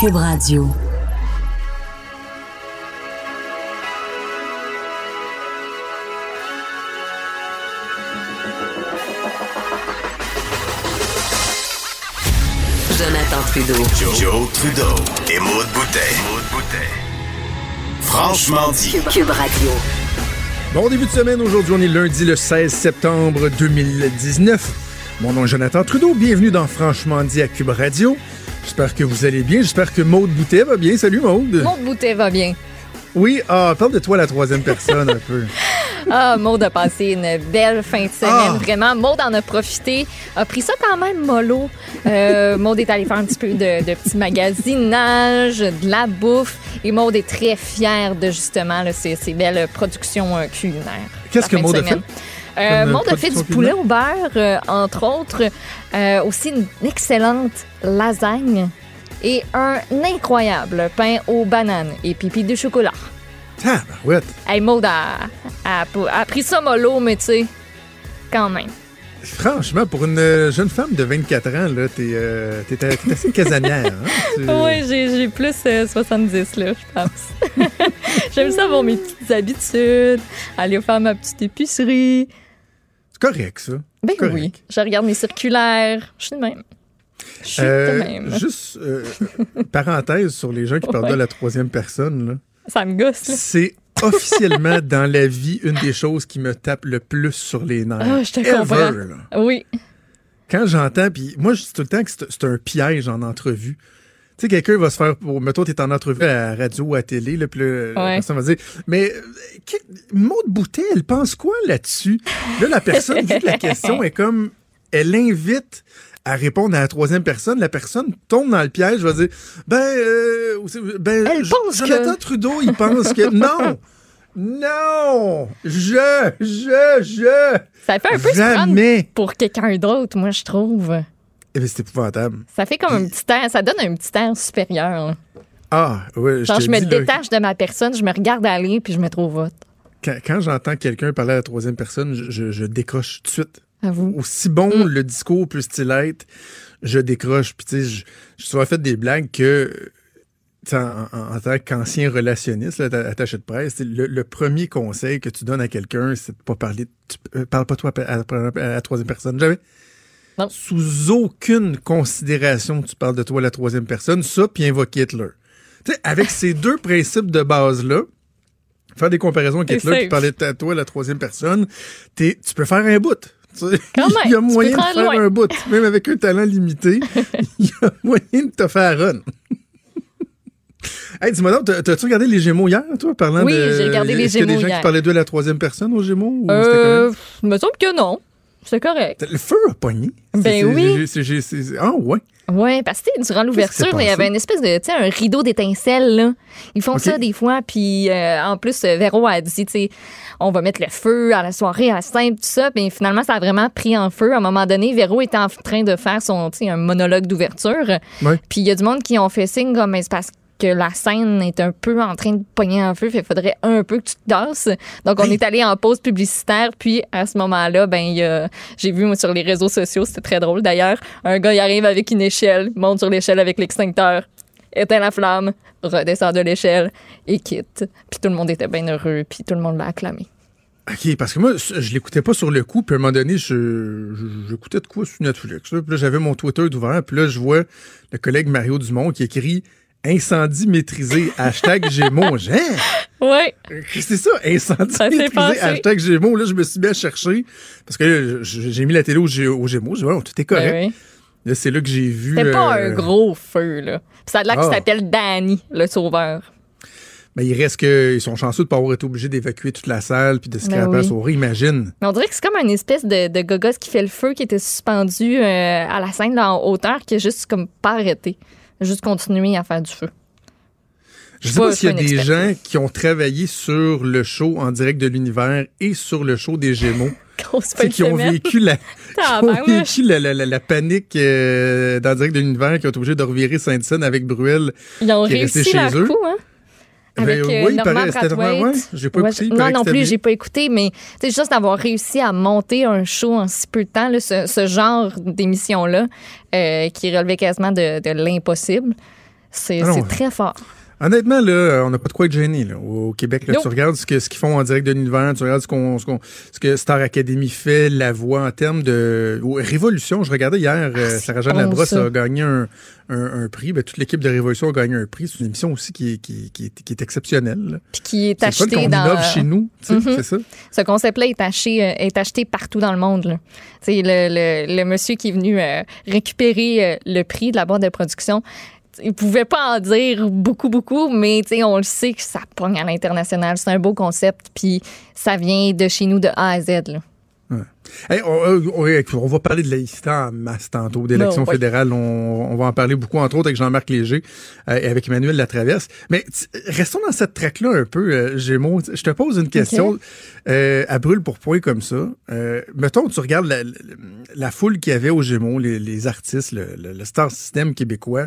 Cube Radio. Jonathan Trudeau. Joe, Trudeau et Maude Boutet. Franchement dit. Cube Radio. Bon début de semaine, aujourd'hui on est lundi le 16 septembre 2019. Mon nom est Jonathan Trudeau, bienvenue dans Franchement dit à Cube Radio. J'espère que vous allez bien, j'espère que Maude Boutet va bien. Salut Maude. Maude Boutet va bien. Oui, ah, parle de toi la troisième personne un peu. Ah, Maude a passé une belle fin de semaine, Ah. vraiment. Maude en a profité, a pris ça quand même mollo. Euh, Maude est allée faire un petit peu de, de petit magasinage, de la bouffe. Et Maude est très fière de justement là, ses belles productions euh, culinaires. Qu'est-ce que Maude a fait? Euh, euh, Maude a fait du poulet au beurre, euh, entre autres. Euh, aussi une excellente lasagne et un incroyable pain aux bananes et pipi de chocolat. Ah, ouais. Hey, Maud a, a, a pris ça mollo, mais tu sais, quand même. Franchement, pour une euh, jeune femme de 24 ans, là, t'es, euh, t'es, t'es assez casanière. Hein? Tu- Oui, j'ai j'ai plus euh, 70, là, je pense. J'aime ça avoir mes petites habitudes, aller faire ma petite épicerie. C'est correct, ça. Ben Correct. oui, je regarde mes circulaires. Je suis de même. Je suis Euh, de même. juste, euh, parenthèse sur les gens qui parlent Ouais. de la troisième personne, là. Ça me gosse. C'est officiellement dans la vie une des choses qui me tape le plus sur les nerfs. Ah, je te Ever, comprends. là. Oui. Quand j'entends, puis moi, je dis tout le temps que c'est un piège en entrevue. Tu sais, quelqu'un va se faire, pour, mettons, t'es en entrevue à la radio ou à la télé, là, puis là, la Ouais. personne va dire, mais euh, Boutet, elle pense quoi là-dessus? Là, la personne, vu que la question est comme, elle invite à répondre à la troisième personne, la personne tombe dans le piège, va dire, ben, euh, ben, Elle pense Jonathan que- Trudeau, il pense que, non! Non! Je, je, je! Ça fait un peu se prendre Jamais! pour quelqu'un d'autre, moi, je trouve. Eh c'est épouvantable. Ça fait comme un petit air, ça donne un petit air supérieur. là. Ah, ouais, Genre, te je me là, détache de ma personne, je me regarde aller, puis je me trouve vote. quand, quand j'entends quelqu'un parler à la troisième personne, je, je- je décroche tout de suite. À vous. Aussi bon Mm. le discours peut-il être, je décroche. Puis, tu sais, je- j'ai souvent fait des blagues que, en, en- en tant qu'ancien relationniste, là, attaché de presse, le, le premier conseil que tu donnes à quelqu'un, c'est de pas parler. Tu, euh, parle pas toi à, à- à la troisième personne. Jamais. Non. Sous aucune considération, tu parles de toi à la troisième personne. Ça, puis invoquer Hitler. Avec ces deux principes de base-là, faire des comparaisons avec Hitler puis parler de toi à la troisième personne, tu peux faire un bout. Il y a moyen de faire loin. un bout. Même avec un talent limité, il y a moyen de te faire run. Hey, dis-moi donc, t'as-tu regardé les Gémeaux hier, toi, parlant Oui, de... j'ai regardé les Est-ce qu'il y a des Gémeaux gens hier. qui parlaient d'eux à la troisième personne aux Gémeaux? Ou Euh, me semble que non. C'est correct. Le feu a pogné. Ben oui. Ah, ouais. Oui, parce que durant l'ouverture, il y avait une espèce de, tu sais, un rideau d'étincelles, là. Ils font ça des fois, puis euh, en plus, euh, Véro a dit, tu sais, on va mettre le feu à la soirée, à la scène, tout ça, puis finalement, ça a vraiment pris en feu. À un moment donné, Véro était en train de faire son, tu sais, un monologue d'ouverture, Ouais. puis il y a du monde qui ont fait signe comme, mais c'est parce que la scène est un peu en train de pogner en feu, fait faudrait un peu que tu te tasses. Donc, on est allé en pause publicitaire, puis à ce moment-là, ben, j'ai vu moi, sur les réseaux sociaux, c'était très drôle d'ailleurs, un gars, il arrive avec une échelle, monte sur l'échelle avec l'extincteur, éteint la flamme, redescend de l'échelle et quitte. Puis tout le monde était bien heureux, puis tout le monde l'a acclamé. OK, parce que moi, je l'écoutais pas sur le coup, puis à un moment donné, je, je- j'écoutais de quoi sur Netflix. Là, puis là, j'avais mon Twitter d'ouvert, puis là, je vois le collègue Mario Dumont qui écrit Incendie maîtrisé, hashtag Gémeaux. J'ai, Hein? Que c'est ça? Incendie Ça maîtrisé, hashtag Gémeaux? Là, je me suis mis à chercher, parce que je- j'ai mis la télé aux, Gé- aux Gémeaux. J'ai dit, ouais, tout est correct. Ben oui. Là, c'est là que j'ai vu. C'était pas euh, un gros feu, là. Puis ça a l'air Ah. qu'il s'appelle Danny, le sauveur. Mais il reste qu'ils sont chanceux de ne pas avoir été obligés d'évacuer toute la salle puis de se Ben oui. sauver. Imagine. Mais on dirait que c'est comme une espèce de, de gogos qui fait le feu qui était suspendu euh, à la scène là, en hauteur qui a juste comme pas arrêté. Juste continué à faire du feu. Je sais Pas- s'il y a des gens qui ont travaillé sur le show en direct de l'univers et sur le show des Gémeaux. Qui ont vécu la, qui ont vécu la, la- la- la panique euh, dans le direct de l'univers, qui ont été obligés de revirer Sainte-Saëns avec Bruel. Ils ont qui est resté réussi chez eux. coup, hein? Avec Ben, euh, oui, Norman Brathwaite. ouais, j'ai pas Ouais, écouté, non, non plus, j'ai pas écouté, mais c'est juste d'avoir réussi à monter un show en si peu de temps, là, ce, ce genre d'émission-là, euh, qui relevait quasiment de, de l'impossible. C'est Ah c'est très fort. Honnêtement, là, on n'a pas de quoi être gêné là, au Québec. Là, tu regardes ce qu'ils font en direct de l'univers, tu regardes ce, qu'on, ce, ce que Star Academy fait, la voix en termes de Révolution. Je regardais hier, euh, Ah, c'est Sarah-Jeanne bon, Labrosse ça. a gagné un, un, un prix. Ben, toute l'équipe de Révolution a gagné un prix. C'est une émission aussi qui est, qui, qui est, qui est exceptionnelle. Puis qui est C'est le fun acheté qu'on dans. innove chez nous, tu sais, Mhm. c'est ça? Ce concept-là est acheté, euh, est acheté partout dans le monde. là. Tu sais, Le, le, le monsieur qui est venu euh, récupérer euh, le prix de la boîte de production, il pouvait pas en dire beaucoup, beaucoup, mais tu sais, on le sait que ça pogne à l'international. C'est un beau concept, puis ça vient de chez nous de A à Z. là. Hey, on, euh, on- on va parler de laïcité en masse tantôt, d'élection Non, ouais. fédérale. On, on va en parler beaucoup, entre autres, avec Jean-Marc Léger euh, et avec Emmanuel Latraverse. Mais restons dans cette traque-là un peu, euh, Gémeaux. Je te pose une question euh, à brûle pour point comme ça. Mettons, tu regardes la, la- la foule qu'il y avait aux Gémeaux, les, les artistes, le, le- le star system québécois.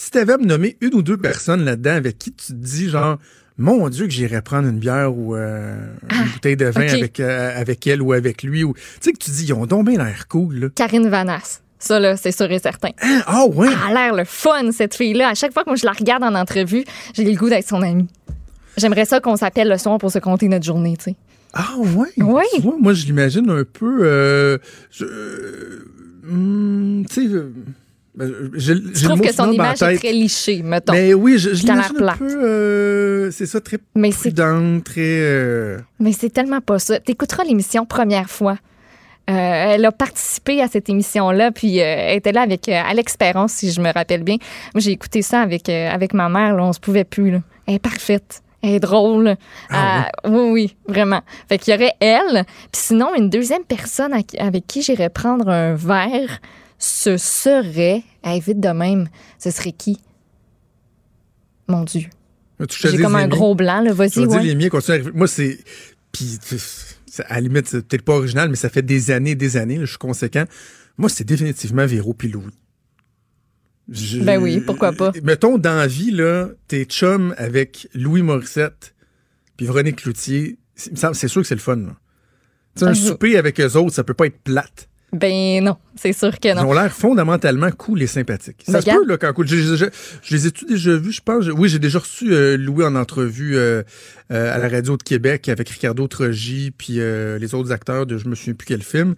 Si tu avais à me nommer une ou deux personnes là-dedans avec qui tu te dis, genre, mon Dieu, que j'irais prendre une bière ou euh, une bouteille de vin avec, euh, avec elle ou avec lui. Ou, tu sais, que tu dis, ils ont donc bien l'air cool, là. Karine Vanasse. Ça, là, c'est sûr et certain. Hein? Ah, ouais! Elle a l'air le fun, cette fille-là. À chaque fois que moi, je la regarde en entrevue, j'ai le goût d'être son amie. J'aimerais ça qu'on s'appelle le soir pour se compter notre journée, tu sais. Ah, ouais! Oui. Tu vois, moi, je l'imagine un peu. Euh, je- hum, tu sais, euh, ben, j'ai Je trouve que son image est très lichée, mettons. Mais oui, je, je l'imagine un peu. euh, c'est ça, très Mais prudente, très. euh, Mais c'est tellement pas ça. T'écouteras l'émission première fois. Euh, elle a participé à cette émission-là, puis euh, elle était là avec euh, Alex Perron, si je me rappelle bien. Moi, j'ai écouté ça avec, euh, avec ma mère, là, on se pouvait plus. Là. Elle est parfaite. Elle est drôle. Ah Euh, oui, oui, vraiment. Fait qu'il y aurait elle. Puis sinon, une deuxième personne avec qui j'irais prendre un verre, ce serait... Hey, vite de même, ce serait qui? Mon Dieu. J'ai comme un gros blanc, là. Vas-y, ouais. les miens. Moi, c'est. Puis, à la limite, c'est peut-être pas original, mais ça fait des années et des années, là, je suis conséquent. Moi, c'est définitivement Véro puis Louis. Je- Ben oui, pourquoi pas. Mettons, dans la vie, là, t'es chum avec Louis Morissette puis Véronique Cloutier. C'est sûr que c'est le fun, là. Sais, un Ah, souper avec eux autres, ça peut pas être plate. Ben non, c'est sûr que Ils non. ont l'air fondamentalement cool et sympathiques. Ça se peut, là, quand cool. Je, je- je- je les ai-tu déjà vus, je pense? Oui, j'ai déjà reçu euh, Louis en entrevue euh, euh, à la radio de Québec avec Ricardo Trogi puis les autres acteurs de je me souviens plus quel film.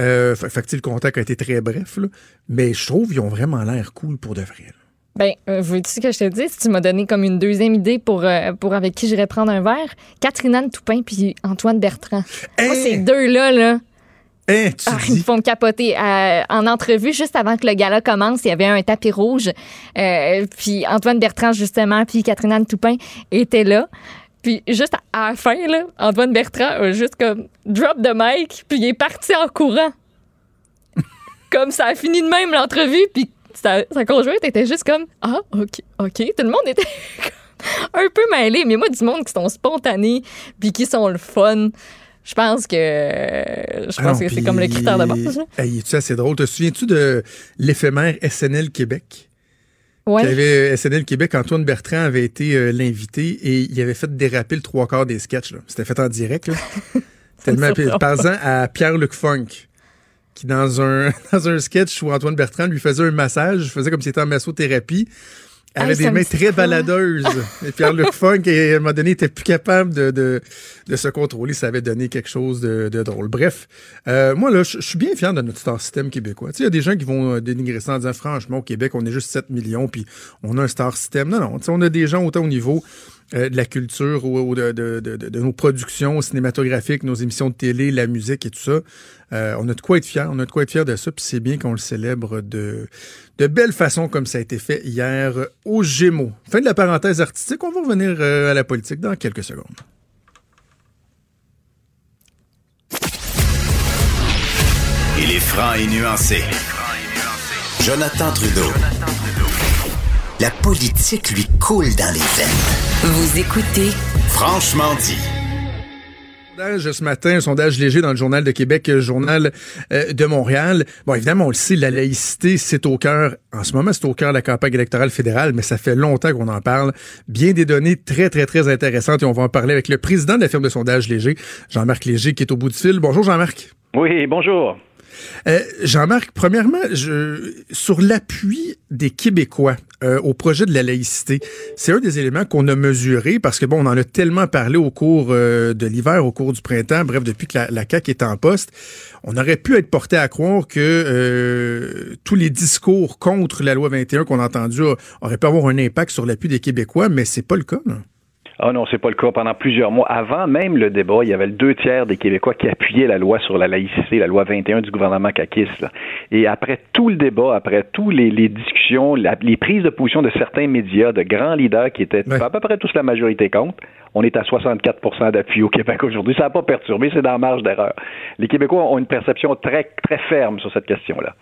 Euh, fait, le contact a été très bref, là. Mais je trouve qu'ils ont vraiment l'air cool pour de vrai. là. Ben, euh, veux-tu que je te dise, si tu m'as donné comme une deuxième idée pour, euh, pour avec qui j'irais prendre un verre, Catherine Anne Toupin puis Antoine Bertrand. Moi, Hein? ces deux-là, là, Tu ah, ils me font capoter. Euh, en entrevue, juste avant que le gala commence, il y avait un tapis rouge. Euh, puis Antoine Bertrand, justement, puis Catherine Anne Toupin étaient là. Puis juste à à la fin, là, Antoine Bertrand a juste comme drop de mic, puis il est parti en courant. comme ça a fini de même l'entrevue, puis sa, sa conjointe était juste comme Ah, OK, OK. Tout le monde était un peu mêlé, mais moi, du monde qui sont spontanés, puis qui sont le fun. Je pense que je pense non, que c'est comme le critère de base. Hey, tu c'est drôle? Te souviens-tu de l'éphémère SNL Québec? Ouais. Avait SNL Québec, Antoine Bertrand avait été euh, l'invité et il avait fait déraper le trois quarts des sketchs. C'était fait en direct. Là. Tellement, à Pierre-Luc Funk, qui dans un, dans un sketch où Antoine Bertrand lui faisait un massage, faisait comme s'il était en massothérapie, avait Hey, des mains très baladeuses. et Pierre-Luc Funk, à un moment donné, était plus capable de, de, de se contrôler. Ça avait donné quelque chose de, de drôle. Bref, euh, moi, là, je suis bien fier de notre star system québécois. Tu sais, il y a des gens qui vont euh, dénigrer ça en disant, franchement, au Québec, on est juste 7 millions, puis on a un star system. Non, non. Tu sais, on a des gens autant au niveau euh, de la culture, ou, ou de, de, de, de nos productions cinématographiques, nos émissions de télé, la musique et tout ça. Euh, on a de quoi être fier. On a de quoi être fier de ça, puis c'est bien qu'on le célèbre de, de belle façon comme ça a été fait hier aux Gémeaux. Fin de la parenthèse artistique. On va revenir euh, à la politique dans quelques secondes. Il est franc et nuancé. Jonathan Trudeau. La politique lui coule dans les veines. Vous écoutez Franchement dit. Ce matin, un sondage léger dans le Journal de Québec, euh, Journal euh, de Montréal. Bon, évidemment, on le sait, la laïcité, c'est au cœur, en ce moment, c'est au cœur de la campagne électorale fédérale, mais ça fait longtemps qu'on en parle. Bien des données très, très, très intéressantes et on va en parler avec le président de la firme de sondage léger, Jean-Marc Léger, qui est au bout du fil. Bonjour, Jean-Marc. Oui, bonjour. Euh, Jean-Marc, premièrement, sur l'appui des Québécois euh, au projet de la laïcité, c'est un des éléments qu'on a mesuré parce que bon, on en a tellement parlé au cours euh, de l'hiver, au cours du printemps, bref, depuis que la, la CAQ est en poste, on aurait pu être porté à croire que tous les discours contre la loi 21 qu'on a entendus auraient pu avoir un impact sur l'appui des Québécois, mais c'est pas le cas. Là. Ah non, c'est pas le cas. Pendant plusieurs mois, avant même le débat, il y avait le deux tiers des Québécois qui appuyaient la loi sur la laïcité, la loi 21 du gouvernement caquiste. Et après tout le débat, après tous les, discussions, les prises de position de certains médias, de grands leaders qui étaient à peu près tous la majorité contre, on est à 64% d'appui au Québec aujourd'hui. Ça n'a pas perturbé, c'est dans la marge d'erreur. Les Québécois ont une perception très, très ferme sur cette question-là.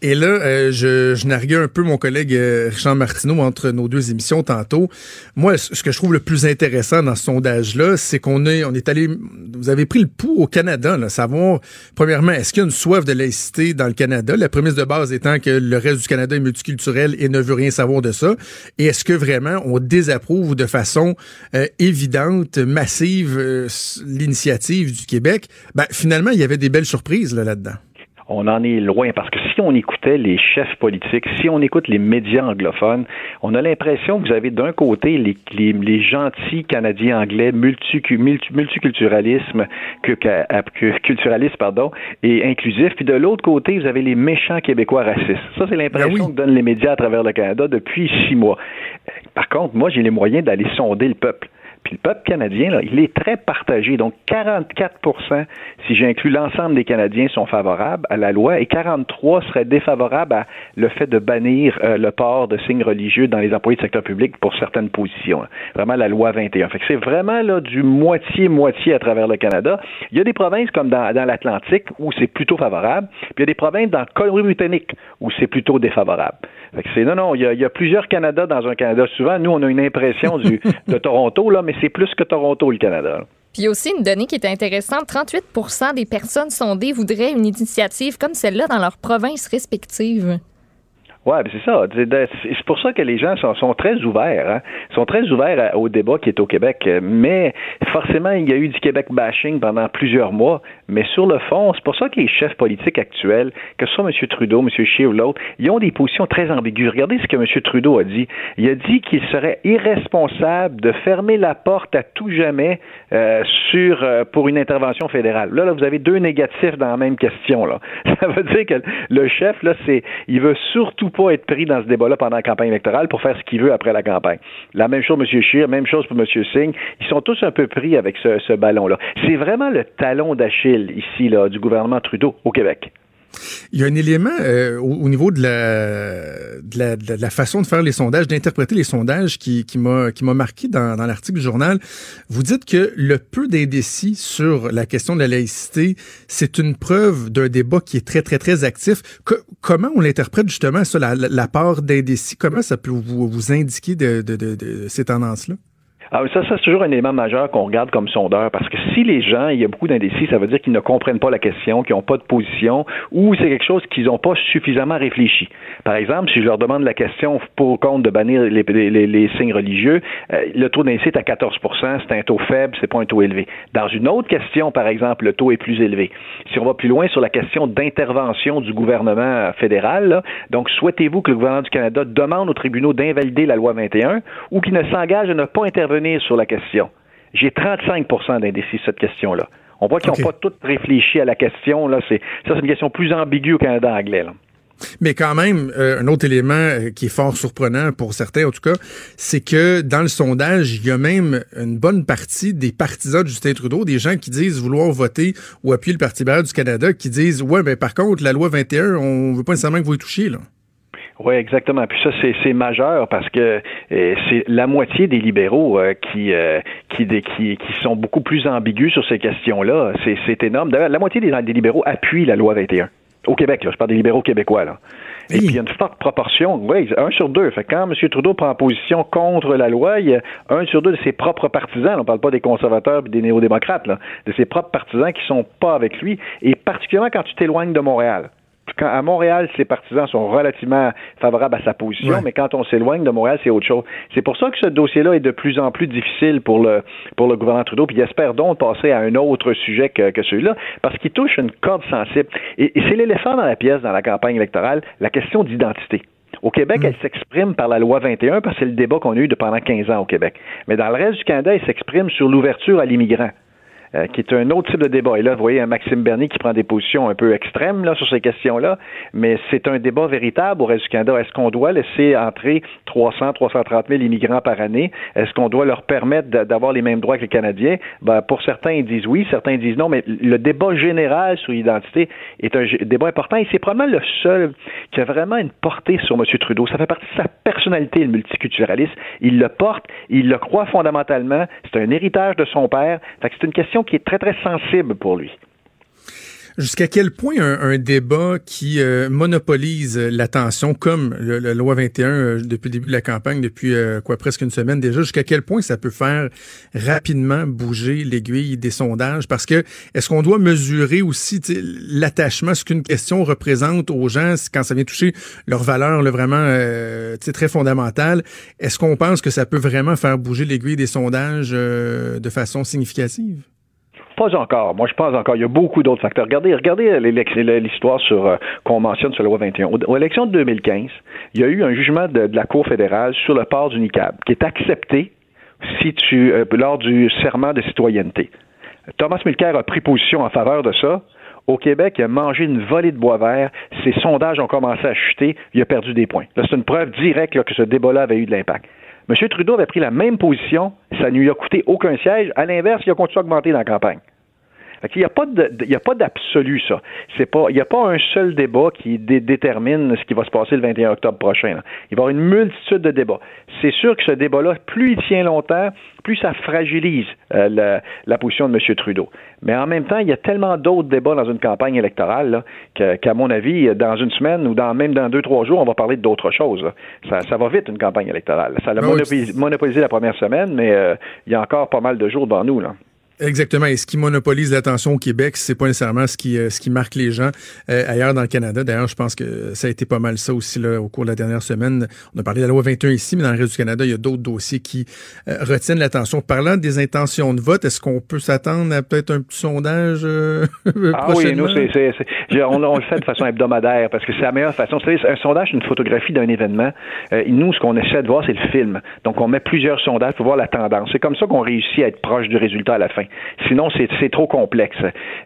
Et là, euh, je, je narguais un peu mon collègue euh, Richard Martineau entre nos deux émissions tantôt. Moi, ce que je trouve le plus intéressant dans ce sondage-là, c'est qu'on est, on est allé, vous avez pris le pouls au Canada, là, savoir, premièrement, est-ce qu'il y a une soif de laïcité dans le Canada? La prémisse de base étant que le reste du Canada est multiculturel et ne veut rien savoir de ça. Et est-ce que vraiment on désapprouve de façon euh, évidente, massive, l'initiative du Québec? Ben, finalement, il y avait des belles surprises là, là-dedans on en est loin parce que si on écoutait les chefs politiques, si on écoute les médias anglophones, on a l'impression que vous avez d'un côté les, les, gentils Canadiens anglais, multi, multiculturalisme, que, que, culturalisme, pardon, et inclusif, puis de l'autre côté, vous avez les méchants Québécois racistes. Ça, c'est l'impression ben que donnent les médias à travers le Canada depuis six mois. Par contre, moi, j'ai les moyens d'aller sonder le peuple. Le peuple canadien, là, il est très partagé. Donc 44% si j'inclus l'ensemble des Canadiens, sont favorables à la loi et 43 seraient défavorables à le fait de bannir euh, le port de signes religieux dans les employés du secteur public pour certaines positions. Vraiment la loi 21. Fait que c'est vraiment là du moitié-moitié à travers le Canada. Il y a des provinces comme dans, dans l'Atlantique où c'est plutôt favorable, puis il y a des provinces dans le Colombie-Britannique où c'est plutôt défavorable. C'est non, non, il y, a, il y, a, plusieurs Canada dans un Canada. Souvent, nous, on a une impression du, de Toronto, là, mais c'est plus que Toronto, le Canada. Puis il y a aussi une donnée qui est intéressante. 38% des personnes sondées voudraient une initiative comme celle-là dans leurs provinces respectives. Oui, c'est ça. C'est pour ça que les gens sont, très ouverts. Hein? sont très ouverts au débat qui est au Québec. Mais forcément, il y a eu du Québec bashing pendant plusieurs mois. Mais sur le fond, c'est pour ça que les chefs politiques actuels, que ce soit M. Trudeau, M. Scheer ou l'autre, ils ont des positions très ambiguës. Regardez ce que M. Trudeau a dit. Il a dit qu'il serait irresponsable de fermer la porte à tout jamais euh, euh, pour une intervention fédérale. Là, là, vous avez deux négatifs dans la même question. Là. Ça veut dire que le chef, là, c'est il veut surtout pas être pris dans ce débat-là pendant la campagne électorale pour faire ce qu'il veut après la campagne. La même chose, M. Scheer, même chose pour M. Singh. Ils sont tous un peu pris avec ce, ce ballon-là. C'est vraiment le talon d'Achille ici là, du gouvernement Trudeau au Québec. Il y a un élément euh, au, niveau de la, de la, de, la, façon de faire les sondages, d'interpréter les sondages qui, qui m'a marqué dans, dans l'article du journal. Vous dites que le peu d'indécis sur la question de la laïcité, c'est une preuve d'un débat qui est très, très, très actif. comment on interprète justement ça, la, la part d'indécis? Comment ça peut vous, vous indiquer de, de, de ces tendances-là? Ah, ça, ça c'est toujours un élément majeur qu'on regarde comme sondeur, parce que si les gens, il y a beaucoup d'indécis, ça veut dire qu'ils ne comprennent pas la question, qu'ils n'ont pas de position, ou c'est quelque chose qu'ils n'ont pas suffisamment réfléchi. Par exemple, si je leur demande la question pour ou contre de bannir les signes religieux, euh, le taux d'indécis est à 14% c'est un taux faible, c'est pas un taux élevé. Dans une autre question, par exemple, le taux est plus élevé. Si on va plus loin sur la question d'intervention du gouvernement fédéral, là, donc souhaitez-vous que le gouvernement du Canada demande aux tribunaux d'invalider la loi 21 ou qu'il ne s'engage à ne pas intervenir sur la question. J'ai 35% d'indécis sur cette question-là. On voit qu'ils n'ont pas tous réfléchi à la question. Là. C'est, ça, c'est une question plus ambiguë au Canada anglais. Mais quand même, euh, un autre élément euh, qui est fort surprenant pour certains, en tout cas, c'est que dans le sondage, il y a même une bonne partie des partisans de Justin Trudeau, des gens qui disent vouloir voter ou appuyer le Parti libéral du Canada, qui disent ouais, mais par contre, la loi 21, on veut pas nécessairement que vous y touchiez là. Oui, exactement. Puis ça, c'est majeur parce que euh, c'est la moitié des libéraux euh, qui, euh, qui, qui, qui, sont beaucoup plus ambigus sur ces questions-là. C'est énorme. D'ailleurs, la moitié des, des, libéraux appuient la loi 21. Au Québec, là, je parle des libéraux québécois. Là. Et puis, il y a une forte proportion, oui, un sur deux. Fait quand M. Trudeau prend position contre la loi, il y a un sur deux de ses propres partisans, on ne parle pas des conservateurs et des néo-démocrates, là, de ses propres partisans qui sont pas avec lui, et particulièrement quand tu t'éloignes de Montréal Quand, à Montréal, ses partisans sont relativement favorables à sa position, mais quand on s'éloigne de Montréal, c'est autre chose. C'est pour ça que ce dossier-là est de plus en plus difficile pour le, pour le gouvernement Trudeau, puis il espère donc passer à un autre sujet que, que celui-là, parce qu'il touche une corde sensible. Et, et c'est l'éléphant dans la pièce dans la campagne électorale, la question d'identité. Au Québec, mm. elle s'exprime par la loi 21 parce que c'est le débat qu'on a eu de pendant 15 ans au Québec. Mais dans le reste du Canada, elle s'exprime sur l'ouverture à l'immigrant. Euh, qui est un autre type de débat. Et là, vous voyez un Maxime Bernier qui prend des positions un peu extrêmes là, sur ces questions-là, mais c'est un débat véritable au reste du Canada. Est-ce qu'on doit laisser entrer 300, 330 000 immigrants par année? Est-ce qu'on doit leur permettre d'avoir les mêmes droits que les Canadiens? Ben, pour certains, ils disent oui, certains disent non, mais le débat général sur l'identité est un débat important et c'est probablement le seul qui a vraiment une portée sur M. Trudeau. Ça fait partie de sa personnalité, le multiculturalisme. Il le porte, il le croit fondamentalement. C'est un héritage de son père. C'est une question qui est très, très sensible pour lui. Jusqu'à quel point un, débat qui euh, monopolise l'attention, comme la loi 21 euh, depuis le début de la campagne, depuis euh, quoi presque une semaine déjà, jusqu'à quel point ça peut faire rapidement bouger l'aiguille des sondages? Parce que est-ce qu'on doit mesurer aussi l'attachement, ce qu'une question représente aux gens quand ça vient toucher leurs valeurs vraiment très fondamentales? Est-ce qu'on pense que ça peut vraiment faire bouger l'aiguille des sondages de façon significative? Pas encore. Moi, je pense encore. Il y a beaucoup d'autres facteurs. Regardez, regardez l'histoire sur euh, qu'on mentionne sur la loi 21. Aux, élections de 2015, il y a eu un jugement de, la Cour fédérale sur le port du niqab qui est accepté si tu euh, lors du serment de citoyenneté. Thomas Mulcair a pris position en faveur de ça. Au Québec, il a mangé une volée de bois vert. Ses sondages ont commencé à chuter. Il a perdu des points. c'est une preuve directe que ce débat-là avait eu de l'impact. M. Trudeau avait pris la même position, ça ne lui a coûté aucun siège. À l'inverse, il a continué à augmenter dans la campagne. Il n'y a pas d'absolu, ça. C'est pas, il n'y a pas un seul débat qui détermine ce qui va se passer le 21 octobre prochain. Il va y avoir une multitude de débats. C'est sûr que ce débat-là, plus il tient longtemps, plus ça fragilise euh, la, position de M. Trudeau. Mais en même temps, il y a tellement d'autres débats dans une campagne électorale qu'à mon avis, dans une semaine ou dans, même dans deux, trois jours, on va parler d'autres choses. Ça, va vite, une campagne électorale. Ça a ben monopolisé, la première semaine, mais euh, il y a encore pas mal de jours devant nous. Là. Exactement. Et ce qui monopolise l'attention au Québec, c'est pas nécessairement ce qui, euh, ce qui marque les gens euh, ailleurs dans le Canada. D'ailleurs, je pense que ça a été pas mal ça aussi là, au cours de la dernière semaine. On a parlé de la loi 21 ici, mais dans le reste du Canada, il y a d'autres dossiers qui euh, retiennent l'attention. Parlant des intentions de vote, est-ce qu'on peut s'attendre à peut-être un petit sondage Ah oui, nous, c'est, c'est, on, le fait de façon hebdomadaire parce que c'est la meilleure façon. C'est un sondage, une photographie d'un événement. nous, ce qu'on essaie de voir, c'est le film. Donc, on met plusieurs sondages pour voir la tendance. C'est comme ça qu'on réussit à être proche du résultat à la fin. Sinon, c'est trop complexe.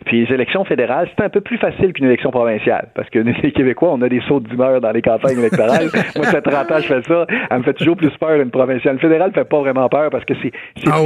Puis les élections fédérales, c'est un peu plus facile qu'une élection provinciale, parce que les Québécois, on a des sauts d'humeur dans les campagnes électorales. Moi, ça 30 ans, je fais ça. Elle me fait toujours plus peur une provinciale. Une fédérale fait pas vraiment peur parce que c'est ah,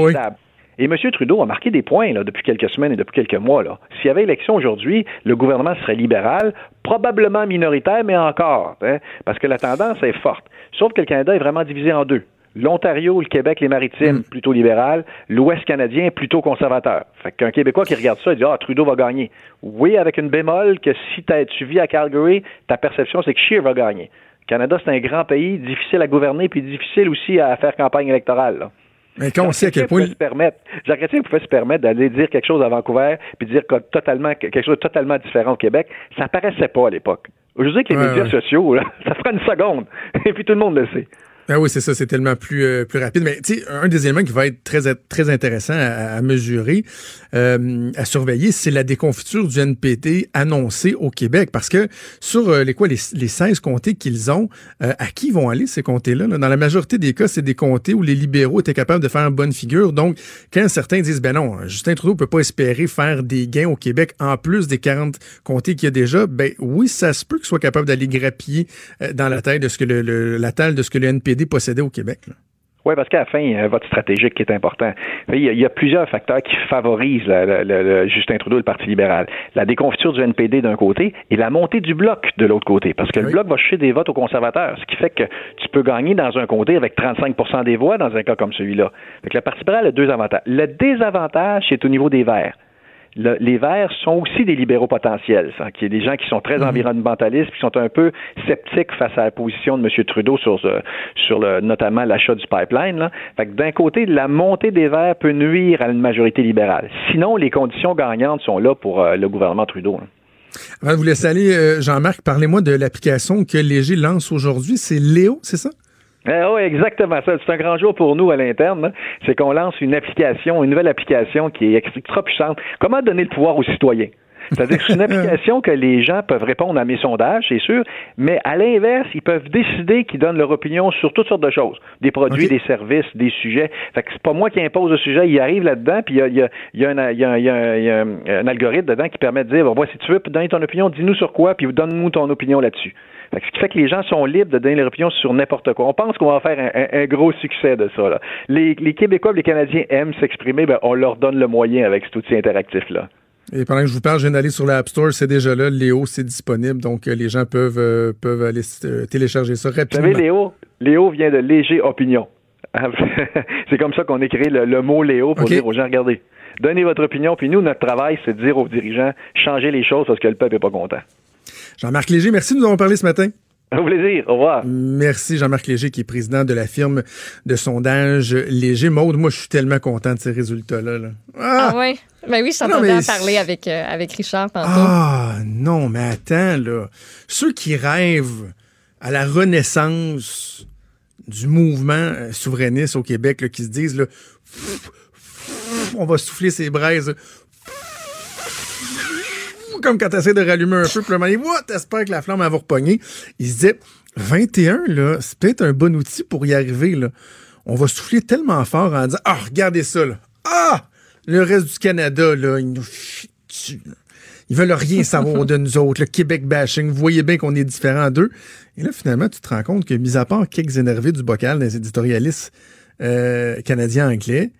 Et M. Trudeau a marqué des points là, depuis quelques semaines et depuis quelques mois. S'il y avait élection aujourd'hui, le gouvernement serait libéral, probablement minoritaire, mais encore, hein, parce que la tendance est forte. Sauf que le Canada est vraiment divisé en deux l'Ontario, le Québec, les Maritimes, mm. plutôt libéral, l'Ouest canadien, plutôt conservateur. Fait qu'un Québécois qui regarde ça, il dit Ah, Trudeau va gagner. Oui, avec une bémol que si tu vis à Calgary, ta perception, c'est que Scheer va gagner. Le Canada, c'est un grand pays, difficile à gouverner, puis difficile aussi à faire campagne électorale. Mais quand on sait à quel point. Jacques Chrétien pouvait se permettre d'aller dire quelque chose à Vancouver, puis dire totalement, quelque chose de totalement différent au Québec. Ça paraissait pas à l'époque. Je dis que les médias sociaux, ça fera une seconde. Et puis tout le monde le sait. Ah oui, c'est ça, c'est tellement plus euh, plus rapide. Mais tu sais, un des éléments qui va être très très intéressant à, mesurer, euh, à surveiller, c'est la déconfiture du NPD annoncée au Québec, parce que sur euh, les quoi les, les 16 comtés qu'ils ont, à qui vont aller ces comtés-là Dans la majorité des cas, c'est des comtés où les libéraux étaient capables de faire une bonne figure. Donc, quand certains disent ben non, Justin Trudeau peut pas espérer faire des gains au Québec en plus des 40 comtés qu'il y a déjà, ben oui, ça se peut qu'il soit capable d'aller grappiller dans la taille de ce que le, la taille de ce que le Au Québec. Oui, parce qu'à la fin, il y a un vote stratégique qui est important. Il y a, plusieurs facteurs qui favorisent le, Justin Trudeau et le Parti libéral. La déconfiture du NPD d'un côté et la montée du bloc de l'autre côté. Parce que le bloc va chercher des votes aux conservateurs, ce qui fait que tu peux gagner dans un comté avec 35 des voix dans un cas comme celui-là. le Parti libéral a deux avantages. Le désavantage, c'est au niveau des Verts les Verts sont aussi des libéraux potentiels. Hein, qui est des gens qui sont très mhm. environnementalistes, qui sont un peu sceptiques face à la position de M. Trudeau sur, euh, sur le, notamment l'achat du pipeline. Là. Fait que d'un côté, la montée des Verts peut nuire à une majorité libérale. Sinon, les conditions gagnantes sont là pour euh, le gouvernement Trudeau. Avant de vous laisser aller, euh, Jean-Marc, parlez-moi de l'application que Léger lance aujourd'hui. C'est Léo, c'est ça? Eh oui, exactement ça. C'est un grand jour pour nous à l'interne. C'est qu'on lance une application, une nouvelle application qui est extra puissante. Comment donner le pouvoir aux citoyens? C'est-à-dire que c'est une application que les gens peuvent répondre à mes sondages, c'est sûr, mais à l'inverse, ils peuvent décider qu'ils donnent leur opinion sur toutes sortes de choses. Des produits, des services, des sujets. Fait que c'est pas moi qui impose le sujet, il arrive là-dedans, puis il y a, y a- un algorithme dedans qui permet de dire, bon, voici, si tu veux donner ton opinion, dis-nous sur quoi, puis donne-nous ton opinion là-dessus. Ce qui fait que les gens sont libres de donner leur opinion sur n'importe quoi. On pense qu'on va faire un, un- un gros succès de ça. là. Les, les Québécois les Canadiens aiment s'exprimer, ben, on leur donne le moyen avec cet outil interactif-là. Et pendant que je vous parle, je viens d'aller sur l'App Store, c'est déjà là. Léo, c'est disponible, donc euh, les gens peuvent, euh, peuvent aller euh, télécharger ça Vous rapidement. savez, Léo, Léo vient de léger opinion. c'est comme ça qu'on a créé le, le mot Léo pour dire aux gens, regardez, donnez votre opinion, puis nous, notre travail, c'est de dire aux dirigeants, changez les choses parce que le peuple n'est pas content. Jean-Marc Léger, merci de nous avoir parlé ce matin. Au plaisir, au revoir. Merci Jean-Marc Léger, qui est président de la firme de sondage Léger. Maude, moi, je suis tellement content de ces résultats-là. là. Ah, Ah! ouais? Ben oui, je Non, t'entendais mais en c'est- parler avec, euh, avec Richard tantôt. Ah, non, mais attends, là. Ceux qui rêvent à la renaissance du mouvement euh, souverainiste au Québec, là, qui se disent, là, on va souffler ses braises. Comme quand tu essaies de rallumer un feu, puis le moment t'espères que la flamme va repogner. Ils se disaient, 21, là, c'est peut-être un bon outil pour y arriver, là. On va souffler tellement fort en disant, ah, regardez ça, là. Ah! Le reste du Canada, là, ils nous. Ils veulent rien savoir de nous autres, le Québec bashing. Vous voyez bien qu'on est différents d'eux. Et là, finalement, tu te rends compte que, mis à part quelques énervés du bocal des éditorialistes euh, canadiens-anglais,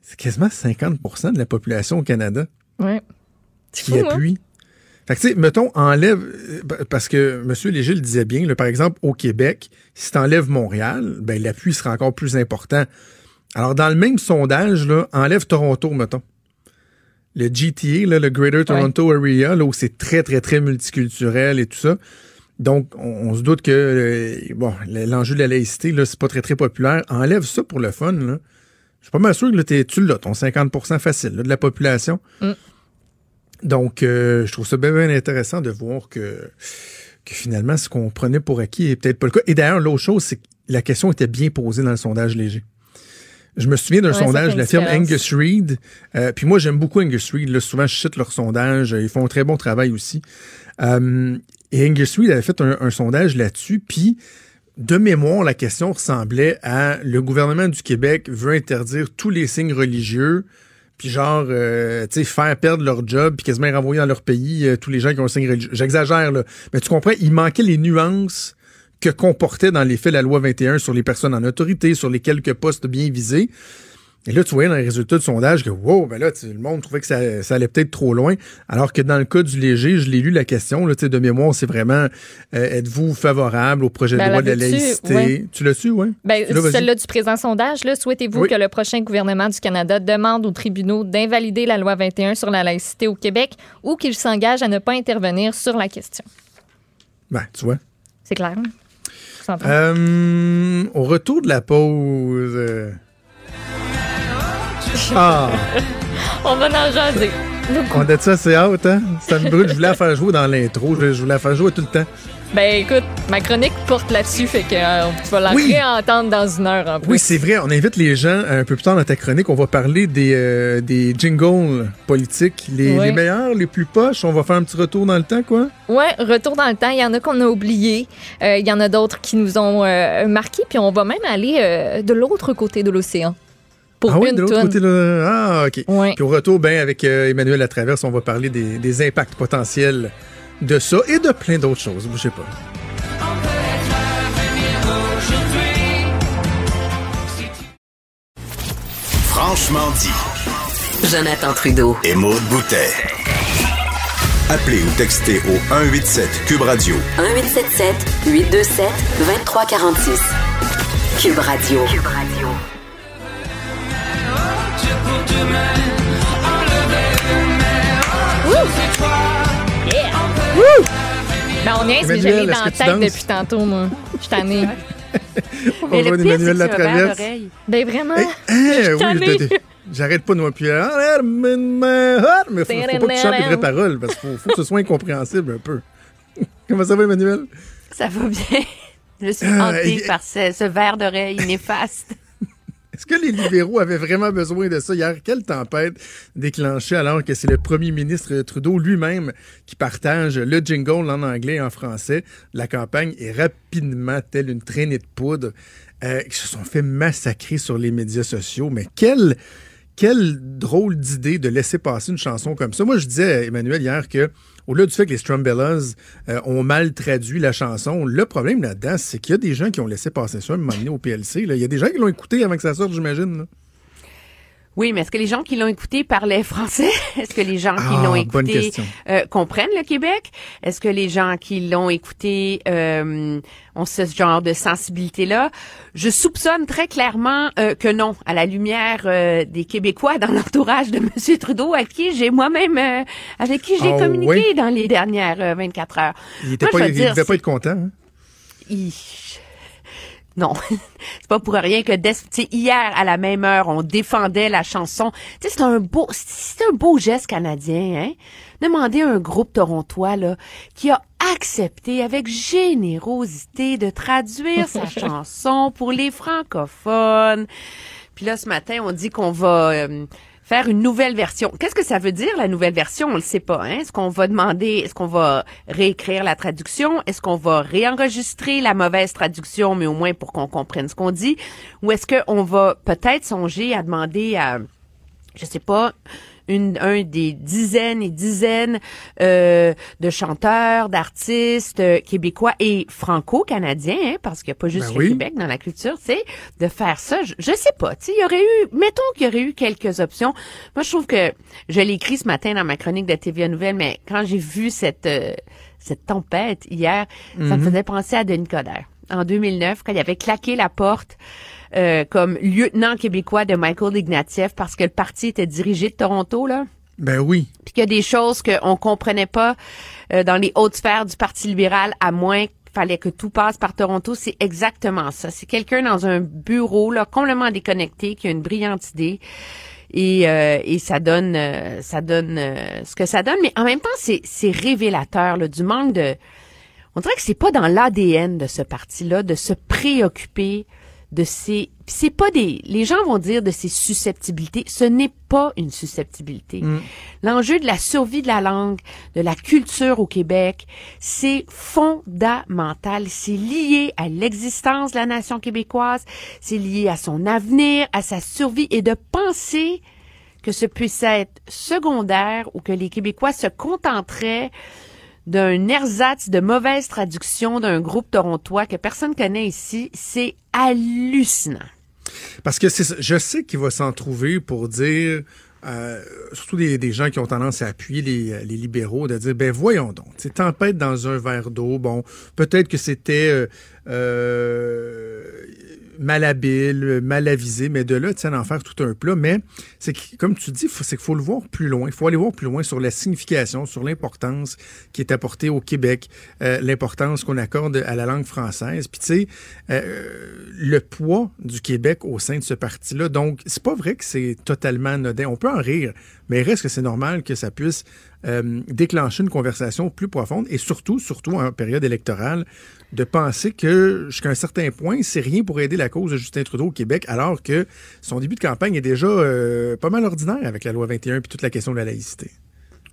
c'est quasiment 50% de la population au Canada Ouais. Qui fou, hein? appuie. Fait que, tu sais, mettons, enlève, euh, parce que M. Léger le disait bien, là, par exemple, au Québec, si tu enlèves Montréal, ben, l'appui sera encore plus important. Alors, dans le même sondage, là, enlève Toronto, mettons. Le GTA, là, le Greater Toronto Area, là, où c'est très, très, très multiculturel et tout ça. Donc, on, on se doute que, euh, bon, l'enjeu de la laïcité, là, c'est pas très, très populaire. Enlève ça pour le fun, là. Je suis pas mal sûr que là, t'es- tu l'as, ton 50% facile là, de la population. Mm. Donc, euh, je trouve ça bien, bien intéressant de voir que, que finalement, ce qu'on prenait pour acquis est peut-être pas le cas. Et d'ailleurs, l'autre chose, c'est que la question était bien posée dans le sondage léger. Je me souviens d'un Ouais, sondage de la firme. Angus Reid. Euh, puis moi, j'aime beaucoup Angus Reid. Là, souvent, je cite leur sondage. Ils font un très bon travail aussi. Euh, et Angus Reid avait fait un, un sondage là-dessus. Puis, de mémoire, la question ressemblait à le gouvernement du Québec veut interdire tous les signes religieux, puis genre, euh, tu sais, faire perdre leur job, puis quasiment renvoyer dans leur pays euh, tous les gens qui ont un signe religieux. J'exagère, là. Mais tu comprends, il manquait les nuances que comportait dans les faits la loi 21 sur les personnes en autorité, sur les quelques postes bien visés. Et là, tu voyais dans les résultats de sondage que, wow, ben là, tu le monde trouvait que ça, ça allait peut-être trop loin. Alors que dans le cas du léger, je l'ai lu la question, là, tu sais, de mémoire, c'est vraiment, euh, êtes-vous favorable au projet de Ben, loi de la laïcité? Ouais. Tu l'as su, oui? Ben, Là, vas-y. celle-là du présent sondage, là, souhaitez-vous Oui. que le prochain gouvernement du Canada demande aux tribunaux d'invalider la loi 21 sur la laïcité au Québec ou qu'il s'engage à ne pas intervenir sur la question? Ben, tu vois. C'est clair? hein? Euh, au retour de la pause. euh, Ah, On va en jaser. on a dit ça, c'est out, hein? Ça me brûle. Je voulais la faire jouer dans l'intro. Je, je voulais la faire jouer tout le temps. Ben écoute, ma chronique porte là-dessus, fait que euh, tu vas la Oui. réentendre dans une heure en plus. Oui, c'est vrai. On invite les gens un peu plus tard dans ta chronique. On va parler des, euh, des jingles politiques, les, Oui. les meilleurs, les plus poches. On va faire un petit retour dans le temps, quoi? Ouais, retour dans le temps. Il y en a qu'on a oublié. Euh, Il y en a d'autres qui nous ont euh, marqués. Puis on va même aller euh, de l'autre côté de l'océan. Pour ah oui, une de l'autre côté, là. Ah, OK. Ouais. Puis au retour, ben, avec euh, Emmanuel Latraverse, on va parler des, des impacts potentiels de ça et de plein d'autres choses. Bougez pas. Franchement dit. Jonathan Trudeau. Et Maude Boutet. Appelez ou textez au 187 Cube Radio 1877 827 2346. Cube Radio. Cube Radio. Ben, on niaise, mais j'avais est-ce dans que la tête depuis tantôt, moi. Je suis tannée. On va le voir Emmanuel Latraverse. Ben vraiment. Hey, hein, Je oui, J'arrête pas de m'appuyer. Mais faut, faut pas que tu chantes les vraies paroles parce qu'il faut, faut, que ce soit incompréhensible un peu. Comment ça va, Emmanuel? Ça va bien. Je suis hantée par ce, ce verre d'oreille néfaste. Est-ce que les libéraux avaient vraiment besoin de ça? Hier? Quelle tempête déclenchée alors que c'est le premier ministre Trudeau lui-même qui partage le jingle en anglais et en français. La campagne est rapidement telle une traînée de poudre. Euh, qui se sont fait massacrer sur les médias sociaux. Mais quelle, quelle drôle d'idée de laisser passer une chanson comme ça. Moi, je disais à Emmanuel hier que au-delà du fait que les Strumbellas euh, ont mal traduit la chanson, le problème là-dedans, c'est qu'il y a des gens qui ont laissé passer ça à un moment au PLC. Il y a des gens qui l'ont écouté avant que ça sorte, j'imagine. Oui, mais est-ce que les gens qui l'ont écouté parlaient français? Est-ce que les gens qui Ah, l'ont bonne écouté euh, comprennent le Québec? Est-ce que les gens qui l'ont écouté euh, ont ce genre de sensibilité-là? Je soupçonne très clairement euh, que non, à la lumière euh, des Québécois dans l'entourage de M. Trudeau, à qui j'ai moi-même, euh, avec qui j'ai Ah, communiqué oui? dans les dernières euh, 24 heures. Il dire, devait pas être content. hein? Non, c'est pas pour rien que sais, hier à la même heure, on défendait la chanson. Tu sais, c'est un beau, c'est un beau geste canadien, hein? Demandez à un groupe torontois là qui a accepté avec générosité de traduire sa chanson pour les francophones. Puis là, ce matin, on dit qu'on va euh, faire une nouvelle version. Qu'est-ce que ça veut dire, la nouvelle version? On le sait pas. Hein? Est-ce qu'on va demander, est-ce qu'on va réécrire la traduction? Est-ce qu'on va réenregistrer la mauvaise traduction, mais au moins pour qu'on comprenne ce qu'on dit? Ou est-ce qu'on va peut-être songer à demander à, je sais pas, une, un des dizaines et dizaines euh, de chanteurs, d'artistes euh, québécois et franco-canadiens, hein, parce qu'il n'y a pas juste Ben le oui. Québec dans la culture, tu sais, de faire ça. Je, je sais pas, tu sais, il y aurait eu, mettons qu'il y aurait eu quelques options. Moi, je trouve que je l'ai écrit ce matin dans ma chronique de TVA Nouvelle, mais quand j'ai vu cette euh, cette tempête hier, ça me faisait penser à Denis Coderre. En 2009, quand il avait claqué la porte euh, comme lieutenant québécois de Michael Ignatieff parce que le parti était dirigé de Toronto, là Ben oui. puis qu'il y a des choses qu'on comprenait pas euh, dans les hautes sphères du Parti libéral, à moins qu'il fallait que tout passe par Toronto. C'est exactement ça. C'est quelqu'un dans un bureau là complètement déconnecté qui a une brillante idée. Et, euh, et ça donne euh, ça donne euh, ce que ça donne mais en même temps c'est c'est révélateur là, du manque de on dirait que c'est pas dans l'ADN de ce parti-là de se préoccuper de ces c'est pas des les gens vont dire de ces susceptibilités. Ce n'est pas une susceptibilité. L'enjeu de la survie de la langue de la culture au Québec c'est fondamental. C'est lié à l'existence de la nation québécoise c'est lié à son avenir à sa survie. Et de penser que ce puisse être secondaire ou que les Québécois se contenteraient d'un ersatz de mauvaise traduction d'un groupe torontois que personne connaît ici, c'est hallucinant. Parce que je sais qu'il va s'en trouver pour dire, euh, surtout des, gens qui ont tendance à appuyer les, les libéraux, de dire, ben voyons donc, c'est tempête dans un verre d'eau. Bon, peut-être que c'était euh, euh, malhabile, mal avisé, mais de là, tu d'en faire tout un plat. Mais c'est comme tu dis, c'est qu'il faut le voir plus loin. Il faut aller voir plus loin sur la signification, sur l'importance qui est apportée au Québec, euh, l'importance qu'on accorde à la langue française. Puis tu sais, euh, le poids du Québec au sein de ce parti-là. Donc, c'est pas vrai que c'est totalement anodin. On peut en rire, mais reste que c'est normal que ça puisse euh, déclencher une conversation plus profonde et surtout, surtout en période électorale, de penser que jusqu'à un certain point, c'est rien pour aider la cause de Justin Trudeau au Québec, alors que son début de campagne est déjà euh, pas mal ordinaire avec la loi 21 puis toute la question de la laïcité.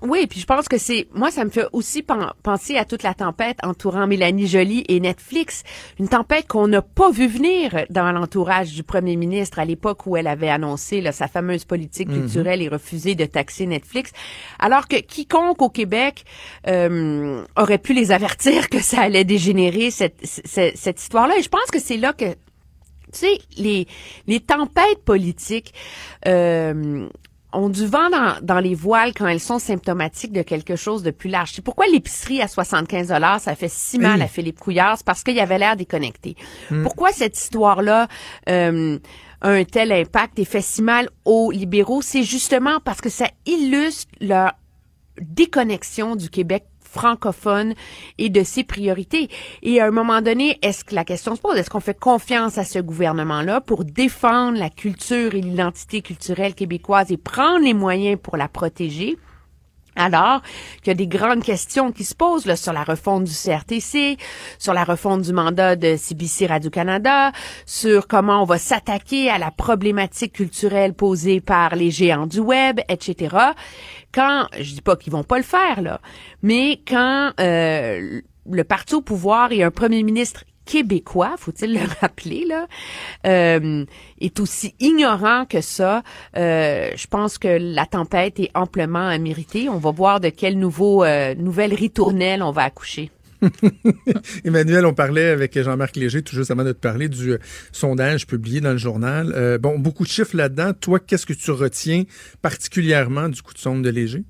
Oui, puis je pense que c'est moi ça me fait aussi pen- penser à toute la tempête entourant Mélanie Joly et Netflix, une tempête qu'on n'a pas vu venir dans l'entourage du premier ministre à l'époque où elle avait annoncé là, sa fameuse politique culturelle et refusé de taxer Netflix, alors que quiconque au Québec euh, aurait pu les avertir que ça allait dégénérer cette cette, cette histoire-là. Et je pense que c'est là que tu sais, les, les tempêtes politiques euh, ont du vent dans, dans les voiles quand elles sont symptomatiques de quelque chose de plus large. C'est pourquoi l'épicerie à 75 ça fait si mal à Philippe Couillard, c'est parce qu'il avait l'air déconnecté. Pourquoi cette histoire-là euh, a un tel impact et fait si mal aux libéraux? C'est justement parce que ça illustre leur déconnexion du Québec francophone et de ses priorités. Et à un moment donné, est-ce que la question se pose, est-ce qu'on fait confiance à ce gouvernement-là pour défendre la culture et l'identité culturelle québécoise et prendre les moyens pour la protéger? Alors qu'il y a des grandes questions qui se posent là, sur la refonte du CRTC, sur la refonte du mandat de CBC Radio-Canada, sur comment on va s'attaquer à la problématique culturelle posée par les géants du web, etc. Quand, je dis pas qu'ils vont pas le faire, là, mais quand euh, le parti au pouvoir et un premier ministre québécois, faut-il le rappeler, là, euh, est aussi ignorant que ça. Euh, je pense que la tempête est amplement méritée. On va voir de quelle nouveau, euh, nouvelle ritournelle on va accoucher. Emmanuel, on parlait avec Jean-Marc Léger tout juste avant de te parler du sondage publié dans le journal. bon, beaucoup de chiffres là-dedans. Toi, qu'est-ce que tu retiens particulièrement du coup de sonde de Léger?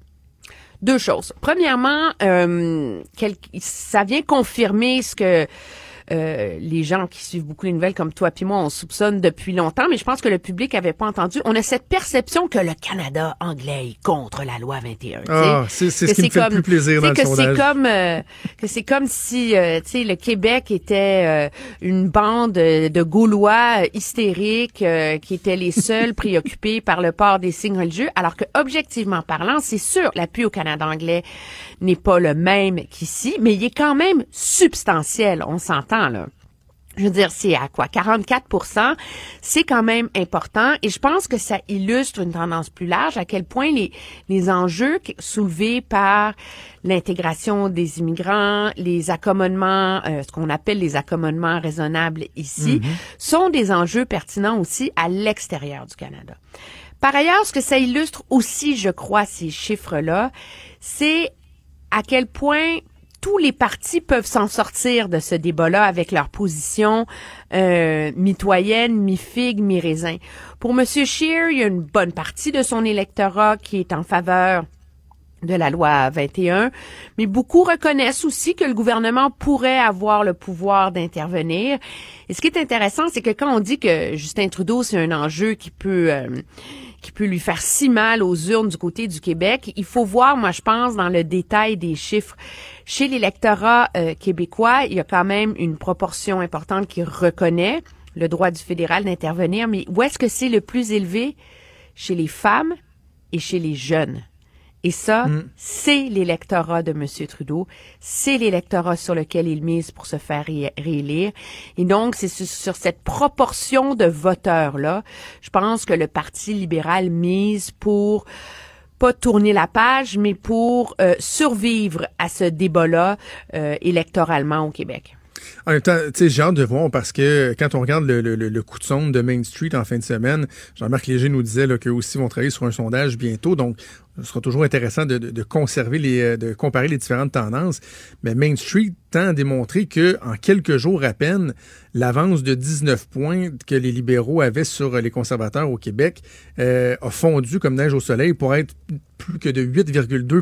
Deux choses. Premièrement, ça vient confirmer ce que euh, les gens qui suivent beaucoup les nouvelles comme toi puis moi, on soupçonne depuis longtemps, mais je pense que le public avait pas entendu. On a cette perception que le Canada anglais est contre la loi 21. Ah, c'est ce qui me fait le plus plaisir dans le que sondage. C'est comme euh, que c'est comme si euh, tu sais le Québec était une bande de Gaulois hystériques qui étaient les seuls préoccupés par le port des signes religieux, alors que objectivement parlant, c'est sûr l'appui au Canada anglais n'est pas le même qu'ici, mais il est quand même substantiel, on s'entend là. Je veux dire, c'est à quoi? 44 c'est quand même important et je pense que ça illustre une tendance plus large à quel point les, les enjeux soulevés par l'intégration des immigrants, les accommodements, euh, ce qu'on appelle les accommodements raisonnables ici, mm-hmm. sont des enjeux pertinents aussi à l'extérieur du Canada. Par ailleurs, ce que ça illustre aussi, je crois, ces chiffres-là, c'est à quel point tous les partis peuvent s'en sortir de ce débat-là avec leur position euh, mitoyenne, mi-figue, mi-raisin. Pour M. Scheer, il y a une bonne partie de son électorat qui est en faveur de la loi 21, mais beaucoup reconnaissent aussi que le gouvernement pourrait avoir le pouvoir d'intervenir. Et ce qui est intéressant, c'est que quand on dit que Justin Trudeau, c'est un enjeu qui peut... Euh, qui peut lui faire si mal aux urnes du côté du Québec. Il faut voir, moi, je pense, dans le détail des chiffres. Chez l'électorat euh, québécois, il y a quand même une proportion importante qui reconnaît le droit du fédéral d'intervenir, mais où est-ce que c'est le plus élevé? Chez les femmes et chez les jeunes. Et ça, mm. c'est l'électorat de M. Trudeau. C'est l'électorat sur lequel il mise pour se faire réélire. Et donc, c'est sur, cette proportion de voteurs-là, je pense que le Parti libéral mise pour pas tourner la page, mais pour euh, survivre à ce débat-là euh, électoralement au Québec. En même temps, j'ai hâte de voir parce que quand on regarde le, coup de sonde de Main Street en fin de semaine, Jean-Marc Léger nous disait qu'eux aussi vont travailler sur un sondage bientôt. Donc, ce sera toujours intéressant de, conserver euh, de comparer les différentes tendances. Mais Main Street tend à démontrer que en quelques jours à peine, l'avance de 19 points que les libéraux avaient sur les conservateurs au Québec euh, a fondu comme neige au soleil pour être plus que de 8,2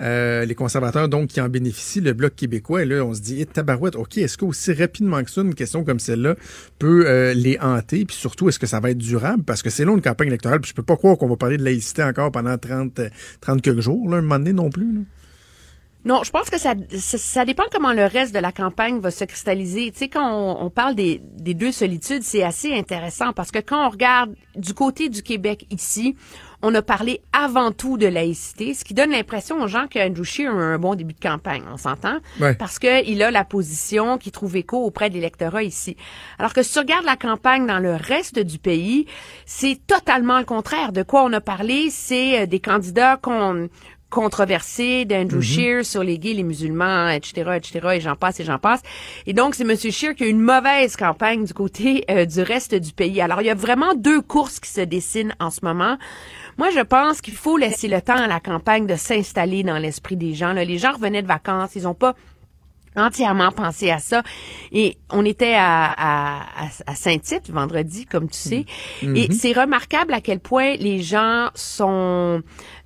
euh, les conservateurs, donc, qui en bénéficient, le Bloc québécois, là, on se dit, eh, tabarouette, OK, est-ce qu'aussi rapidement que ça, une question comme celle-là peut euh, les hanter? Puis surtout, est-ce que ça va être durable? Parce que c'est long, une campagne électorale, puis je peux pas croire qu'on va parler de laïcité encore pendant 30, 30 quelques jours, là, un moment donné non plus. Non, je pense que ça, ça, dépend comment le reste de la campagne va se cristalliser. Tu sais, quand on, parle des deux solitudes, c'est assez intéressant parce que quand on regarde du côté du Québec ici, on a parlé avant tout de laïcité, ce qui donne l'impression aux gens qu'Andrew Scheer a un bon début de campagne, on s'entend? Parce qu'il a la position qui trouve écho auprès de l'électorat ici. Alors que si tu regardes la campagne dans le reste du pays, c'est totalement le contraire. De quoi on a parlé, c'est euh, des candidats qu'on controversé d'Andrew mm Scheer sur les gays, les musulmans, etc., etc., et j'en passe et j'en passe. Et donc, c'est M. Scheer qui a une mauvaise campagne du côté euh, du reste du pays. Alors, il y a vraiment deux courses qui se dessinent en ce moment. Moi, je pense qu'il faut laisser le temps à la campagne de s'installer dans l'esprit des gens. Là, les gens revenaient de vacances, ils ont pas entièrement pensé à ça. Et on était à, à, à Saint-Tite vendredi, comme tu sais. Mm-hmm. Et c'est remarquable à quel point les gens sont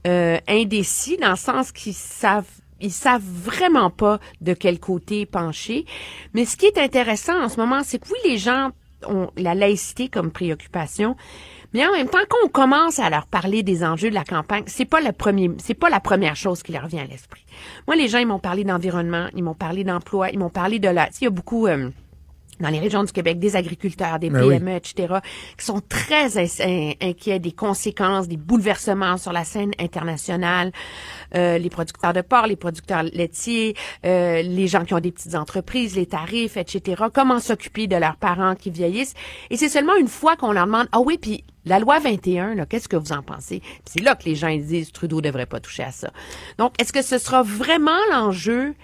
euh, indécis dans le sens qu'ils savent ils savent vraiment pas de quel côté pencher. Mais ce qui est intéressant en ce moment, c'est que oui, les gens ont la laïcité comme préoccupation. Mais en même temps, quand on commence à leur parler des enjeux de la campagne, c'est pas le premier, c'est pas la première chose qui leur vient à l'esprit. Moi, les gens, ils m'ont parlé d'environnement, ils m'ont parlé d'emploi, ils m'ont parlé de la, il y a beaucoup, euh, dans les régions du Québec, des agriculteurs, des Ben oui. PME, etc., qui sont très in- inquiets des conséquences, des bouleversements sur la scène internationale. Euh, les producteurs de porc, les producteurs laitiers, euh, les gens qui ont des petites entreprises, les tarifs, etc. Comment s'occuper de leurs parents qui vieillissent. Et c'est seulement une fois qu'on leur demande, ah oui, puis la loi 21, là, qu'est-ce que vous en pensez? C'est là que les gens ils disent, Trudeau devrait pas toucher à ça. Donc, est-ce que ce sera vraiment l'enjeu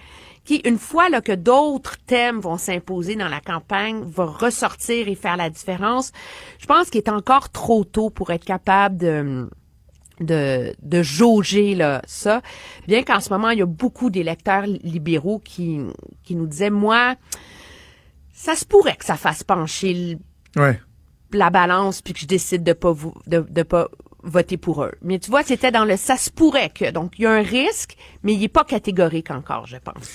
qui, une fois là, que d'autres thèmes vont s'imposer dans la campagne, va ressortir et faire la différence, je pense qu'il est encore trop tôt pour être capable de de, de jauger là, ça, bien qu'en ce moment, il y a beaucoup d'électeurs libéraux qui, qui nous disaient, moi, ça se pourrait que ça fasse pencher le- Ouais. la balance puis que je décide de pas vous, de, de pas voter pour eux. Mais tu vois, c'était dans le ça se pourrait que. Donc, il y a un risque, mais il est pas catégorique encore, je pense.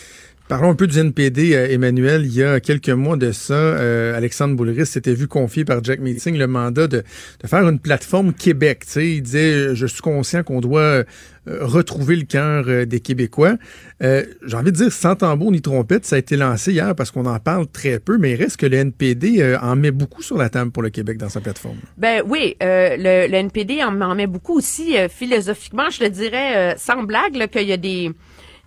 Parlons un peu du NPD, euh, Emmanuel. Il y a quelques mois de ça, euh, Alexandre Boulris s'était vu confier par Jack Meeting le mandat de, de faire une plateforme Québec. Tu sais, il disait, je suis conscient qu'on doit euh, retrouver le cœur euh, des Québécois. J'ai envie de dire, sans tambour ni trompette, ça a été lancé hier parce qu'on en parle très peu, mais il reste que le NPD en met beaucoup sur la table pour le Québec dans sa plateforme. Ben oui, le, le NPD en, en met beaucoup aussi philosophiquement, je le dirais sans blague qu'il y a des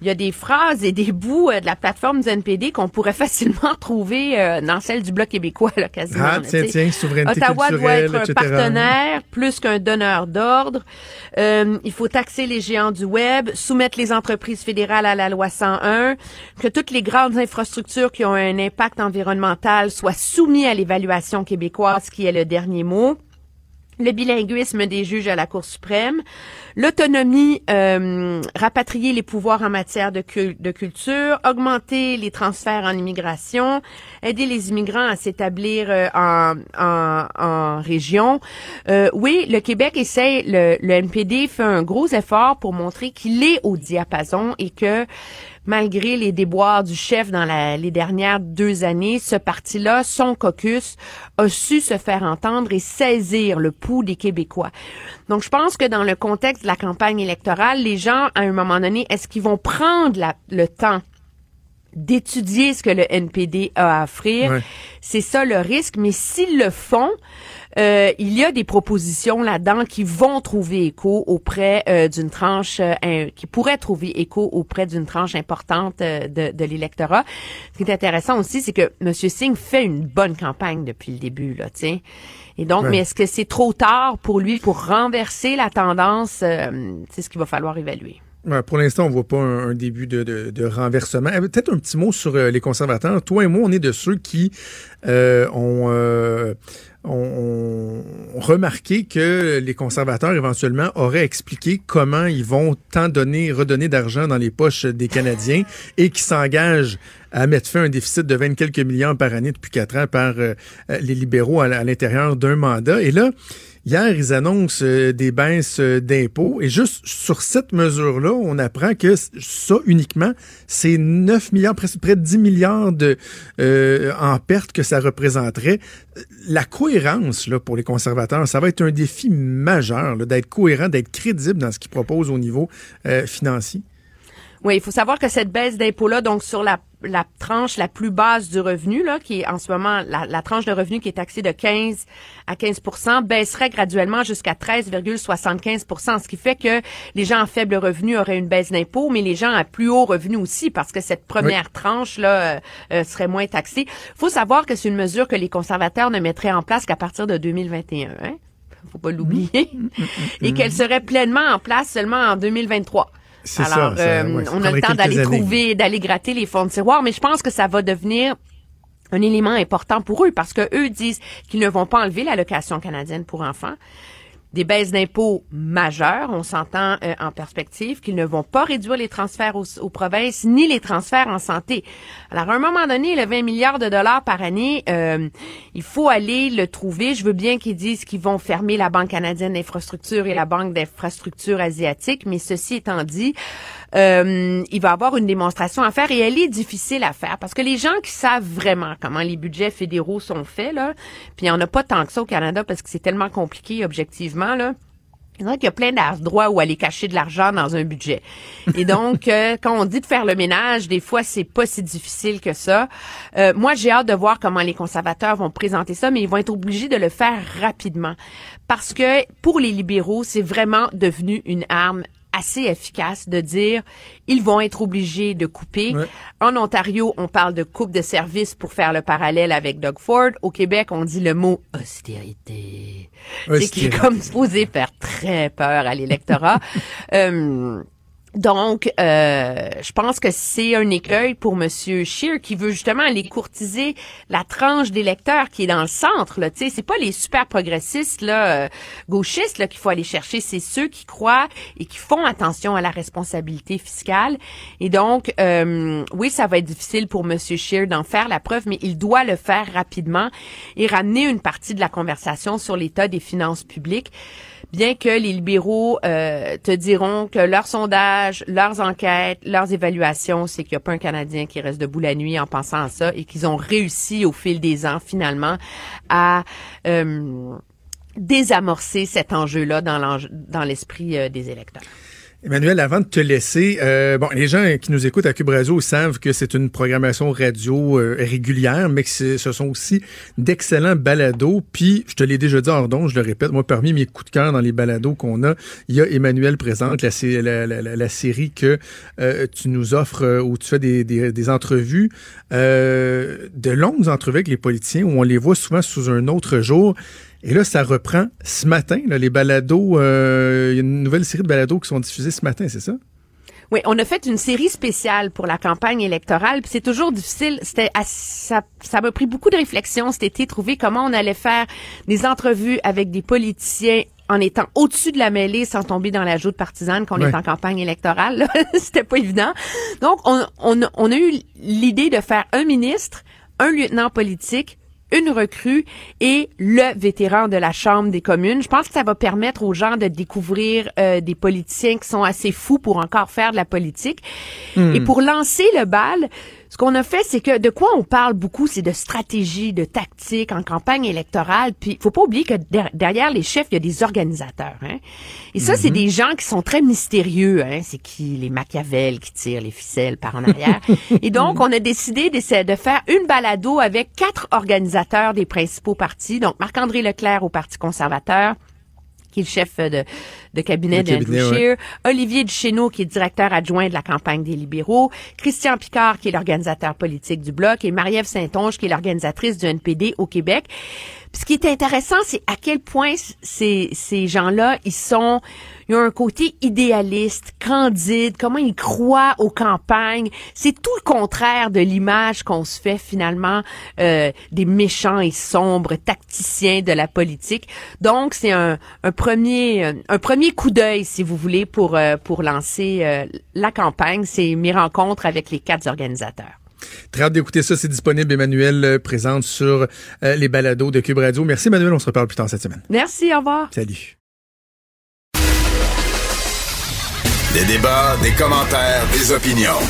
il y a des phrases et des bouts euh, de la plateforme du NPD qu'on pourrait facilement trouver euh, dans celle du Bloc québécois, là, quasiment. Ah, tiens, tiens, souveraineté Ottawa doit être un etc. partenaire plus qu'un donneur d'ordre. Euh, il faut taxer les géants du web, soumettre les entreprises fédérales à la loi 101, que toutes les grandes infrastructures qui ont un impact environnemental soient soumises à l'évaluation québécoise, qui est le dernier mot le bilinguisme des juges à la Cour suprême, l'autonomie, euh, rapatrier les pouvoirs en matière de, cul- de culture, augmenter les transferts en immigration, aider les immigrants à s'établir euh, en région. Euh, oui, le Québec essaie, le, le NPD fait un gros effort pour montrer qu'il est au diapason et que malgré les déboires du chef dans la- les dernières deux années, ce parti-là, son caucus, a su se faire entendre et saisir le pouls des Québécois. Donc, je pense que dans le contexte de la campagne électorale, les gens, à un moment donné, est-ce qu'ils vont prendre le temps d'étudier ce que le NPD a à offrir. C'est ça le risque. Mais s'ils le font, euh, il y a des propositions là-dedans qui vont trouver écho auprès euh, d'une tranche, euh, qui pourraient trouver écho auprès d'une tranche importante euh, de, de l'électorat. Ce qui est intéressant aussi, c'est que M. Singh fait une bonne campagne depuis le début, là, tu sais. Et donc, mais est-ce que c'est trop tard pour lui pour renverser la tendance? C'est ce qu'il va falloir évaluer. Pour l'instant, on voit pas un, début de, de- renversement. Euh, Peut-être un petit mot sur euh, les conservateurs. Toi et moi, on est de ceux qui euh, ont, remarqué que les conservateurs, éventuellement, auraient expliqué comment ils vont tant donner, redonner d'argent dans les poches des Canadiens et qui s'engagent à mettre fin à un déficit de 20 quelques millions par année depuis quatre ans par les libéraux à, à l'intérieur d'un mandat. Et là, Hier, ils annoncent euh, des baisses euh, d'impôts et juste sur cette mesure-là, on apprend que ça uniquement, c'est 9 milliards, près de 10 milliards de, euh, en pertes que ça représenterait. La cohérence là, pour les conservateurs, ça va être un défi majeur là, d'être cohérent, d'être crédible dans ce qu'ils proposent au niveau financier. Oui, il faut savoir que cette baisse d'impôt-là, donc sur la, la tranche la plus basse du revenu, là, qui est en ce moment la, la tranche de revenu qui est taxée de 15 à 15% baisserait graduellement jusqu'à 13,75% ce qui fait que les gens à faible revenu auraient une baisse d'impôt, mais les gens à plus haut revenu aussi, parce que cette première tranche-là euh, euh, serait moins taxée. faut savoir que c'est une mesure que les conservateurs ne mettraient en place qu'à partir de 2021. Hein? Faut pas l'oublier. Et qu'elle serait pleinement en place seulement en 2023. C'est Alors, ça, ça, euh, ouais, on a le temps d'aller années. trouver, d'aller gratter les fonds de tiroir, mais je pense que ça va devenir un élément important pour eux parce que eux disent qu'ils ne vont pas enlever l'allocation canadienne pour enfants. Des baisses d'impôts majeures, on s'entend euh, en perspective, qu'ils ne vont pas réduire les transferts aux, provinces ni les transferts en santé. Alors, à un moment donné, le 20 milliards de dollars par année, euh, il faut aller le trouver. Je veux bien qu'ils disent qu'ils vont fermer la Banque canadienne d'infrastructure et la Banque d'infrastructure asiatique, mais ceci étant dit, euh, il va avoir une démonstration à faire et elle est difficile à faire parce que les gens qui savent vraiment comment les budgets fédéraux sont faits, là, puis il n'y en a pas tant que ça au Canada parce que c'est tellement compliqué objectivement, là. Il y a plein d'endroits où aller cacher de l'argent dans un budget. Et donc, euh, quand on dit de faire le ménage, des fois, c'est pas si difficile que ça. Euh, moi, j'ai hâte de voir comment les conservateurs vont présenter ça, mais ils vont être obligés de le faire rapidement. Parce que pour les libéraux, c'est vraiment devenu une arme assez efficace de dire ils vont être obligés de couper. En Ontario, on parle de coupe de service pour faire le parallèle avec Doug Ford. Au Québec, on dit le mot austérité. C'est qui est comme supposé faire très peur à l'électorat. euh, donc, euh, je pense que c'est un écueil pour Monsieur Scheer qui veut justement aller courtiser la tranche d'électeurs qui est dans le centre. Là, c'est pas les super progressistes là, euh, gauchistes là qu'il faut aller chercher, c'est ceux qui croient et qui font attention à la responsabilité fiscale. Et donc, euh, oui, ça va être difficile pour Monsieur Scheer d'en faire la preuve, mais il doit le faire rapidement et ramener une partie de la conversation sur l'état des finances publiques bien que les libéraux euh, te diront que leurs sondages, leurs enquêtes, leurs évaluations, c'est qu'il n'y a pas un Canadien qui reste debout la nuit en pensant à ça et qu'ils ont réussi au fil des ans finalement à euh, désamorcer cet enjeu-là dans l'esprit euh, des électeurs. Emmanuel, avant de te laisser, euh, bon, les gens qui nous écoutent à Cube savent que c'est une programmation radio euh, régulière, mais que ce sont aussi d'excellents balados. Puis, je te l'ai déjà dit hors je le répète, moi, parmi mes coups de cœur dans les balados qu'on a, il y a Emmanuel présente, la, série que euh, tu nous offres où tu fais des, des, des entrevues, de longues entrevues avec les politiciens où on les voit souvent sous un autre jour. Et là, ça reprend ce matin, là, les balados. Euh, il y a une nouvelle série de balados qui sont diffusés ce matin, c'est ça? Oui, on a fait une série spéciale pour la campagne électorale. Puis c'est toujours difficile. C'était ça, ça m'a pris beaucoup de réflexion cet été, trouver comment on allait faire des entrevues avec des politiciens en étant au-dessus de la mêlée sans tomber dans la joute partisane qu'on est en campagne électorale. C'était pas évident. Donc, on, on, on a eu l'idée de faire un ministre, un lieutenant politique, une recrue et le vétéran de la Chambre des communes. Je pense que ça va permettre aux gens de découvrir euh, des politiciens qui sont assez fous pour encore faire de la politique. Hmm. Et pour lancer le bal, ce qu'on a fait, c'est que de quoi on parle beaucoup, c'est de stratégie, de tactique en campagne électorale. Puis, faut pas oublier que derrière les chefs, il y a des organisateurs. Hein? Et ça, c'est mhm. des gens qui sont très mystérieux. Hein? C'est qui? Les Machiavel qui tirent les ficelles par en arrière. Et donc, on a décidé de faire une balado avec quatre organisateurs des principaux partis. Donc, Marc-André Leclerc au Parti conservateur, qui est le chef de, de cabinet d'Andrew Scheer, Olivier Duchesneau, qui est directeur adjoint de la campagne des libéraux, Christian Picard, qui est l'organisateur politique du Bloc, et Marie-Ève Saint-Onge, qui est l'organisatrice du NPD au Québec. Ce qui est intéressant, c'est à quel point ces, ces gens-là, ils sont, ils ont un côté idéaliste, candide, comment ils croient aux campagnes. C'est tout le contraire de l'image qu'on se fait finalement euh, des méchants et sombres tacticiens de la politique. Donc, c'est un, un, premier, un premier coup d'œil, si vous voulez, pour, euh, pour lancer euh, la campagne. C'est mes rencontres avec les quatre organisateurs. Très hâte d'écouter ça. C'est disponible. Emmanuel euh, présente sur euh, les balados de Cube Radio. Merci, Emmanuel. On se reparle plus tard cette semaine. Merci. Au revoir. Salut. Des débats, des commentaires, des opinions.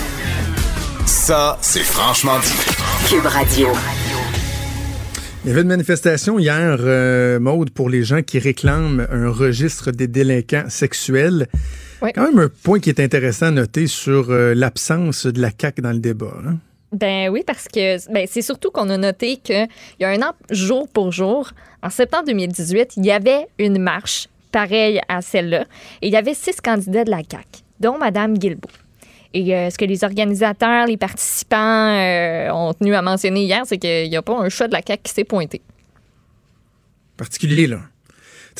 Ça, c'est franchement dit. Cube Radio. Il y avait une manifestation hier, euh, Maude, pour les gens qui réclament un registre des délinquants sexuels. Oui. Quand même un point qui est intéressant à noter sur l'absence de la CAQ dans le débat. Hein? Ben oui, parce que ben, c'est surtout qu'on a noté qu'il y a un an, jour pour jour, en septembre 2018, il y avait une marche pareille à celle-là. Et il y avait six candidats de la CAQ, dont Mme Guilbeault. Et euh, ce que les organisateurs, les participants euh, ont tenu à mentionner hier, c'est qu'il n'y a pas un chat de la CAQ qui s'est pointé. Particulier, là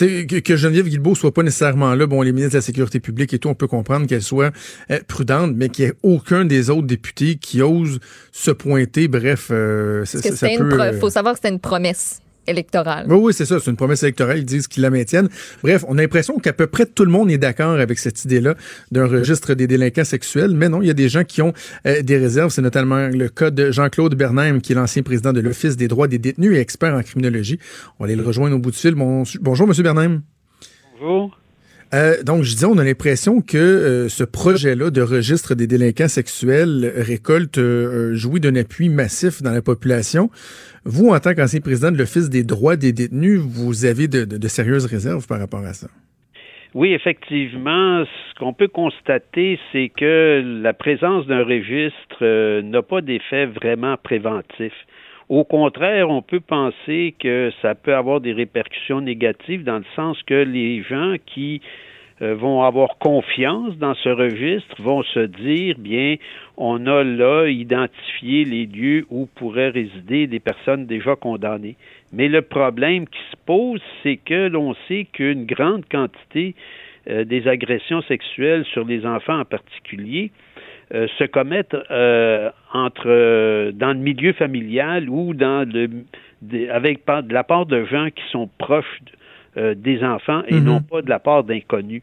que, que, Geneviève Guilbeault soit pas nécessairement là, bon, les ministres de la Sécurité publique et tout, on peut comprendre qu'elle soit euh, prudente, mais qu'il n'y ait aucun des autres députés qui ose se pointer. Bref, euh, ça, peut... Il faut savoir que c'était une promesse électorale. Oui, oui, c'est ça. C'est une promesse électorale. Ils disent qu'ils la maintiennent. Bref, on a l'impression qu'à peu près tout le monde est d'accord avec cette idée-là d'un registre des délinquants sexuels. Mais non, il y a des gens qui ont euh, des réserves. C'est notamment le cas de Jean-Claude Bernheim, qui est l'ancien président de l'Office des droits des détenus et expert en criminologie. On va aller le rejoindre au bout du fil. Bon, bonjour, Monsieur Bernheim. Bonjour. Euh, donc, je disais, on a l'impression que euh, ce projet-là de registre des délinquants sexuels récolte, euh, jouit d'un appui massif dans la population. Vous, en tant qu'ancien président de l'Office des droits des détenus, vous avez de, de, de sérieuses réserves par rapport à ça? Oui, effectivement, ce qu'on peut constater, c'est que la présence d'un registre n'a pas d'effet vraiment préventif. Au contraire, on peut penser que ça peut avoir des répercussions négatives dans le sens que les gens qui euh, vont avoir confiance dans ce registre vont se dire, bien, on a là identifié les lieux où pourraient résider des personnes déjà condamnées. Mais le problème qui se pose, c'est que l'on sait qu'une grande quantité euh, des agressions sexuelles sur les enfants en particulier se commettent euh, entre euh, dans le milieu familial ou dans le avec de la part de gens qui sont proches des enfants et non mhm. pas de la part d'inconnus.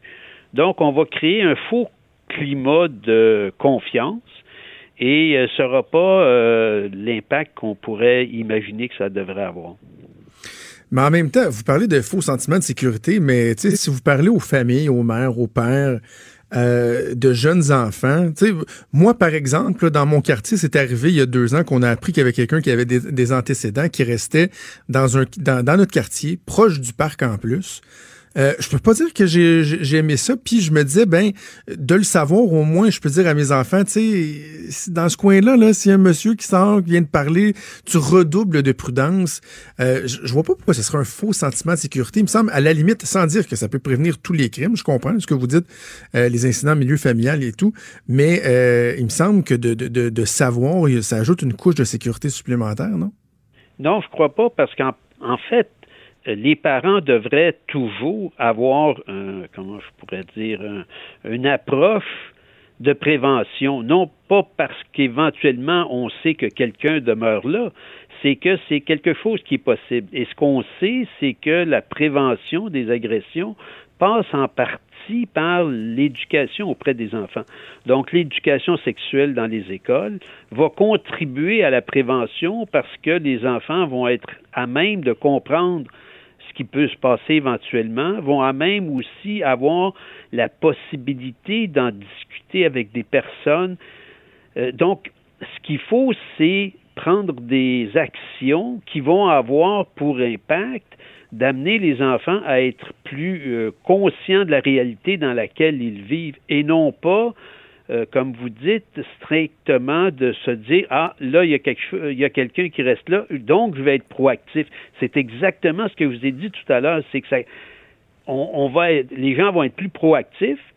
Donc, on va créer un faux climat de confiance et ce sera pas l'impact qu'on pourrait imaginer que ça devrait avoir. Mais en même temps, vous parlez de faux sentiments de sécurité, mais si vous parlez aux familles, aux mères, aux pères, euh, de jeunes enfants. moi, par exemple, dans mon quartier, c'est arrivé il y a deux ans qu'on a appris qu'il y avait quelqu'un qui avait des, antécédents qui restait dans, un, dans notre quartier, proche du parc en plus. Euh, je peux pas dire que j'ai aimé ça. Puis je me disais, ben, de le savoir, au moins, je peux dire à mes enfants, tu sais, dans ce coin-là, là, s'il y a un monsieur qui sort, qui vient de parler, tu redoubles de prudence. Euh, je, vois pas pourquoi ce serait un faux sentiment de sécurité. Il me semble, à la limite, sans dire que ça peut prévenir tous les crimes, je comprends ce que vous dites, euh, les incidents en milieu familial et tout, mais euh, il me semble que de, de, de, savoir, ça ajoute une couche de sécurité supplémentaire, non? Non, je crois pas, parce qu'en en fait, les parents devraient toujours avoir, comment je pourrais dire, une approche de prévention, non pas parce qu'éventuellement on sait que quelqu'un demeure là, c'est que c'est quelque chose qui est possible. Et ce qu'on sait, c'est que la prévention des agressions passe en partie par l'éducation auprès des enfants. Donc l'éducation sexuelle dans les écoles va contribuer à la prévention parce que les enfants vont être à même de comprendre qui peut se passer éventuellement, vont à même aussi avoir la possibilité d'en discuter avec des personnes. Euh, donc, ce qu'il faut, c'est prendre des actions qui vont avoir pour impact d'amener les enfants à être plus euh, conscients de la réalité dans laquelle ils vivent et non pas euh, comme vous dites, strictement de se dire ah là il y a quelque il y a quelqu'un qui reste là, donc je vais être proactif. C'est exactement ce que je vous ai dit tout à l'heure, c'est que ça, on, va les gens vont être plus proactifs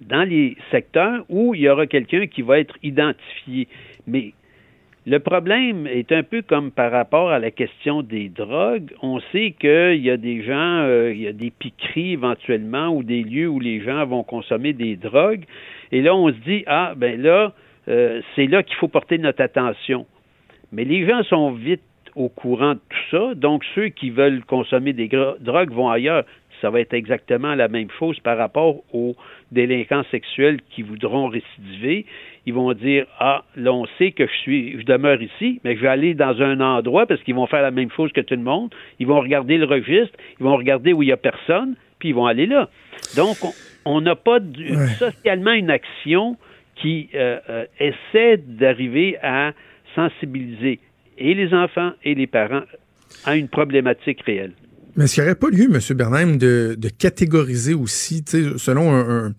dans les secteurs où il y aura quelqu'un qui va être identifié. Mais le problème est un peu comme par rapport à la question des drogues. On sait qu'il y a des gens, euh, il y a des piqueries éventuellement ou des lieux où les gens vont consommer des drogues. Et là, on se dit, ah, ben là, euh, c'est là qu'il faut porter notre attention. Mais les gens sont vite au courant de tout ça. Donc, ceux qui veulent consommer des drogues vont ailleurs. Ça va être exactement la même chose par rapport aux délinquants sexuels qui voudront récidiver. Ils vont dire Ah, là, on sait que je suis je demeure ici, mais je vais aller dans un endroit parce qu'ils vont faire la même chose que tout le monde. Ils vont regarder le registre, ils vont regarder où il n'y a personne, puis ils vont aller là. Donc, on n'a pas socialement une action qui euh, euh, essaie d'arriver à sensibiliser et les enfants et les parents à une problématique réelle. Mais est-ce qu'il n'y aurait pas lieu, M. Bernheim, de, de catégoriser aussi, selon un, un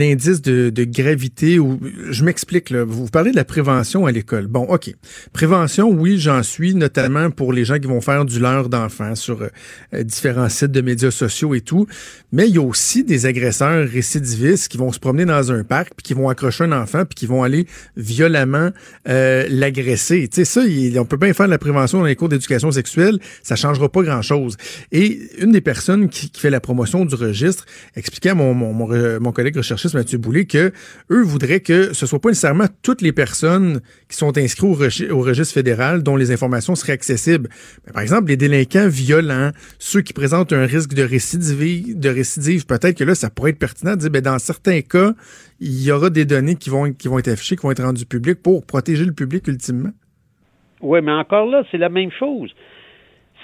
indice de, gravité ou je m'explique là, vous parlez de la prévention à l'école. Bon, OK. Prévention, oui, j'en suis notamment pour les gens qui vont faire du leurre d'enfants sur euh, différents sites de médias sociaux et tout, mais il y a aussi des agresseurs récidivistes qui vont se promener dans un parc puis qui vont accrocher un enfant puis qui vont aller violemment euh, l'agresser. Tu sais ça, on peut bien faire de la prévention dans les cours d'éducation sexuelle, ça changera pas grand-chose. Et une des personnes qui, qui, fait la promotion du registre expliquait à mon, mon, mon, mon collègue rechercheur Mathieu Boulay que eux voudraient que ce soit pas nécessairement toutes les personnes qui sont inscrites au, registre fédéral dont les informations seraient accessibles. par exemple, les délinquants violents, ceux qui présentent un risque de récidive, de récidive, peut-être que là, ça pourrait être pertinent de dire, ben, dans certains cas, il y aura des données qui vont, qui vont être affichées, qui vont être rendues publiques pour protéger le public ultimement. Oui, mais encore là, c'est la même chose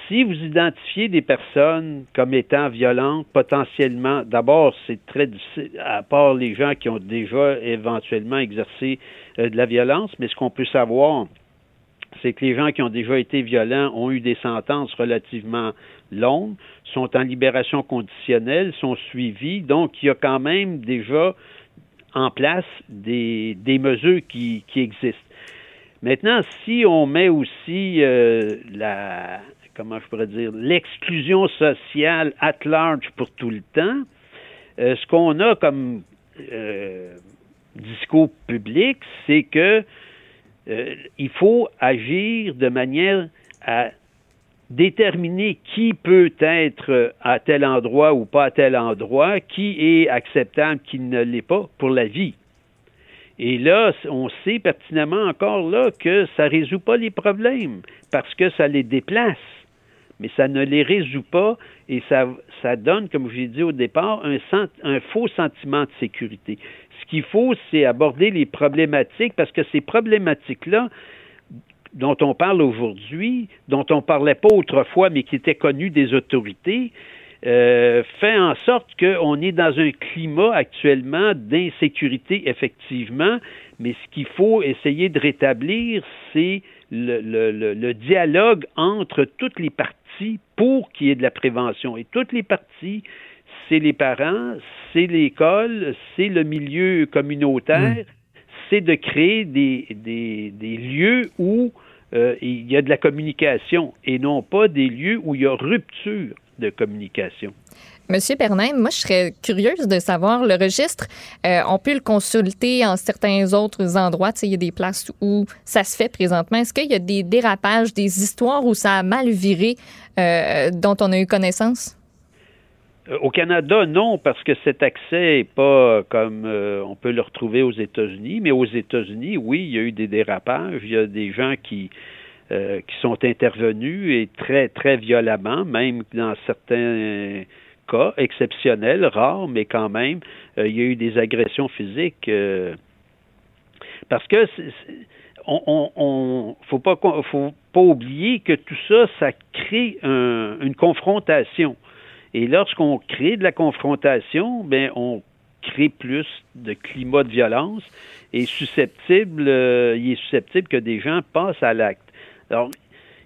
si vous identifiez des personnes comme étant violentes, potentiellement, d'abord, c'est très difficile, à part les gens qui ont déjà éventuellement exercé euh, de la violence, mais ce qu'on peut savoir, c'est que les gens qui ont déjà été violents ont eu des sentences relativement longues, sont en libération conditionnelle, sont suivis, donc il y a quand même déjà en place des, des mesures qui, qui existent. Maintenant, si on met aussi euh, la, comment je pourrais dire, l'exclusion sociale at large pour tout le temps, euh, ce qu'on a comme euh, discours public, c'est que euh, il faut agir de manière à déterminer qui peut être à tel endroit ou pas à tel endroit, qui est acceptable, qui ne l'est pas pour la vie. Et là, on sait pertinemment encore là que ça ne résout pas les problèmes parce que ça les déplace mais ça ne les résout pas et ça, donne, comme je l'ai dit au départ, un, faux sentiment de sécurité. Ce qu'il faut, c'est aborder les problématiques parce que ces problématiques-là, dont on parle aujourd'hui, dont on ne parlait pas autrefois, mais qui étaient connues des autorités, euh, fait en sorte qu'on est dans un climat actuellement d'insécurité, effectivement, mais ce qu'il faut essayer de rétablir, c'est le, dialogue entre toutes les parties pour qu'il y ait de la prévention. Et toutes les parties, c'est les parents, c'est l'école, c'est le milieu communautaire, mm. c'est de créer des, des, lieux où euh, il y a de la communication et non pas des lieux où il y a rupture de communication. Monsieur Bernard, moi, je serais curieuse de savoir le registre. Euh, on peut le consulter en certains autres endroits. Il y a des places où ça se fait présentement. Est-ce qu'il y a des dérapages, des histoires où ça a mal viré euh, dont on a eu connaissance? Euh, au Canada, non, parce que cet accès n'est pas comme on peut le retrouver aux États-Unis. Mais aux États-Unis, oui, il y a eu des dérapages. Il y a des gens qui qui sont intervenus et très très violemment, même dans certains cas exceptionnels, rares, mais quand même, euh, il y a eu des agressions physiques. Euh, parce que on, on, faut pas faut pas oublier que tout ça, ça crée une confrontation. Et lorsqu'on crée de la confrontation, ben on crée plus de climat de violence et susceptible, euh, il est susceptible que des gens passent à l'acte.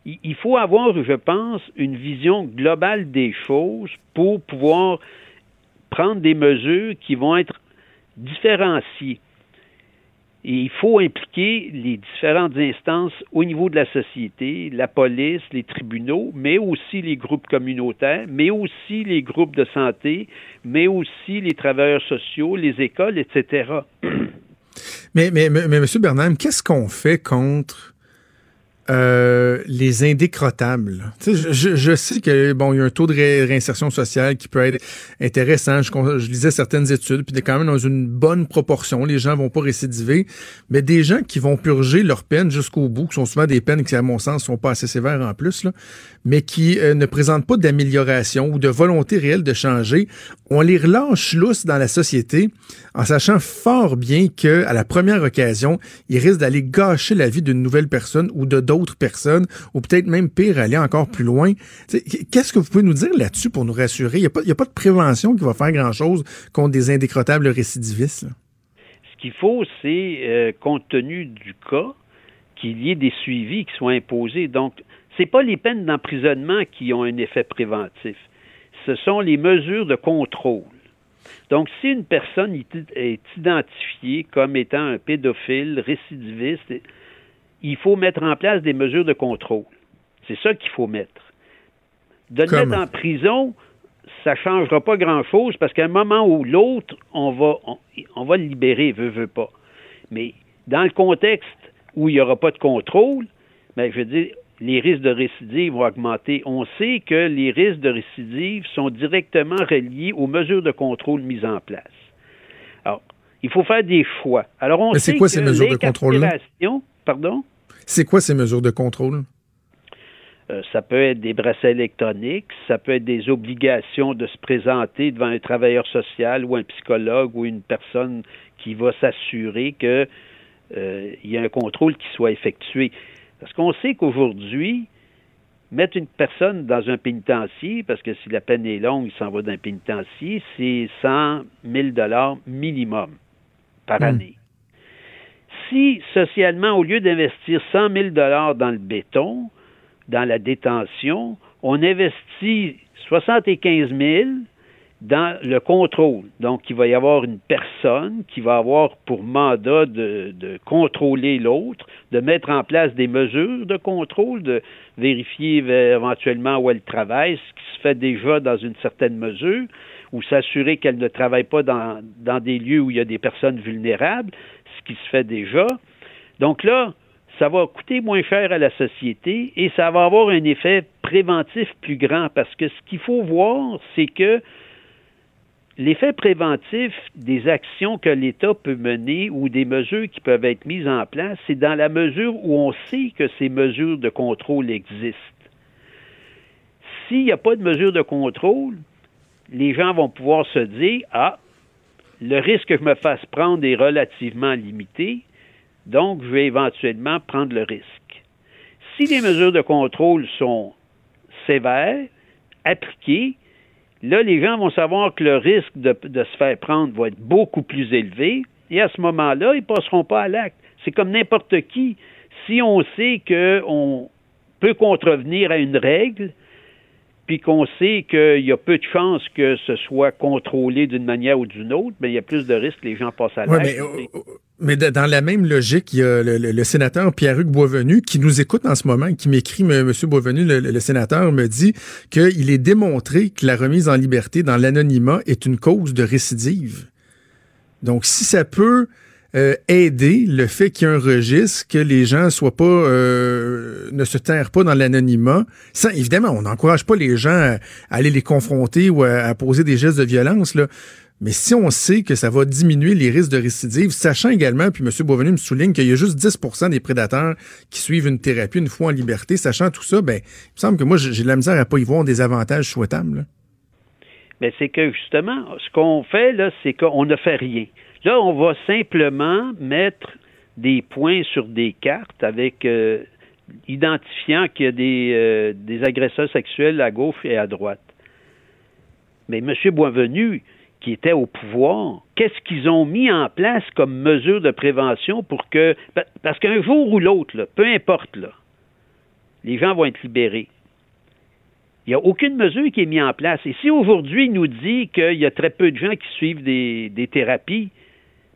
Il faut avoir, je pense, une vision globale des choses pour pouvoir prendre des mesures qui vont être différenciées. Et il faut impliquer les différentes instances au niveau de la société, la police, les tribunaux, mais aussi les groupes communautaires, mais aussi les groupes de santé, mais aussi les travailleurs sociaux, les écoles, etc. Mais, mais, mais, M. Bernard, qu'est-ce qu'on fait contre euh, les indécrottables. Je, je, sais que bon, il y a un taux de réinsertion sociale qui peut être intéressant. Je, je lisais certaines études, puis quand même dans une bonne proportion. Les gens vont pas récidiver, mais des gens qui vont purger leur peine jusqu'au bout, qui sont souvent des peines qui, à mon sens, sont pas assez sévères en plus, là, mais qui euh, ne présentent pas d'amélioration ou de volonté réelle de changer, on les relâche lousse dans la société en sachant fort bien que à la première occasion, ils risquent d'aller gâcher la vie d'une nouvelle personne ou de d'autres personnes, ou peut-être même pire, aller encore plus loin. Qu'est-ce que vous pouvez nous dire là-dessus pour nous rassurer? Il n'y a, pas de prévention qui va faire grand-chose contre des indécrottables récidivistes. Ce qu'il faut, c'est, euh, compte tenu du cas, qu'il y ait des suivis qui soient imposés. Donc, ce pas les peines d'emprisonnement qui ont un effet préventif. Ce sont les mesures de contrôle. Donc, si une personne est identifiée comme étant un pédophile récidiviste, il faut mettre en place des mesures de contrôle. C'est ça qu'il faut mettre. De le mettre en prison, ça ne changera pas grand-chose parce qu'à un moment ou l'autre, on va, on, va le libérer, veut, veut pas. Mais dans le contexte où il n'y aura pas de contrôle, ben, je veux dire, les risques de récidive vont augmenter. On sait que les risques de récidive sont directement reliés aux mesures de contrôle mises en place. Alors, Il faut faire des choix. Alors, on Mais sait c'est quoi que ces mesures de contrôle-là? l'incarcération- Pardon? C'est quoi ces mesures de contrôle? Euh, ça peut être des bracelets électroniques, ça peut être des obligations de se présenter devant un travailleur social ou un psychologue ou une personne qui va s'assurer qu'il y a un contrôle qui soit effectué. Parce qu'on sait qu'aujourd'hui, mettre une personne dans un pénitencier, parce que si la peine est longue, il s'en va d'un pénitencier, c'est 100 000 dollars minimum par Hmm. année. Si socialement, au lieu d'investir 100 000 dollars dans le béton, dans la détention, on investit 75 000 dans le contrôle. Donc, il va y avoir une personne qui va avoir pour mandat de, contrôler l'autre, de mettre en place des mesures de contrôle, de vérifier éventuellement où elle travaille, ce qui se fait déjà dans une certaine mesure, ou s'assurer qu'elle ne travaille pas dans des lieux où il y a des personnes vulnérables, qui se fait déjà. Donc là, ça va coûter moins cher à la société et ça va avoir un effet préventif plus grand parce que ce qu'il faut voir, c'est que l'effet préventif des actions que l'État peut mener ou des mesures qui peuvent être mises en place, c'est dans la mesure où on sait que ces mesures de contrôle existent. S'il n'y a pas de mesures de contrôle, les gens vont pouvoir se dire Ah, le risque que je me fasse prendre est relativement limité, donc je vais éventuellement prendre le risque. Si les mesures de contrôle sont sévères, appliquées, là, les gens vont savoir que le risque de, se faire prendre va être beaucoup plus élevé, et à ce moment-là, ils ne passeront pas à l'acte. C'est comme n'importe qui. Si on sait qu'on peut contrevenir à une règle, puis qu'on sait qu'il y a peu de chances que ce soit contrôlé d'une manière ou d'une autre, bien, il y a plus de risques que les gens passent à Ouais, l'acte. mais, mais de- dans la même logique, il y a le, le- le sénateur Pierre-Hugues Boisvenu qui nous écoute en ce moment, qui m'écrit, M. Monsieur Boisvenu, le, le sénateur, me dit qu'il est démontré que la remise en liberté dans l'anonymat est une cause de récidive. Donc, si ça peut euh, aider le fait qu'il y ait un registre, que les gens soient pas, euh, ne se terrent pas dans l'anonymat, ça, évidemment, on n'encourage pas les gens à, aller les confronter ou à, poser des gestes de violence. Mais si on sait que ça va diminuer les risques de récidive, sachant également, puis M. Boisvenu me souligne qu'il y a juste 10% des prédateurs qui suivent une thérapie une fois en liberté, sachant tout ça, ben, il me semble que moi, j'ai de la misère à pas y voir des avantages souhaitables. là. Mais c'est que justement, ce qu'on fait, là, c'est qu'on ne fait rien. Là, on va simplement mettre des points sur des cartes avec euh, identifiant qu'il y a des, euh, des agresseurs sexuels à gauche et à droite. Mais M. Boisvenu, qui était au pouvoir, qu'est-ce qu'ils ont mis en place comme mesure de prévention pour que. pa- Parce qu'un jour ou l'autre, peu importe, là, les gens vont être libérés. Il n'y a aucune mesure qui est mise en place. Et si aujourd'hui il nous dit qu'il y a très peu de gens qui suivent des thérapies,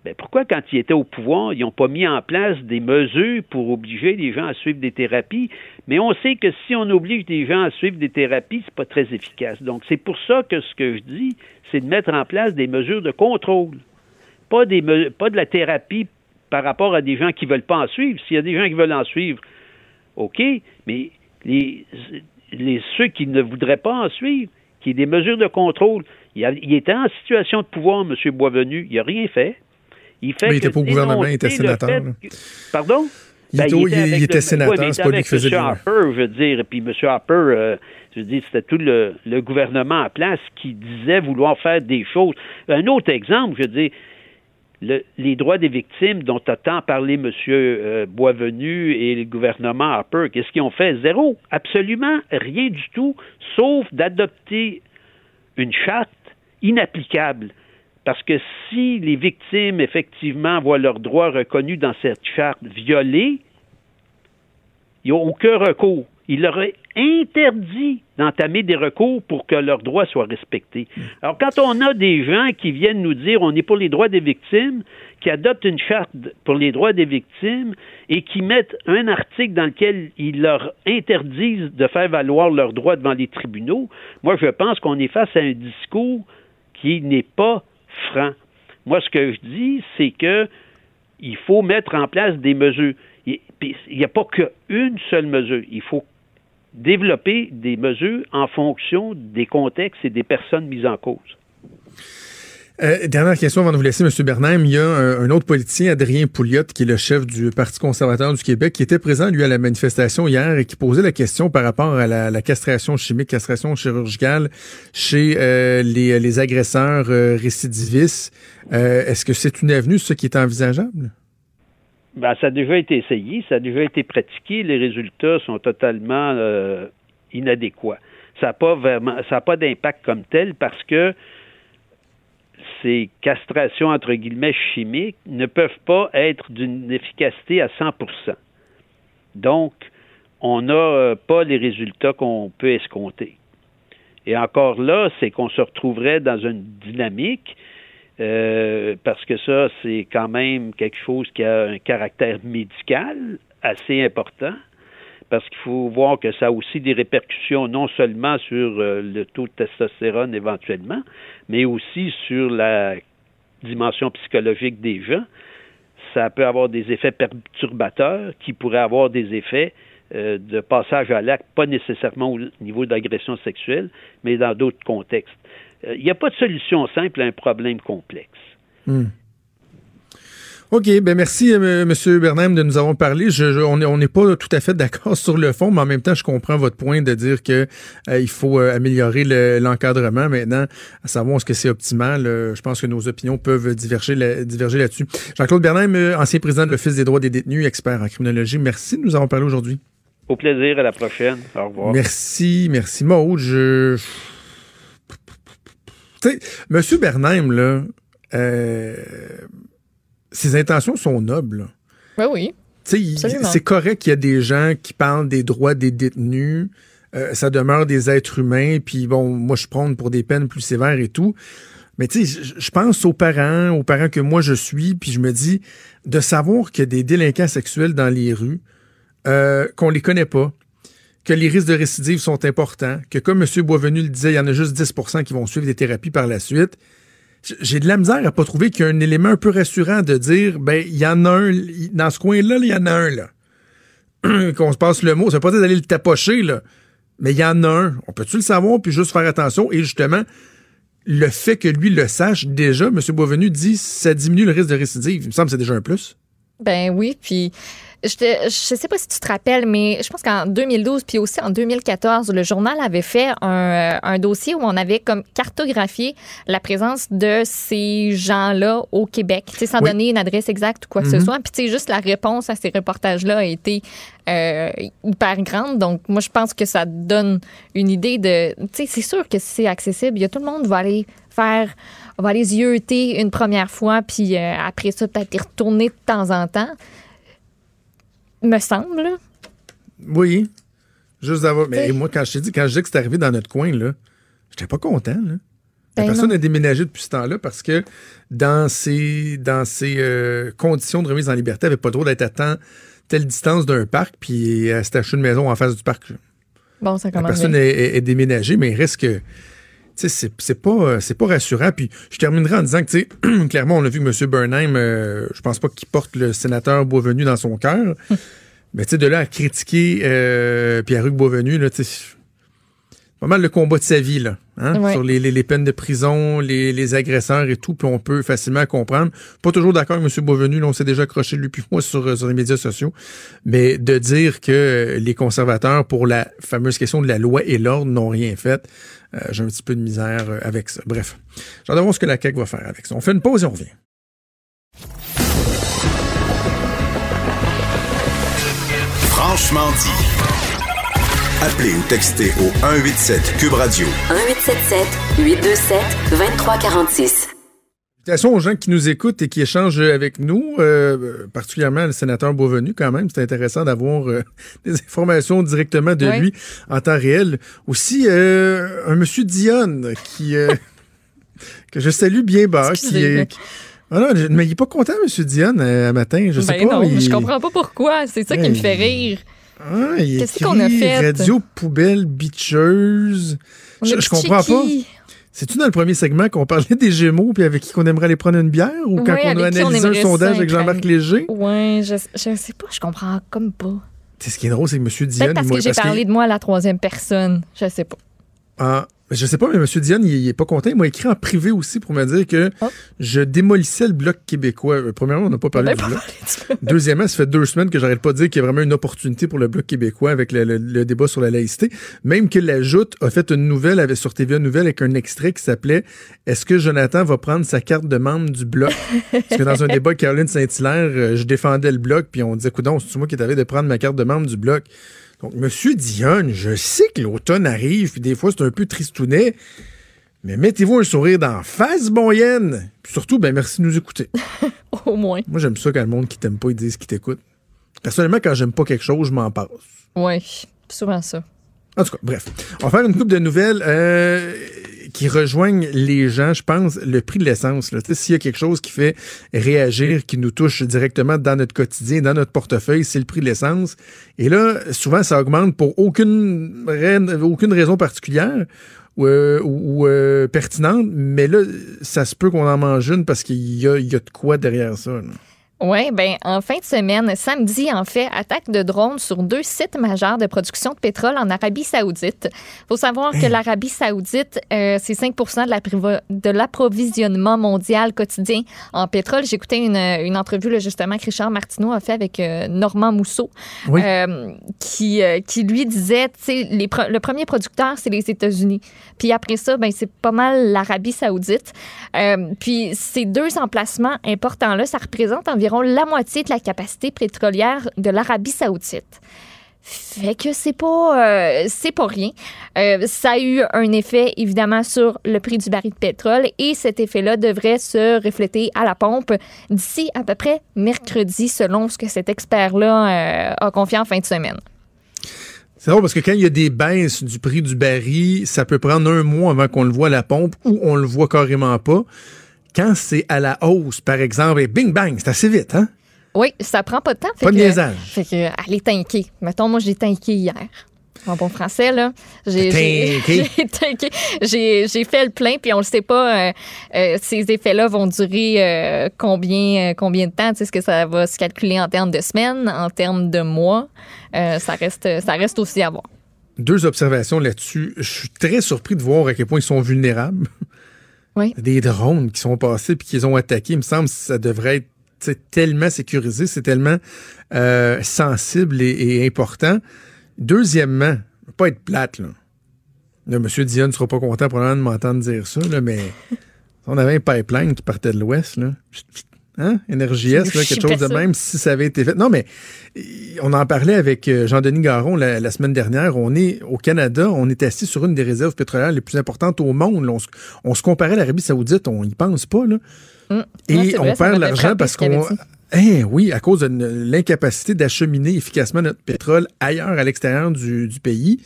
ben pourquoi, quand ils étaient au pouvoir, ils n'ont pas mis en place des mesures pour obliger les gens à suivre des thérapies? Mais on sait que si on oblige des gens à suivre des thérapies, c'est pas très efficace. Donc, c'est pour ça que ce que je dis, c'est de mettre en place des mesures de contrôle. Pas, de la thérapie par rapport à des gens qui ne veulent pas en suivre. S'il y a des gens qui veulent en suivre, OK, mais ceux qui ne voudraient pas en suivre, qui aient des mesures de contrôle, il, a- il était en situation de pouvoir, M. Boisvenu, il n'a rien fait. Il fait Mais il était pas au gouvernement, il était sénateur, que- Pardon? Il Ben, était il- était le- sénateur, ouais, c'est pas lui qui faisait M. Harper, je veux dire, et puis M. Harper, euh, je veux dire, c'était tout le, le gouvernement en place qui disait vouloir faire des choses. Un autre exemple, je veux dire, le- les droits des victimes dont a tant parlé M. euh, Boisvenu et le gouvernement Harper, qu'est-ce qu'ils ont fait? Zéro. Absolument rien du tout, sauf d'adopter une charte inapplicable. Parce que si les victimes, effectivement, voient leurs droits reconnus dans cette charte violés, ils n'ont aucun recours. Il leur est interdit d'entamer des recours pour que leurs droits soient respectés. Alors, quand on a des gens qui viennent nous dire on est pour les droits des victimes, qui adoptent une charte pour les droits des victimes et qui mettent un article dans lequel ils leur interdisent de faire valoir leurs droits devant les tribunaux, moi, je pense qu'on est face à un discours qui n'est pas franc. Moi, ce que je dis, c'est que il faut mettre en place des mesures. Il n'y a pas qu'une seule mesure. Il faut développer des mesures en fonction des contextes et des personnes mises en cause. Euh, dernière question avant de vous laisser, M. Bernheim. Il y a un, autre politicien, Adrien Pouliot, qui est le chef du Parti conservateur du Québec, qui était présent, lui, à la manifestation hier et qui posait la question par rapport à la, castration chimique, castration chirurgicale chez euh, les, agresseurs euh, récidivistes. Est-ce que c'est une avenue, ce qui est envisageable? Ben, ça a déjà été essayé, ça a déjà été pratiqué. Les résultats sont totalement inadéquats. Ça n'a pas vraiment, ça n'a pas d'impact comme tel parce que ces castrations entre guillemets chimiques ne peuvent pas être d'une efficacité à 100% Donc, on n'a euh, pas les résultats qu'on peut escompter. Et encore là, c'est qu'on se retrouverait dans une dynamique euh, parce que ça, c'est quand même quelque chose qui a un caractère médical assez important, parce qu'il faut voir que ça a aussi des répercussions non seulement sur euh, le taux de testostérone éventuellement, mais aussi sur la dimension psychologique des gens. Ça peut avoir des effets perturbateurs qui pourraient avoir des effets euh, de passage à l'acte, pas nécessairement au niveau d'agression sexuelle, mais dans d'autres contextes. Il euh, n'y a pas de solution simple à un problème complexe. Hmm. OK, ben merci euh, M. Bernheim de nous avoir parlé. Je, on n'est pas tout à fait d'accord sur le fond, mais en même temps, je comprends votre point de dire que euh, il faut améliorer l'encadrement maintenant, à savoir est-ce que c'est optimal. je pense que nos opinions peuvent diverger, diverger là-dessus. Jean-Claude Bernheim, ancien président de l'Office des droits des détenus, expert en criminologie, merci de nous avoir parlé aujourd'hui. Au plaisir, à la prochaine. Au revoir. Merci, merci Maud. Je sais, Monsieur Bernheim, là, euh, ses intentions sont nobles. Ben oui. C'est correct qu'il y a des gens qui parlent des droits des détenus. Euh, ça demeure des êtres humains. Puis bon, moi, je prends pour des peines plus sévères et tout. Mais tu sais, je pense aux parents, aux parents que moi je suis, puis je me dis de savoir qu'il y a des délinquants sexuels dans les rues, euh, qu'on les connaît pas, que les risques de récidive sont importants, que comme M. Boisvenu le disait, il y en a juste 10% qui vont suivre des thérapies par la suite. J'ai de la misère à pas trouver qu'il y a un élément un peu rassurant de dire, ben, il y en a un, dans ce coin-là, il y en a un, là. Qu'on se passe le mot. Ça veut pas dire d'aller le tapocher, là. Mais il y en a un. On peut-tu le savoir puis juste faire attention? Et justement, le fait que lui le sache, déjà, M. Boisvenu dit, ça diminue le risque de récidive. Il me semble que c'est déjà un plus. Ben oui, puis je, te, sais pas si tu te rappelles, mais je pense qu'en 2012 puis aussi en 2014, le journal avait fait un, un, dossier où on avait comme cartographié la présence de ces gens-là au Québec, sans donner une adresse exacte ou quoi que ce mhm. soit. Puis tu sais, juste la réponse à ces reportages-là a été euh, hyper grande. Donc moi, je pense que ça donne une idée de, tu sais, c'est sûr que c'est accessible. Il y a tout le monde va aller faire on va aller yeuter une première fois, puis euh, après ça, peut-être y retourner de temps en temps me semble. Oui. Juste d'avoir. Mais moi, quand je t'ai dit, quand je dis que c'est arrivé dans notre coin, là, j'étais pas content, là. La ben personne a déménagé depuis ce temps-là parce que dans ces, dans ces euh, conditions de remise en liberté, elle n'avait pas le droit d'être à temps, telle distance d'un parc, puis elle s'est acheté une maison en face du parc. Bon, ça La personne est, déménagée, mais il reste que c'est pas c'est pas rassurant. Puis je terminerai en disant que tu sais clairement on a vu que M. Burnham, euh, je pense pas qu'il porte le sénateur Boisvenu dans son cœur. Mais tu sais de là à critiquer euh, Pierre-Hugues Boisvenu là, tu pas mal le combat de sa vie, là, hein, sur les, les, peines de prison, les, les, agresseurs et tout, puis on peut facilement comprendre. Pas toujours d'accord avec M. Beauvenu, là, on s'est déjà accroché lui puis moi sur, sur les médias sociaux, mais de dire que les conservateurs, pour la fameuse question de la loi et l'ordre, n'ont rien fait, euh, j'ai un petit peu de misère euh, avec ça. Bref, j'en voir ce que la CAQ va faire avec ça. On fait une pause et on revient. Franchement dit. Appelez ou textez au 187 Cube Radio. 1877 827 2346. Salutations aux gens qui nous écoutent et qui échangent avec nous, euh, particulièrement le sénateur Beauvenu quand même. C'est intéressant d'avoir euh, des informations directement de lui en temps réel. Aussi, euh, un monsieur Dionne qui que je salue bien bas, qui est... Ah non, mais il est pas content, M. Dionne, à matin. Je sais ben pas. Non, je comprends pas pourquoi. C'est ça qui me fait rire. Ah, Qu'est-ce qu'on a fait? Radio poubelle bitcheuse. Je, je comprends pas. C'est-tu dans le premier segment qu'on parlait des Gémeaux puis avec qui qu'on aimerait aller prendre une bière ou quand on a analysé un sondage avec Jean-Marc Léger? Oui, je, je sais pas, je comprends comme pas. C'est ce qui est drôle, c'est que M. Dion. parce que j'ai parlé de moi à la troisième personne, je sais pas. Ah, Je sais pas, mais M. Dion, il, il est pas content. Il m'a écrit en privé aussi pour me dire que Oh. je démolissais le bloc québécois. Euh, Premièrement, on n'a pas parlé du bloc. Deuxièmement, ça fait deux semaines que j'arrête pas de dire qu'il y a vraiment une opportunité pour le Bloc québécois avec le, le- le débat sur la laïcité. Même que la Joute a fait une nouvelle avec, sur TVA Nouvelle avec un extrait qui s'appelait Est-ce que Jonathan va prendre sa carte de membre du Bloc? Parce que dans un débat avec Caroline Saint-Hilaire, euh, je défendais le Bloc, puis on disait, coudon, c'est moi qui t'avais de prendre ma carte de membre du Bloc. Donc, Monsieur Dionne, je sais que l'automne arrive, puis des fois c'est un peu tristounet, mais mettez-vous un sourire d'en face, bon Yen. Puis surtout, ben merci de nous écouter. Au moins. Moi, j'aime ça quand le monde qui t'aime pas, ils disent qu'ils t'écoutent. Personnellement, quand j'aime pas quelque chose, je m'en passe. Oui, souvent ça. En tout cas, bref. On va faire une coupe de nouvelles euh, qui rejoignent les gens, je pense, le prix de l'essence. S'il y a quelque chose qui fait réagir, qui nous touche directement dans notre quotidien, dans notre portefeuille, c'est le prix de l'essence. Et là, souvent, ça augmente pour aucune, rai- aucune raison particulière ou, euh, euh, pertinente, mais là, ça se peut qu'on en mange une parce qu'il y y a de quoi derrière ça. Oui, ben en fin de semaine, samedi, en fait, attaque de drones sur deux sites majeurs de production de pétrole en Arabie Saoudite. faut savoir que l'Arabie Saoudite, euh, c'est 5 de l'approvisionnement mondial quotidien en pétrole. J'écoutais une, une entrevue là, justement que Richard Martineau a fait avec euh, Normand Mousseau, Oui. euh, qui, euh, qui lui disait, tu sais, les le premier producteur, c'est les États-Unis. Puis après ça, ben, c'est pas mal l'Arabie Saoudite. Euh, puis ces deux emplacements importants-là, ça représente environ la moitié de la capacité pétrolière de l'Arabie Saoudite. Fait que c'est pas euh, rien. Euh, ça a eu un effet évidemment sur le prix du baril de pétrole et cet effet-là devrait se refléter à la pompe d'ici à peu près mercredi selon ce que cet expert-là euh, a confié en fin de semaine. C'est drôle parce que quand il y a des baisses du prix du baril, ça peut prendre un mois avant qu'on le voit à la pompe ou on le voit carrément pas. Quand c'est à la hausse, par exemple, et bing bang, c'est assez vite, hein? Oui, ça prend pas de temps. Fait Pas de que-. Fait que, allez tanker. Mettons, moi, j'ai tanké hier. En bon français, là. J'ai j'ai- fait le plein, puis on le sait pas, euh, euh, ces effets-là vont durer euh, combien, combien de temps? Tu sais, Est-ce que ça va se calculer en termes de semaines, en termes de mois? Ça, reste, ça reste aussi à voir. Deux observations là-dessus. Je suis très surpris de voir à quel point ils sont vulnérables. Des drones qui sont passés puis qu'ils ont attaqué, il me semble que ça devrait être tellement sécurisé, c'est tellement euh, sensible et, important. Deuxièmement, pas être plate, là. M. Dion ne sera pas content probablement de m'entendre dire ça, là, mais on avait un pipeline qui partait de l'Ouest, là. Hein? Énergie S, là, quelque chose de même, si ça avait été fait. Non, mais on en parlait avec euh, Jean-Denis Garon la, la semaine dernière. On est au Canada, on est assis sur une des réserves pétrolières les plus importantes au monde. là. On, se- on se comparait à l'Arabie Saoudite, on y pense pas, là. Hum. Et on vrai, perd l'argent parce qu'on. Hein, oui, à cause de l'incapacité d'acheminer efficacement notre pétrole ailleurs à l'extérieur du, du pays.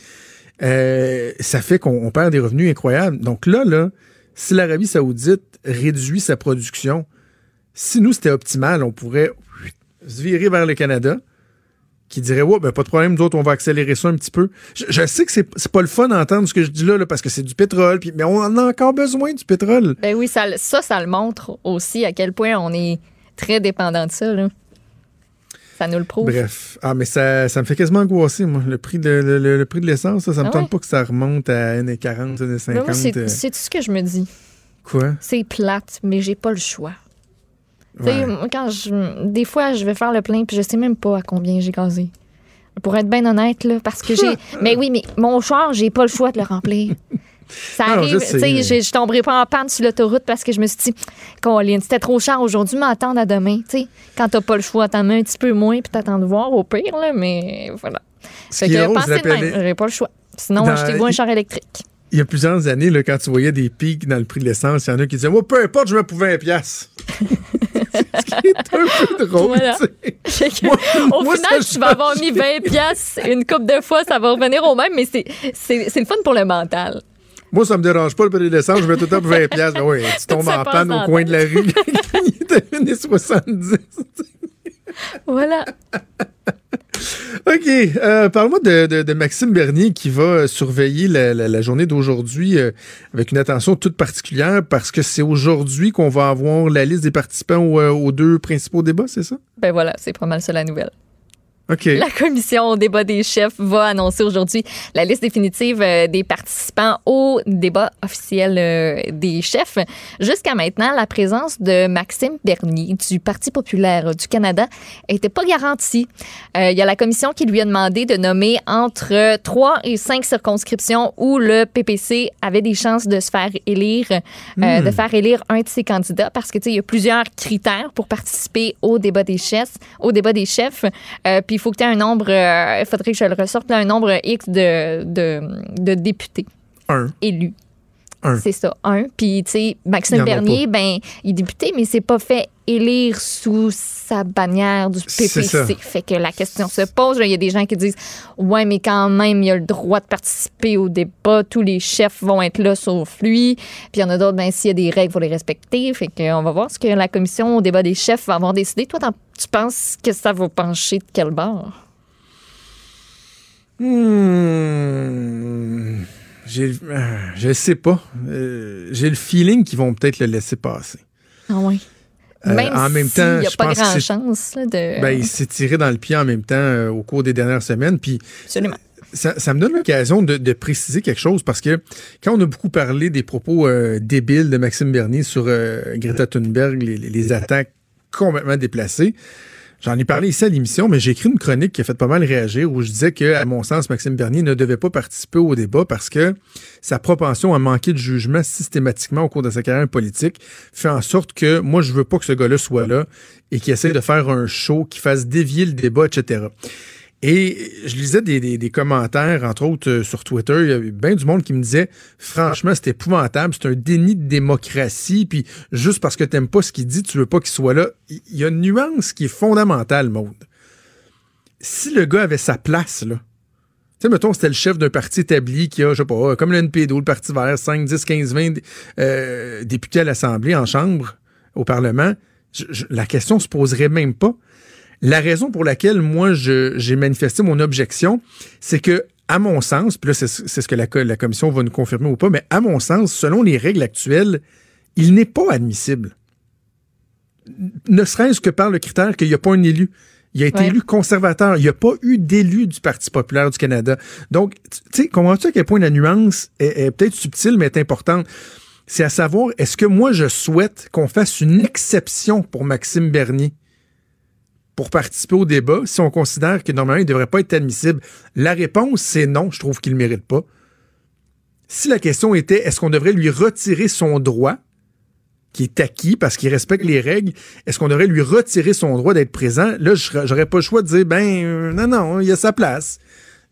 Euh, ça fait qu'on on perd des revenus incroyables. Donc là, là, si l'Arabie Saoudite réduit sa production, si nous c'était optimal, on pourrait se virer vers le Canada, qui dirait ouais, ben pas de problème, nous autres, on va accélérer ça un petit peu. Je, je sais que c'est c'est pas le fun d'entendre ce que je dis là, là, parce que c'est du pétrole, puis, mais on en a encore besoin du pétrole. Ben oui, ça, ça, ça le montre aussi à quel point on est très dépendant de ça. Là. Ça nous le prouve. Bref. Ah, mais ça, ça me fait quasiment angoisser, moi. Le prix de, le, le- le prix de l'essence, ça, ça me Ah tente pas que ça remonte à 1,40, 1,50. Ben c'est euh, c'est tout ce que je me dis? Quoi? C'est plate, mais j'ai pas le choix. Ouais. moi, quand je, des fois, je vais faire le plein, puis je sais même pas à combien j'ai gazé. Pour être bien honnête, là, parce que j'ai. mais oui, mais mon char, j'ai pas le choix de le remplir. Ça arrive, tu sais. je- je tomberai pas en panne sur l'autoroute parce que je me suis dit, Colin, c'était trop cher aujourd'hui, m'attendre à demain. Tu sais, quand t'as pas le choix, t'en mets un petit peu moins, puis t'attends de voir au pire, là, mais voilà. Ce Fait que pensez même, j'ai pas le choix. Sinon, achetez-vous un char électrique. Il y a plusieurs années, là, quand tu voyais des pics dans le prix de l'essence, il y en a qui disaient Moi, peu importe, je me pouvais un piastre. Ce qui est un peu drôle. Voilà. que, Moi- au moi, final, tu vas avoir mis 20 pièces une coupe de fois, ça va revenir au même, mais c'est c'est c'est le fun pour le mental. Moi, ça me dérange pas le prix de l'essence, je mets tout le temps pour 20 piastres. Ben oui, tu tombes en panne au coin de la rue. il à 1,70. Voilà. OK. Euh, Parle-moi de, Maxime Bernier qui va surveiller la, journée d'aujourd'hui euh, avec une attention toute particulière parce que c'est aujourd'hui qu'on va avoir la liste des participants aux, euh, aux deux principaux débats, c'est ça? Ben voilà, c'est pas mal ça la nouvelle. La commission au débat des chefs va annoncer aujourd'hui la liste définitive euh, des participants au débat officiel euh, des chefs. Jusqu'à maintenant, la présence de Maxime Bernier du Parti populaire du Canada n'était pas garantie. Euh, Il y a la commission qui lui a demandé de nommer entre trois et cinq circonscriptions où le PPC avait des chances de se faire élire, euh, de faire élire un de ses candidats parce que tu sais il y a plusieurs critères pour participer au débat des chefs, au débat des chefs. Euh, puis faut que tu aies un nombre, euh, il faudrait que je le ressorte, là, un nombre X de, de, de députés Un. élus. Un. C'est ça, un. Puis, tu sais, y Maxime Bernier, ben, il est député, mais c'est pas fait élire sous sa bannière du. PPC. Fait que la question se pose. Il y a des gens qui disent Ouais, mais quand même, il a le droit de participer au débat. Tous les chefs vont être là sauf lui. Puis il y en a d'autres, ben, s'il y a des règles, il faut les respecter. Fait que on va voir ce que la commission au débat des chefs va avoir décidé. Toi, tu penses que ça va pencher de quel bord? Hmm. J'ai, euh, je sais pas. Euh, j'ai le feeling qu'ils vont peut-être le laisser passer. Ah oui. Euh, Même en même s'il temps, n'y a je pas grand chance là, de. Ben, il s'est tiré dans le pied en même temps euh, au cours des dernières semaines. Puis Absolument. ça, ça me donne l'occasion de, de préciser quelque chose parce que quand on a beaucoup parlé des propos euh, débiles de Maxime Bernier sur euh, Greta Thunberg, les, les- les attaques complètement déplacées, j'en ai parlé ici à l'émission, mais j'ai écrit une chronique qui a fait pas mal réagir où je disais que, à mon sens, Maxime Bernier ne devait pas participer au débat parce que sa propension à manquer de jugement systématiquement au cours de sa carrière politique fait en sorte que moi, je veux pas que ce gars-là soit là et qu'il essaie de faire un show qui fasse dévier le débat, etc. Et je lisais des, des- des commentaires, entre autres euh, sur Twitter, il y avait bien du monde qui me disait franchement, c'est épouvantable, c'est un déni de démocratie, puis juste parce que t'aimes pas ce qu'il dit, tu veux pas qu'il soit là. Il y a une nuance qui est fondamentale, Maude. Si le gars avait sa place, là, tu sais, mettons, c'était le chef d'un parti établi qui a, je sais pas, comme le NPD le Parti vert, 5, 10, 15, 20 euh, députés à l'Assemblée, en Chambre, au Parlement, je- je- la question se poserait même pas. La raison pour laquelle moi j'ai manifesté mon objection, c'est que, à mon sens, puis là c'est c'est ce que la, la commission va nous confirmer ou pas, mais à mon sens, selon les règles actuelles, il n'est pas admissible. Ne serait-ce que par le critère qu'il n'y a pas un élu. Il a été Ouais. élu conservateur. Il n'y a pas eu d'élu du Parti populaire du Canada. Donc, tu sais, comprends-tu à quel point la nuance est, est peut-être subtile, mais est importante? C'est à savoir, est-ce que moi, je souhaite qu'on fasse une exception pour Maxime Bernier? Pour participer au débat si on considère que normalement, il ne devrait pas être admissible? La réponse, c'est non. Je trouve qu'il ne mérite pas. Si la question était, est-ce qu'on devrait lui retirer son droit, qui est acquis parce qu'il respecte les règles, est-ce qu'on devrait lui retirer son droit d'être présent? Là, j'aurais pas le choix de dire, ben, euh, non, non, il a sa place.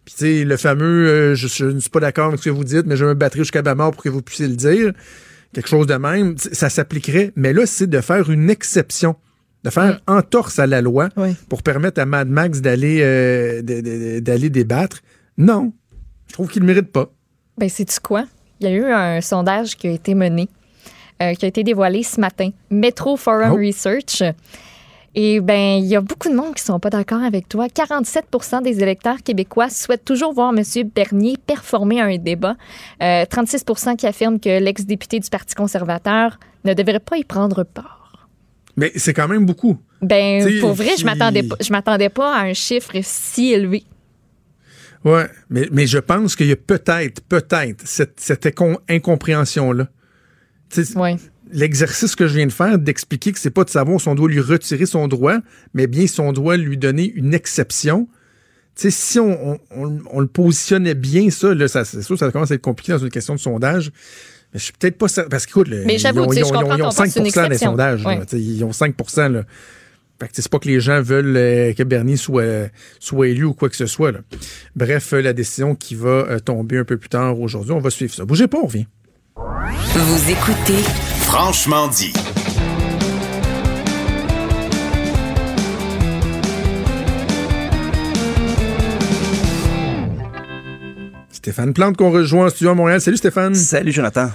Puis, tu sais, le fameux, euh, je, ne suis pas d'accord avec ce que vous dites, mais je me battrai jusqu'à ma mort pour que vous puissiez le dire. Quelque chose de même, ça s'appliquerait. Mais là, c'est de faire une exception, de faire entorse à la loi Oui. pour permettre à Mad Max d'aller euh, d'aller débattre. Non, je trouve qu'il ne mérite pas. Ben, sais-tu quoi? Il y a eu un sondage qui a été mené, euh, qui a été dévoilé ce matin. Metro Forum Oh. Research. Et ben, il y a beaucoup de monde qui sont pas d'accord avec toi. 47% des électeurs québécois souhaitent toujours voir M. Bernier performer à un débat. Euh, 36% qui affirment que l'ex-député du Parti conservateur ne devrait pas y prendre part. Mais c'est quand même beaucoup. Ben, T'sais, pour vrai, je m'attendais pas, je m'attendais pas à un chiffre si élevé. Ouais, mais, mais je pense qu'il y a peut-être, peut-être cette, cette incom- incompréhension-là. Ouais. L'exercice que je viens de faire d'expliquer que c'est pas de savoir si on doit lui retirer son droit, mais bien si on doit lui donner une exception. Si on, on- on- on le positionnait bien, ça, là, ça, c'est sûr, ça commence à être compliqué dans une question de sondage. Mais je suis peut-être pas certain. Parce qu'écoute, Mais ils j'avoue, ils ont- ils ont- comprends ils ont ton point, 5 c'est une des sondages. Ouais. Ils ont 5 là. Fait que c'est pas que les gens veulent euh, que Bernier soit, soit élu ou quoi que ce soit. là. Bref, euh, la décision qui va euh, tomber un peu plus tard aujourd'hui, on va suivre ça. Bougez pas, on revient. Vous écoutez Franchement dit. Stéphane Plante qu'on rejoint en studio à Montréal. Salut Stéphane. Salut Jonathan.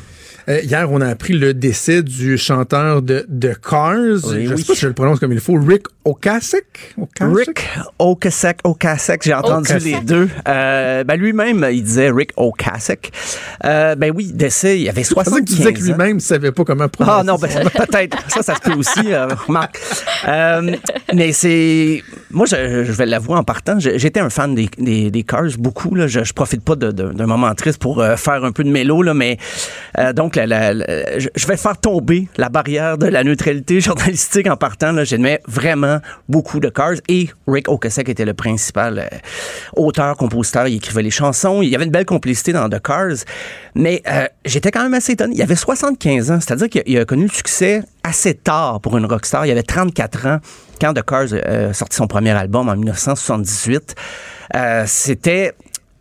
Euh, hier, on a appris le décès du chanteur de, de Cars. Oui, je oui. sais pas si je le prononce comme il faut. Rick Okasek? Okasek? Rick Ocasek, Ocasek, j'ai entendu les deux. Euh, ben lui-même, il disait Rick Ocasek. Euh, ben oui, décès, il avait Je pensais 75 que tu disais que ans. lui-même ne savait pas comment prononcer. Ah non, ben, peut-être. Ça, ça se peut aussi, euh, remarque. Euh, mais c'est... Moi, je, je vais l'avouer en partant, j'étais un fan des, des, des Cars, beaucoup. Là. Je, je profite pas d'un moment triste pour faire un peu de mélo, là, mais donc, la- la- la- je, je vais faire tomber la barrière de la neutralité journalistique en partant. là. J'aimais vraiment beaucoup de Cars et Rick Ocasek était le principal euh, auteur, compositeur. Il écrivait les chansons. Il y avait une belle complicité dans The Cars. Mais euh, j'étais quand même assez étonné. Il avait 75 ans, c'est-à-dire qu'il a- a connu le succès assez tard pour une rockstar. Il avait 34 ans quand The Cars euh, sorti son premier album en 1978. Euh, C'était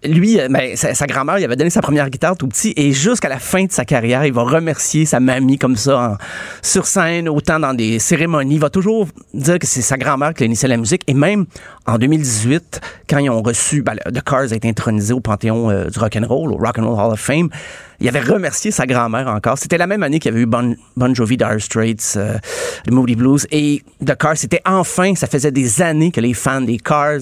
lui, euh, ben, sa, grand-mère, il avait donné sa première guitare tout petit et jusqu'à la fin de sa carrière, il va remercier sa mamie comme ça sur scène, autant dans des cérémonies. Il va toujours dire que c'est sa grand-mère qui a initié la musique et même en 2018, quand ils ont reçu, ben, The Cars a été intronisé au Panthéon euh, du rock and roll, au Rock and Roll Hall of Fame. Il avait remercié sa grand-mère encore. C'était la même année qu'il y avait eu Bon, bon Jovi, Dire Straits, euh, The Moody Blues et The Cars. C'était enfin, ça faisait des années que les fans des Cars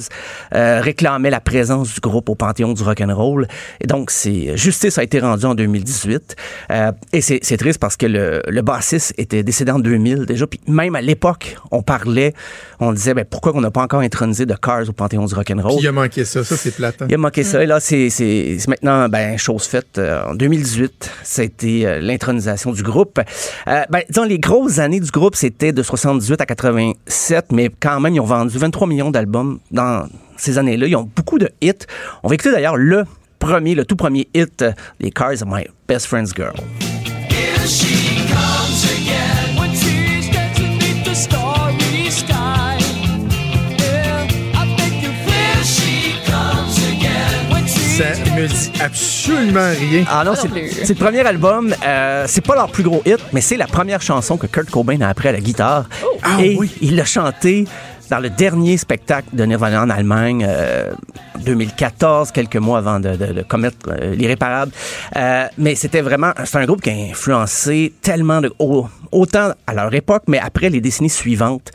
euh, réclamaient la présence du groupe au Panthéon du rock and roll. Et donc, c'est justice a été rendue en 2018. Euh, et c'est triste parce que le, le bassiste était décédé en 2000 déjà. Puis même à l'époque, on parlait, on disait, ben, pourquoi on n'a pas encore intronisé The Cars au Panthéon du rock and roll Puis il a manqué ça. Ça, c'est plate. hein. il a manqué ça. Et là, c'est maintenant ben, chose faite. Euh, en 2018, ça a l'intronisation du groupe. Euh, ben, les grosses années du groupe, c'était de 78 à 87, mais quand même, ils ont vendu 23 millions d'albums dans ces années-là. Ils ont beaucoup de hits. On va écouter d'ailleurs le premier, le tout premier hit euh, des Cars, My Best Friend's Girl. Here she comes again me dit absolument rien. Ah non, c'est le premier album. Euh, c'est pas leur plus gros hit, mais c'est la première chanson que Kurt Cobain a appris à la guitare. Ah Et oui. il l'a chanté dans le dernier spectacle de Nirvana en Allemagne, euh, 2014, quelques mois avant de, de- de commettre euh, l'irréparable. Euh, mais c'était vraiment, c'est un groupe qui a influencé tellement de, au- autant à leur époque, mais après les décennies suivantes.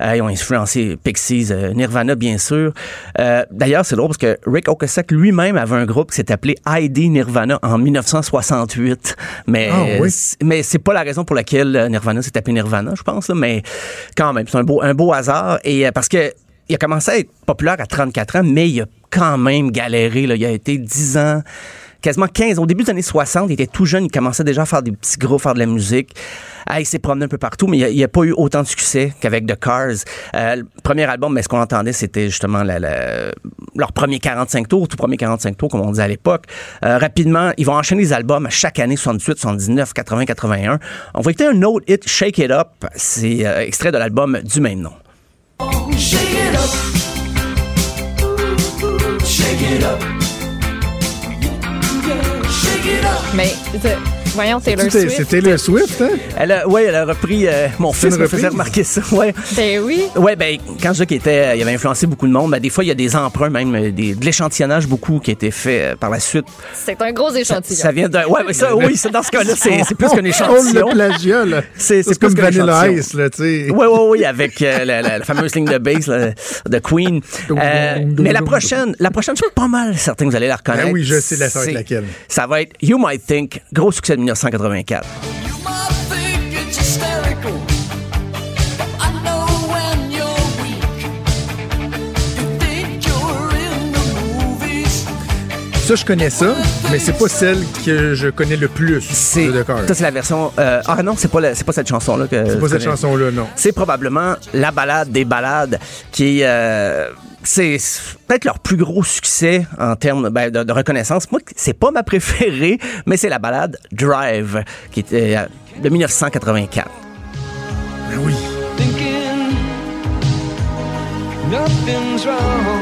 Euh, ils ont influencé Pixies, euh, Nirvana, bien sûr. Euh, D'ailleurs, c'est drôle parce que Rick Ocasek lui-même avait un groupe qui s'est appelé ID Nirvana en 1968. Mais, Ah oui. mais c'est pas la raison pour laquelle Nirvana s'est appelé Nirvana, je pense. Là, mais quand même, c'est un beau, un beau hasard. Et parce que il a commencé à être populaire à 34 ans, mais il a quand même galéré. Là. Il a été 10 ans, quasiment 15. Au début des années 60, il était tout jeune, il commençait déjà à faire des petits groupes, faire de la musique. Ah, il s'est promené un peu partout, mais il n'a pas eu autant de succès qu'avec The Cars. Euh, le premier album, mais ce qu'on entendait, c'était justement leur premier 45 tours, tout premier 45 tours, comme on disait à l'époque. Euh, rapidement, ils vont enchaîner les albums chaque année, 78, 79, 80, 81. On va écouter un autre hit, Shake It Up. C'est euh, extrait de l'album du même nom. Shake it up. Shake it up. Shake it up. Mais, euh, voyons, Taylor C'était Swift. c'était Taylor Swift, hein? Elle a, ouais, elle a repris. euh, mon fils me faisait remarquer ça. Ouais. Ben oui. Ouais, ben, quand je dis qu'il était, il avait influencé beaucoup de monde, ben, des fois, il y a des emprunts, même, euh, des, de l'échantillonnage beaucoup qui a été fait euh, par la suite. C'est un gros échantillon. Ça vient de. Ouais, mais ça, oui, ça, dans ce cas-là, c'est plus qu'un On échantillon. le plagiat, là. C'est- comme Vanilla. Ice, là, tu sais. Oui, oui, oui, avec euh, la, la- la fameuse ligne de bass là, de Queen. Euh, mais la prochaine, la prochaine, je suis pas mal certain que vous allez la reconnaître. Ben oui, je sais la- ça va être C'est- laquelle. Ça va être You Might Think, gros succès de 1984. You might think it's hysterical, but I know when you're weak. You think you're in the movies. Ça, je connais ça, mais c'est pas celle que je connais le plus C'est ça, c'est la version. euh, ah non, c'est pas la- c'est pas cette chanson là que. C'est pas cette connais. chanson-là, non. C'est probablement la balade des balades qui euh, c'est peut-être leur plus gros succès en termes ben, de, de reconnaissance. Moi, c'est pas ma préférée, mais c'est la balade Drive, qui était euh, de 1984. Ben oui. Thinking nothing's wrong.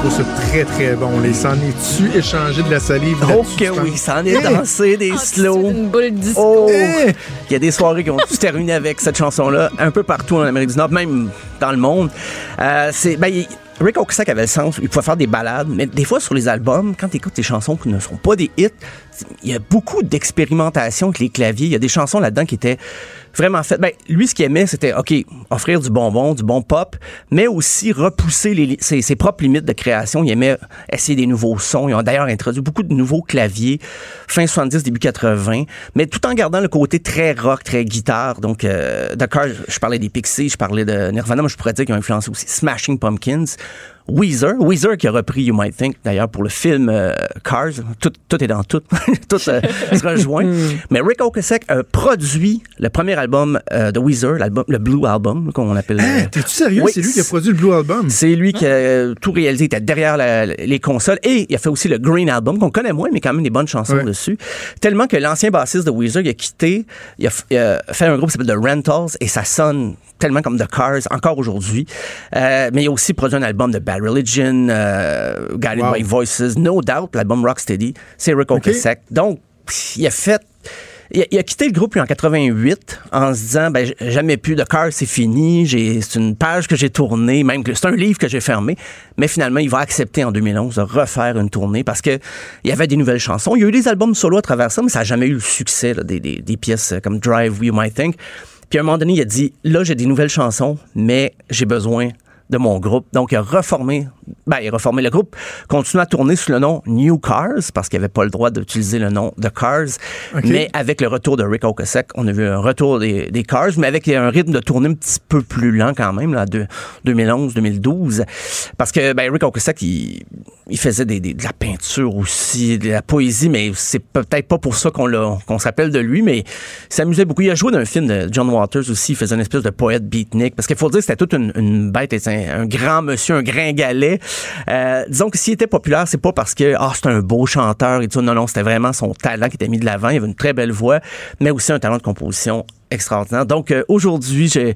Je trouve ça très, très bon. Les s'en est-tu échangé de la salive Oh que oui, penses? ça en est Eh! dansé, des Ah, slow. c'est Une boule disco. Oh! Il y a des soirées qui ont tout terminé avec cette chanson-là, un peu partout en Amérique du Nord, même dans le monde. Euh, c'est, ben, il- Rick Ocasek avait le sens, il pouvait faire des balades, mais des fois sur les albums, quand tu écoutes des chansons qui ne sont pas des hits, il y a beaucoup d'expérimentation avec les claviers. Il y a des chansons là-dedans qui étaient vraiment faites. Ben, lui, ce qu'il aimait, c'était, OK, offrir du bonbon, du bon pop, mais aussi repousser les, ses propres limites de création. Il aimait essayer des nouveaux sons. Ils ont d'ailleurs introduit beaucoup de nouveaux claviers, fin 70, début 80, mais tout en gardant le côté très rock, très guitare. Donc, euh, d'accord, je parlais des Pixies, je parlais de Nirvana, mais je pourrais dire qu'ils ont influencé aussi Smashing Pumpkins. Weezer, Weezer qui a repris You Might Think d'ailleurs pour le film euh, Cars, tout, tout est dans tout, tout euh, se rejoint. Mais Rick Ocasek a produit le premier album euh, de Weezer, l'album, le Blue Album comme on appelle. Hein, T'es-tu sérieux? Oui. C'est lui qui a produit le Blue Album. c'est lui qui a euh, tout réalisé, il était derrière la- les consoles et il a fait aussi le Green Album qu'on connaît moins mais quand même des bonnes chansons Ouais. dessus. Tellement que l'ancien bassiste de Weezer il a quitté, il a, il a fait un groupe qui s'appelle The Rentals et ça sonne tellement comme The Cars encore aujourd'hui. Euh, mais il a aussi produit un album de Bad Religion, euh, Guided Wow. by Voices, No Doubt, l'album Rocksteady, c'est Rick. Ocasek. Donc il a fait il a, il a quitté le groupe lui, en 88 en se disant ben jamais plus de cœur, c'est fini, c'est une page que j'ai tournée, même que c'est un livre que j'ai fermé, mais finalement il va accepter en 2011 de refaire une tournée parce que il y avait des nouvelles chansons, il y a eu des albums solo à travers ça, mais ça n'a jamais eu le succès là, des, des, des pièces comme Drive, You Might Think. Puis à un moment donné, il a dit là j'ai des nouvelles chansons, mais j'ai besoin de mon groupe. Donc, il a reformé, ben, il a reformé le groupe, continue à tourner sous le nom New Cars, parce qu'il n'avait pas le droit d'utiliser le nom de Cars. Mais avec le retour de Rick Ocasek, on a vu un retour des, des Cars, mais avec un rythme de tournée un petit peu plus lent quand même, là, de 2011-2012. Parce que, ben, Rick Ocasek, il, il faisait des, des- de la peinture aussi, de la poésie, mais c'est peut-être pas pour ça qu'on l'a, qu'on s'appelle de lui, mais il s'amusait beaucoup. Il a joué dans un film de John Waters aussi, il faisait une espèce de poète beatnik, parce qu'il faut dire que c'était toute une, une bête, et un, grand monsieur, un gringalet. Euh, disons que s'il était populaire, c'est pas parce que, ah, un beau chanteur et tout, non, non, c'était vraiment son talent qui était mis de l'avant, il avait une très belle voix, mais aussi un talent de composition extraordinaire. Donc, euh, aujourd'hui, j'ai,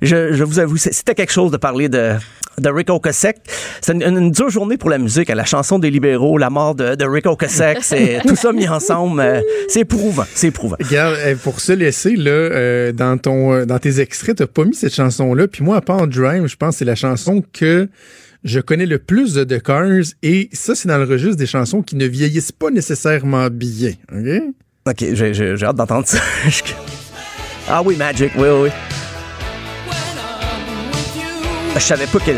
je, je vous avoue, c'était quelque chose de parler de, de Rick Ocasek. C'est une, une dure journée pour la musique. La chanson des libéraux, la mort de, de Rick Ocasek, c'est tout ça mis ensemble. euh, c'est éprouvant, c'est éprouvant. Regarde, pour se laisser, là, euh, dans, ton, euh, dans tes extraits, t'as pas mis cette chanson-là. Puis moi, à part Drive, je pense que c'est la chanson que je connais le plus de The Cars. Et ça, c'est dans le registre des chansons qui ne vieillissent pas nécessairement bien. OK? OK, j'ai hâte d'entendre ça. ah oui, Magic, oui, oui, oui. Je savais pas que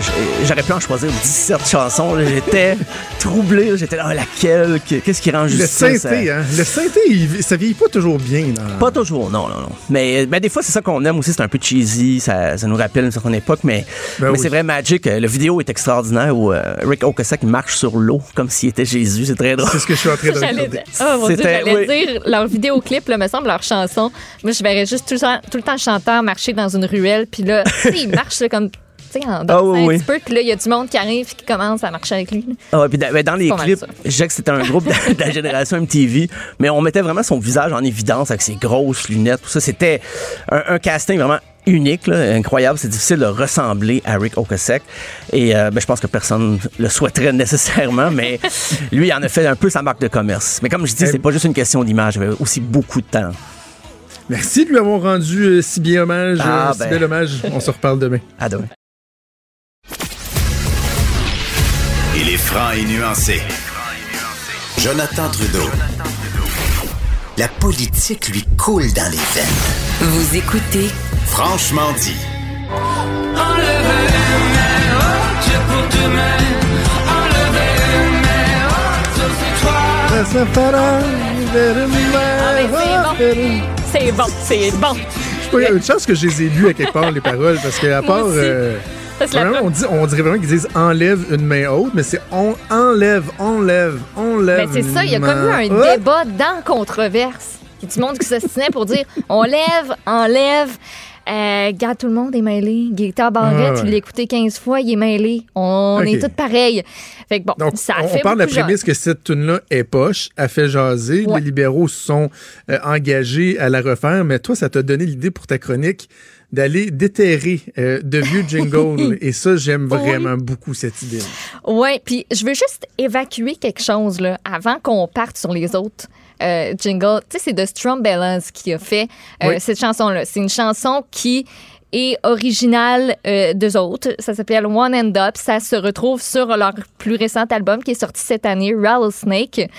j'aurais pu en choisir 17 chansons. J'étais troublé. J'étais là, ah, laquelle? Qu'est-ce qui rend Le justice? synthé, à- hein? Le synthé, il- ça vieillit pas toujours bien. Dans... Pas toujours, non, non, non. Mais ben, des fois, c'est ça qu'on aime aussi. C'est un peu cheesy. Ça, ça nous rappelle une certaine époque. Mais, Ben mais oui. c'est vrai, Magic, euh, le vidéo est extraordinaire où euh, Rick Ocasek marche sur l'eau comme s'il était Jésus. C'est très drôle. C'est ce que je suis en train de J'allais regarder. oh, mon Dieu, C'était- j'allais oui. dire leur vidéoclip, là, me semble, leur chanson. Moi, je verrais juste tout le temps, tout le temps le chanteur marcher dans une ruelle, puis là, tu sais, il marche là, comme, tu sais, en dansant Ah oui, un oui. petit peu, puis là, il y a du monde qui arrive et qui commence à marcher avec lui. Ah puis dans, ben, dans les clips, je disais que c'était un groupe de, de la génération MTV, mais on mettait vraiment son visage en évidence avec ses grosses lunettes, tout ça. C'était un, un casting vraiment unique, là, incroyable. C'est difficile de ressembler à Rick Ocasek. Et euh, ben, je pense que personne le souhaiterait nécessairement, mais lui, il en a fait un peu sa marque de commerce. Mais comme je dis, Eh- c'est pas juste une question d'image, il avait aussi beaucoup de talent. Merci de lui avoir rendu euh, si bien hommage, Ah, euh, si ben. bel hommage. On se reparle demain. À demain. Franc et nuancé. Jonathan Trudeau. La politique lui coule dans les veines. Vous écoutez Franchement dit. Ah, C'est bon, c'est bon. Il y a une chance que je les ai lus à quelque part, les paroles, parce que à part. euh, c'est vraiment, on, dit, on dirait vraiment qu'ils disent enlève une main haute, mais c'est on enlève, enlève, enlève. Ben, c'est ça, il y a comme eu un haute. débat dans controverse. Il y a du monde qui s'ostinait pour dire on lève, enlève. Euh, regarde, tout le monde est mêlé. Gaëtan Barrette, Ah, ouais. il l'a écouté 15 fois, il est mêlé. On est tous pareils. Fait que bon, Donc, ça a on, fait on part de la jaser. prémisse que cette tune-là est poche, a fait jaser. Ouais. Les libéraux se sont euh, engagés à la refaire, mais toi, ça t'a donné l'idée pour ta chronique d'aller déterrer euh, de vieux jingles. Et ça, j'aime Oui. vraiment beaucoup cette idée. Ouais, puis je veux juste évacuer quelque chose là avant qu'on parte sur les autres. euh, jingles. Tu sais, c'est The Strum Balance qui a fait euh, Oui. cette chanson-là. C'est une chanson qui est original euh, d'eux autres. Ça s'appelle One End Up. Ça se retrouve sur leur plus récent album qui est sorti cette année, Rattlesnake.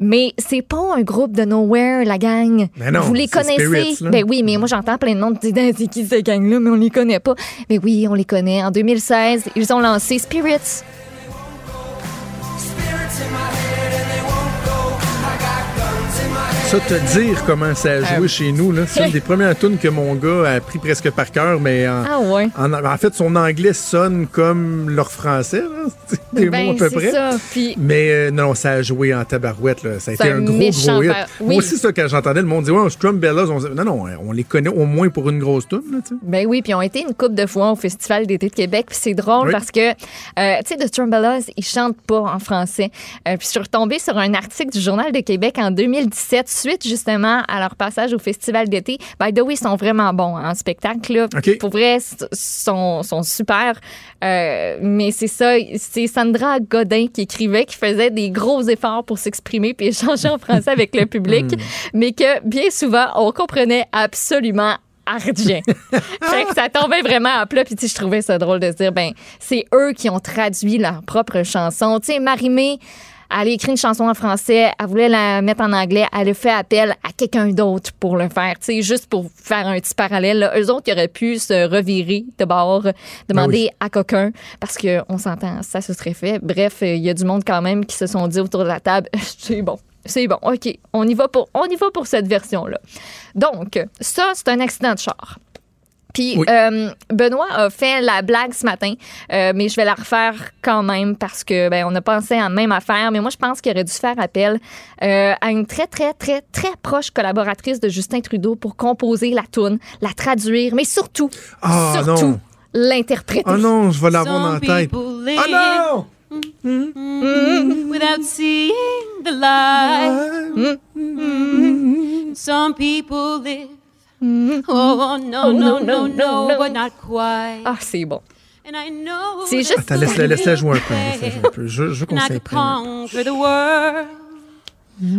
Mais c'est pas un groupe de Nowhere, la gang. Mais non, Vous les connaissez. Spirits. Ben oui, mais moi j'entends plein de disent Ah, c'est qui cette gang-là, mais on les connaît pas. Mais oui, on les connaît. En 2016, ils ont lancé Spirits. Ça, te dire comment ça a joué Euh. chez nous, là, c'est une des premières tunes que mon gars a appris presque par cœur, mais en, Ah ouais. en, en fait, son anglais sonne comme leur français, là. Des Ben, mots à peu près. ça. Puis Mais euh, non, ça a joué en tabarouette. Là. Ça a été un un gros, gros hit. Oui. Moi aussi, ça, quand j'entendais le monde dire ouais, Strum Bellas, on... non, non, on les connaît au moins pour une grosse tune. Là. Ben oui, puis ont été une coupe de fois au Festival d'été de Québec. Puis c'est drôle Oui. parce que, euh, tu sais, The Trumballas, ils chantent pas en français. Euh, puis je suis retombée sur un article du Journal de Québec en 2017, suite justement à leur passage au Festival d'été. By the way, ils sont vraiment bons hein, en spectacle. Là. Pour vrai, ils sont, sont super. Euh, mais c'est ça, c'est Sandra Godin qui écrivait, qui faisait des gros efforts pour s'exprimer puis échanger en français avec le public, mais que bien souvent, on comprenait absolument rien. fait que ça tombait vraiment à plat. Puis, tu sais, je trouvais ça drôle de se dire, ben, c'est eux qui ont traduit leur propre chanson. Tu sais, Marimé, elle a écrit une chanson en français, elle voulait la mettre en anglais, elle a fait appel à quelqu'un d'autre pour le faire. Tu sais, juste pour faire un petit parallèle. Là. Eux autres, ils auraient pu se revirer de bord, demander à quelqu'un, parce qu'on s'entend, ça se serait fait. Bref, il y a du monde quand même qui se sont dit autour de la table, c'est bon. C'est bon, OK, on y va pour, on y va pour cette version-là. Donc, ça, c'est un accident de char. Puis Oui. euh, Benoît a fait la blague ce matin, euh, mais je vais la refaire quand même parce que ben on a pensé à la même affaire. Mais moi, je pense qu'il aurait dû faire appel euh, à une très très très très proche collaboratrice de Justin Trudeau pour composer la tune, la traduire, mais surtout, Ah, surtout non. l'interpréter. Oh non, je vais l'avoir dans la Some tête. Oh non! without seeing the light. Some people live. Oh no no no no, but not quite. Ah, c'est bon. And I know C'est juste- Attends, laisse-la laisse jouer un peu. Laisse-la jouer un peu. Je, je the world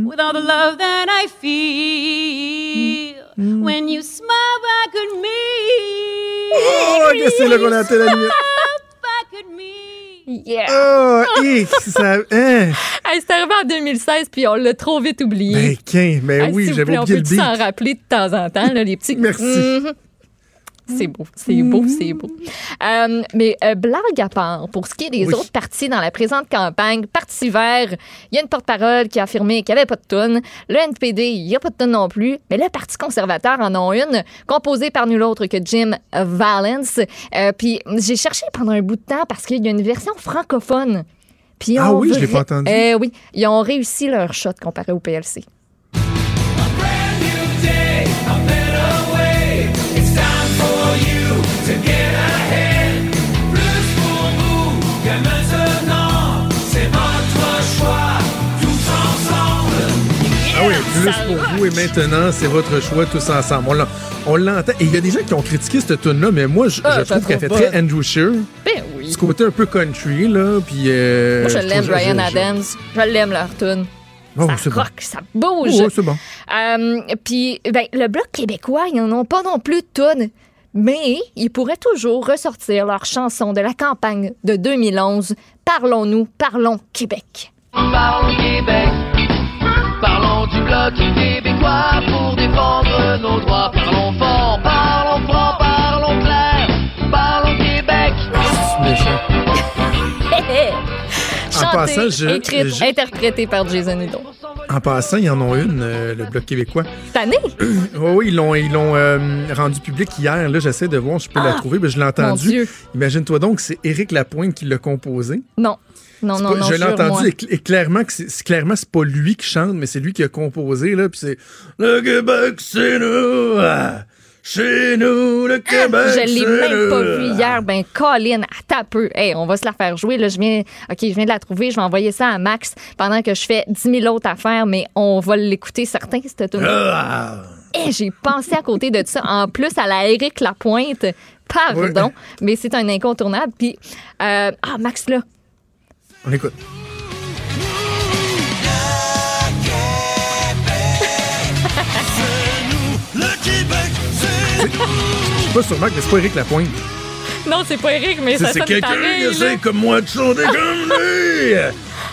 with all the love that I feel when you smile back at me. Oh, qu'est-ce que c'est là qu'on a atteint la limite? Yeah! Oh, hic, ça. Hein? Hey, c'est arrivé en 2016, puis on l'a trop vite oublié. Ben, qu'un, ben Hey, oui, j'avais oublié on le peut beat. s'en rappeler de temps en temps, là, les petits. Merci. Mhm. C'est beau, c'est beau, c'est beau. Euh, mais euh, blague à part, pour ce qui est des Oui. autres partis dans la présente campagne, Parti vert, il y a une porte-parole qui a affirmé qu'il n'y avait pas de tonne. Le NPD, il n'y a pas de tonne non plus. Mais le Parti conservateur en a une, composée par nul autre que Jim Valence. Euh, puis j'ai cherché pendant un bout de temps parce qu'il y a une version francophone. Puis Ah oui, je l'ai pas entendu. Euh, oui, ils ont réussi leur shot comparé au PLC. Ah oui, plus pour vous et maintenant, c'est votre choix tous ensemble. On l'en- On l'entend. Et il y a des gens qui ont critiqué cette tune-là, mais moi, je, Ah, je trouve qu'elle fait très. Andrew Shear. Ben oui. Ce côté un peu country, là. Puis. euh, Moi, je l'aime, Brian Adams. Je l'aime, leur tune. Oh, ça c'est bon. rock, ça bouge. Oh, c'est bon. Euh, Puis, ben, le Bloc québécois, ils n'en ont pas non plus de tunes. Mais ils pourraient toujours ressortir leur chanson de la campagne de 2011, Parlons-nous, parlons Québec. Parlons Québec, parlons du bloc québécois pour défendre nos droits. Parlons fort, parlons parlons Chantée, passant, je- écrite, je- interprétée par Jason Hudon. En passant, ils en ont une, euh, le Bloc québécois. Cette année? Oui, oui, ils l'ont, ils l'ont euh, rendu public hier. Là, j'essaie de voir si je peux la trouver. mais je l'ai Ah, entendu. Imagine-toi donc que c'est Éric Lapointe qui l'a composé. Non. Non, non, pas- non, je l'ai entendu et, cl- et clairement que c'est, c'est- clairement c'est pas lui qui chante, mais c'est lui qui a composé là. Puis c'est le Québec, c'est nous, ah, chez nous le Québec. Ah, Je l'ai même pas vu hier. Ben, Colin, attends un peu. Hey, on va se la faire jouer. Là, je viens, OK, je viens de la trouver. Je vais envoyer ça à Max pendant que je fais 10 000 autres affaires, mais on va l'écouter certain, cette tune. Ah, Et j'ai pensé à côté de ça. En plus, à la Eric Lapointe. Pardon, Ouais. mais c'est un incontournable. Puis, euh, ah, Max, là. on écoute. Je sais pas sûrement que c'est pas Éric Lapointe. Non, c'est pas Eric, mais ça C'est quelqu'un qui essaie comme moi de chanter comme lui.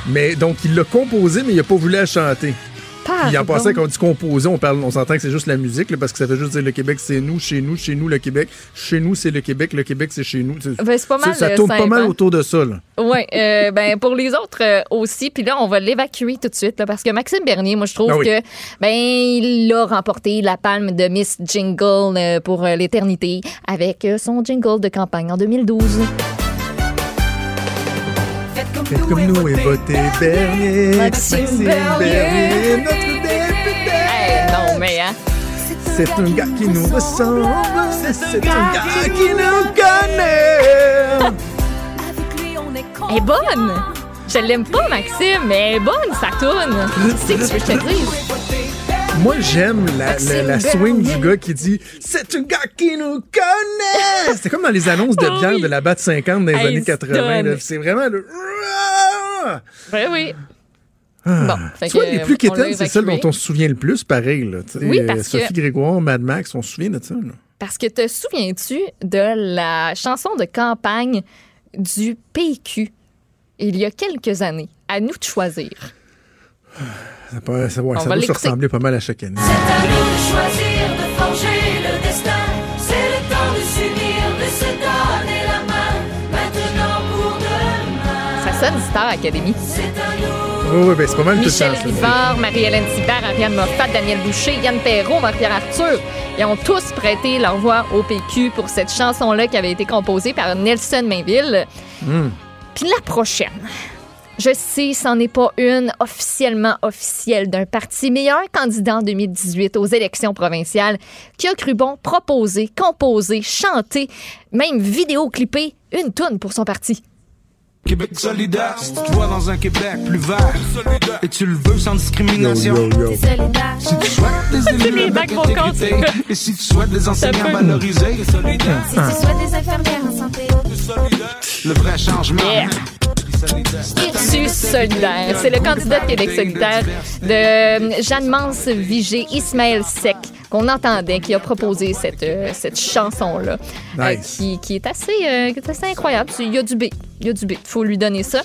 Mais donc, il l'a composé, mais il a pas voulu la chanter. Puis en Pardon. passant, quand on dit composer, on, parle, on s'entend que c'est juste la musique, là, parce que ça fait juste dire le Québec, c'est nous, chez nous, chez nous, le Québec. Chez nous, c'est le Québec, le Québec, c'est chez nous. C'est- Ben, c'est pas mal, Ça euh, tourne pas simple, mal autour de ça. Oui, euh, ben pour les autres euh, aussi. Puis là, on va l'évacuer tout de suite là, parce que Maxime Bernier, moi, je trouve Ah oui. que ben il a remporté la palme de Miss Jingle euh, pour euh, l'éternité avec euh, son jingle de campagne en 2012. Faites comme nous et votez Bernier. Maxime Bernier. notre député. Hey, non, mais hein. C'est un gars qui nous ressemble. C'est un gars qui nous connaît. Elle est bonne. Je l'aime pas, Maxime, mais elle est bonne, sa tourne. Tu veux que je te. Moi, j'aime la, la, swing du gars qui dit C'est un gars qui nous connaît. C'est comme dans les annonces de bière oui. de la batte 50 des années il se 80. donne. là. C'est vraiment le. Ben oui. Ah. Bon, fait tu vois, que, les plus quétaines, c'est celles dont on se souvient le plus, pareil. Là, Oui, que- Sophie Grégoire, Mad Max, on se souvient de ça. là. Parce que te souviens-tu de la chanson de campagne du PQ il y a quelques années? À nous de choisir? Ça, peut- ça, ouais, On ça va doit se ressembler pas mal à chaque année. C'est à nous de choisir, de forger le destin. C'est le temps de s'unir, de se donner la main. Maintenant pour demain. Ça sonne Star Academy. C'est à nous. Oui, oui, ben, c'est pas mal tout Michel ça. Rivard, Marie-Hélène Thibert, Ariane Moffat, Daniel Boucher, Yann Perrault, Marie-Pierre Arthur. Ils ont tous prêté leur voix au PQ pour cette chanson-là qui avait été composée par Nelson Mainville. Hmm. Puis la prochaine. Je sais, c'en est pas une officiellement officielle d'un parti, mais il y a un candidat en 2018 aux élections provinciales qui a cru bon proposer, composer, chanter, même vidéoclipper une toune pour son parti. Québec solidaire, si tu te vois dans un Québec plus vert, et tu le veux sans discrimination. Yo, yo, yo. Si tu souhaites des élus les avec intégrité, et si tu souhaites des enseignants valorisés, Ah. des infirmières en santé le vrai changement. Yeah. Ursus solidaire. C'est le candidat de Québec solidaire de Jeanne Mance Vigé, Ismaël Sec, qu'on entendait, qui a proposé cette, euh, cette chanson-là, euh, Nice. qui, qui est assez, euh, qui est assez incroyable. Il y a du B. Il y a du B. Il faut lui donner ça.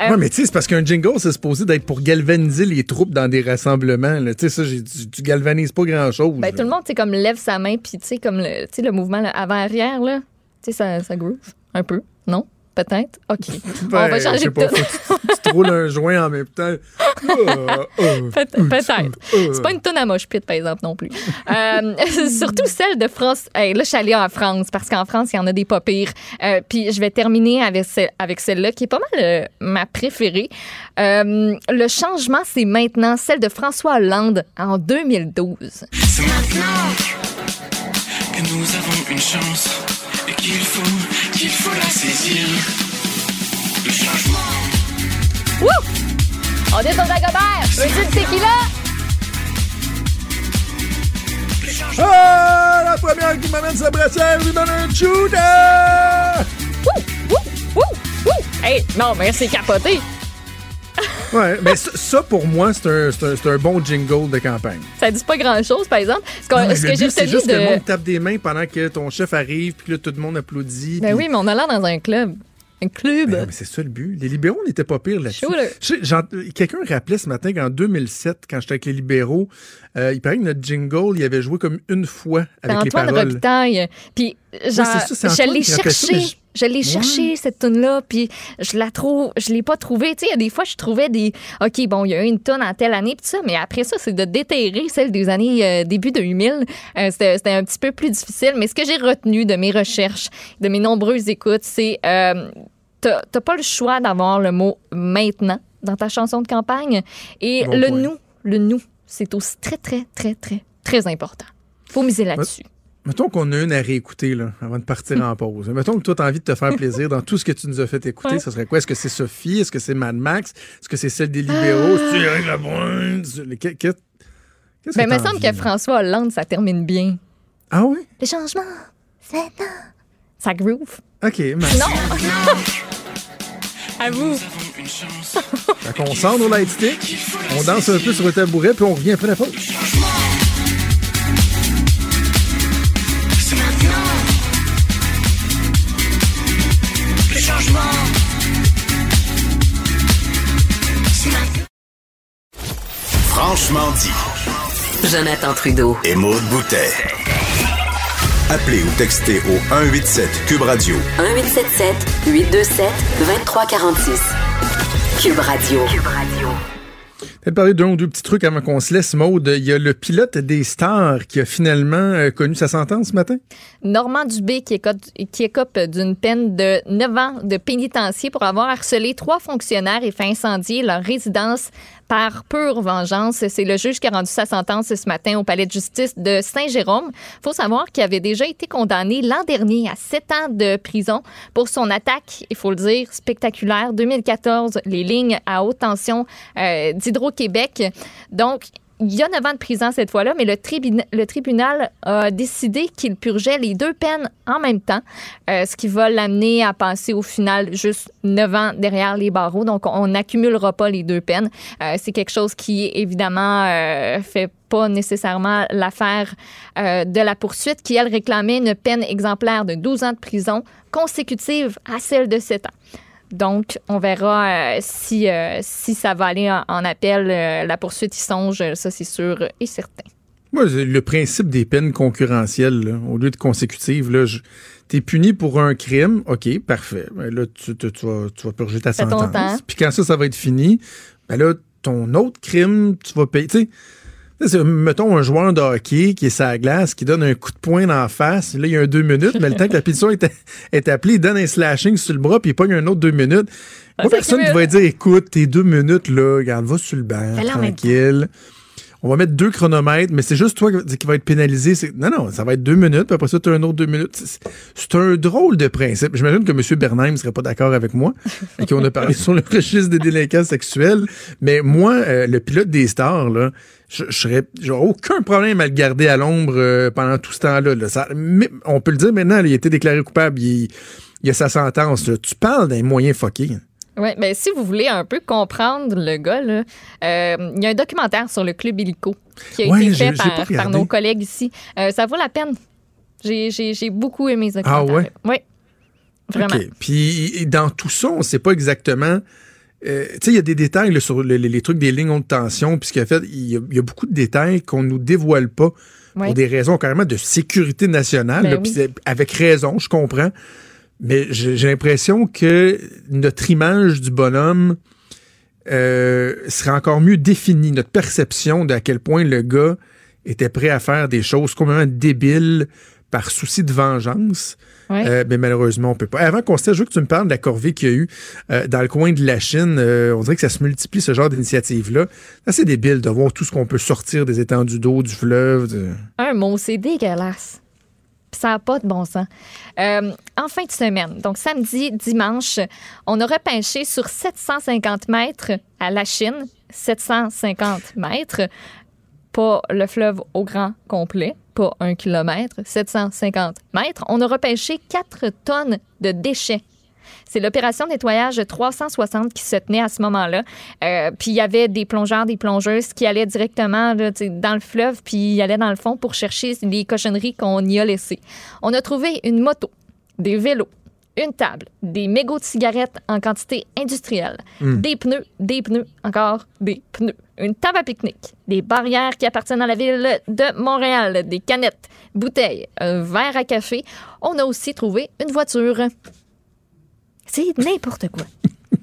Euh, Ouais, mais tu sais, c'est parce qu'un jingle, c'est supposé d'être pour galvaniser les troupes dans des rassemblements. Tu sais, ça, tu, tu galvanises pas grand-chose. ben, tout le monde, tu sais, comme lève sa main, puis tu sais, comme le, le mouvement avant-arrière, là, tu sais, ça, ça groove un peu, non? Peut-être? OK. On Ben, va je changer de pas, faut tu, tu te roules un joint en même temps. Ah, ah, Peut- Peut-être. euh. C'est pas une tonne à moche pit, par exemple, non plus. Euh, surtout celle de France. Hey, là, je suis allée en France parce qu'en France, il y en a des pas pires. Euh, Puis je vais terminer avec, ce- avec celle-là qui est pas mal euh, ma préférée. Euh, le changement, c'est maintenant celle de François Hollande en 2012. C'est maintenant que nous avons une chance qu'il faut, qu'il faut la saisir. Le changement. Wouh! On est au Dagobert! Veux-tu le tequila? Ah, la première qui m'amène sa brassière lui donne un shooter! Wouh! Wouh! Wouh! Wouh! Hey, non, mais c'est capoté. Ouais, mais ça, ça, pour moi, c'est un, un- un bon jingle de campagne. Ça dit pas grand-chose, par exemple. Ce que, Non, ce que j'ai c'est juste que le de... monde tape des mains pendant que ton chef arrive, puis là, tout le monde applaudit. Ben puis- oui, mais on a l'air dans un club. Un club. Ben, mais c'est ça le but. Les libéraux n'étaient pas pires là-dessus. Quelqu'un rappelait ce matin qu'en 2007, quand j'étais avec les libéraux, euh, il paraît que notre jingle, il avait joué comme une fois avec les Antoine paroles. Robitaille. Puis, genre, c'est ça, je Antoine l'ai cherché. Je- l'ai cherché, cette tune-là, puis je la trouve, je l'ai pas trouvée. Tu sais, il y a des fois, je trouvais des. OK, bon, il y a eu une tonne en telle année, puis ça, mais après ça, c'est de déterrer celle des années euh, début 2000. Euh, C'était un petit peu plus difficile, mais ce que j'ai retenu de mes recherches, de mes nombreuses écoutes, c'est. Euh, T'as t'as pas le choix d'avoir le mot maintenant dans ta chanson de campagne. Et Bon le point. nous, le nous, c'est aussi très, très, très, très, très important. Faut miser là-dessus. Mettons qu'on a une à réécouter là, avant de partir en pause. Mettons que toi, tu as envie de te faire plaisir dans tout ce que tu nous as fait écouter. Ouais. Ce serait quoi? Est-ce que c'est Sophie? Est-ce que c'est Mad Max? Est-ce que c'est celle des libéraux? C'est- que- que- Qu'est-ce que Ben, il me semble que? François Hollande, ça termine bien. Ah oui? Le changement, c'est maintenant. Ça groove. OK, merci. Non! à vous. Fait qu'on sort nos lightsticks, on danse un peu sur le tabouret, puis on revient après la pause. Franchement dit. Jonathan Trudeau. Et Maude Boutet. Appelez ou textez au 187 Cube Radio 1877 827 2346. Cube Radio. Cube Radio. Peut-être parler d'un ou deux petits trucs avant qu'on se laisse, Maude. Il y a le pilote des stars qui a finalement euh, connu sa sentence ce matin. Normand Dubé qui écope, qui écope d'une peine de 9 ans de pénitencier pour avoir harcelé trois fonctionnaires et fait incendier leur résidence par pure vengeance. C'est le juge qui a rendu sa sentence ce matin au palais de justice de Saint-Jérôme. faut savoir qu'il avait déjà été condamné l'an dernier à 7 ans de prison pour son attaque, il faut le dire, spectaculaire. 2014, les lignes à haute tension euh, d'Hydro-Québec. Donc, il y a 9 ans de prison cette fois-là, mais le, le tribunal a décidé qu'il purgeait les deux peines en même temps, euh, ce qui va l'amener à passer au final juste 9 ans derrière les barreaux. Donc, on n'accumulera pas les deux peines. Euh, C'est quelque chose qui, évidemment, euh, fait pas nécessairement l'affaire de la poursuite, qui, elle, réclamait une peine exemplaire de 12 ans de prison consécutive à celle de 7 ans. Donc, on verra euh, si, euh, si ça va aller en, en appel. Euh, la poursuite y songe, ça c'est sûr et certain. Moi, le principe des peines concurrentielles, là, au lieu de consécutives, là, je- t'es puni pour un crime, ok, parfait. Ben là, tu, tu- tu vas, tu vas purger ta sentence. Puis quand ça, ça va être fini, ben là, ton autre crime, tu vas payer. Tu mettons un joueur de hockey qui est sa glace, qui donne un coup de poing dans la face. Là, il y a un deux minutes, mais le temps que la pétition est, est appelée, il donne un slashing sur le bras, puis il pogne un autre deux minutes. Pas ça personne qui va dire, écoute, tes deux minutes, là, regarde, va sur le banc, tranquille. On va mettre deux chronomètres, mais c'est juste toi qui va être pénalisé. Non, non, ça va être deux minutes, puis après ça, tu as un autre deux minutes. C'est- C'est un drôle de principe. J'imagine que M. Bernheim ne serait pas d'accord avec moi, et qu'on a parlé sur le registre des délinquants sexuels. Mais moi, euh, le pilote des stars, là, je je serais, j'aurais aucun problème à le garder à l'ombre euh, pendant tout ce temps-là. là. Ça- mais on peut le dire maintenant, là, il a été déclaré coupable, il, il a sa sentence. là. Tu parles d'un moyen fucké. Oui, mais si vous voulez un peu comprendre le gars, là, euh, il y a un documentaire sur le club illico qui a Ouais, été fait par, nos collègues ici. Euh, ça vaut la peine. J'ai- beaucoup aimé ce Ah documentaire. ouais? Oui, vraiment. OK. Puis dans tout ça, on ne sait pas exactement. Euh, tu sais, il y a des détails là, sur le- les, les trucs des lignes haute tension, puis ce qu'il a fait, il y a, il y a beaucoup de détails qu'on nous dévoile pas pour des raisons carrément de sécurité nationale. Ben là, oui. avec raison, je comprends. Mais j'ai j'ai l'impression que notre image du bonhomme euh, serait encore mieux définie, notre perception de à quel point le gars était prêt à faire des choses complètement débiles par souci de vengeance. Ouais. Euh, mais malheureusement, on peut pas. Avant qu'on se je veux que tu me parles de la corvée qu'il y a eu euh, dans le coin de la Chine. Euh, on dirait que ça se multiplie, ce genre d'initiative-là. C'est assez débile de voir tout ce qu'on peut sortir des étendues d'eau, du fleuve. de- Un mot, c'est dégueulasse. Ça n'a pas de bon sens. En fin de semaine, donc samedi, dimanche, on a repêché sur 750 mètres à la Chine, 750 mètres, le fleuve au grand complet, pas un kilomètre, 750 mètres. On a repêché 4 tonnes de déchets. C'est l'opération nettoyage 360 qui se tenait à ce moment-là. Euh, puis il y avait des plongeurs, des plongeuses qui allaient directement là, dans le fleuve, puis ils allaient dans le fond pour chercher les cochonneries qu'on y a laissées. On a trouvé une moto, des vélos, une table, des mégots de cigarettes en quantité industrielle, des pneus, des pneus, encore des pneus, une table à pique-nique, des barrières qui appartiennent à la ville de Montréal, des canettes, bouteilles, un verre à café. On a aussi trouvé une voiture. C'est n'importe quoi.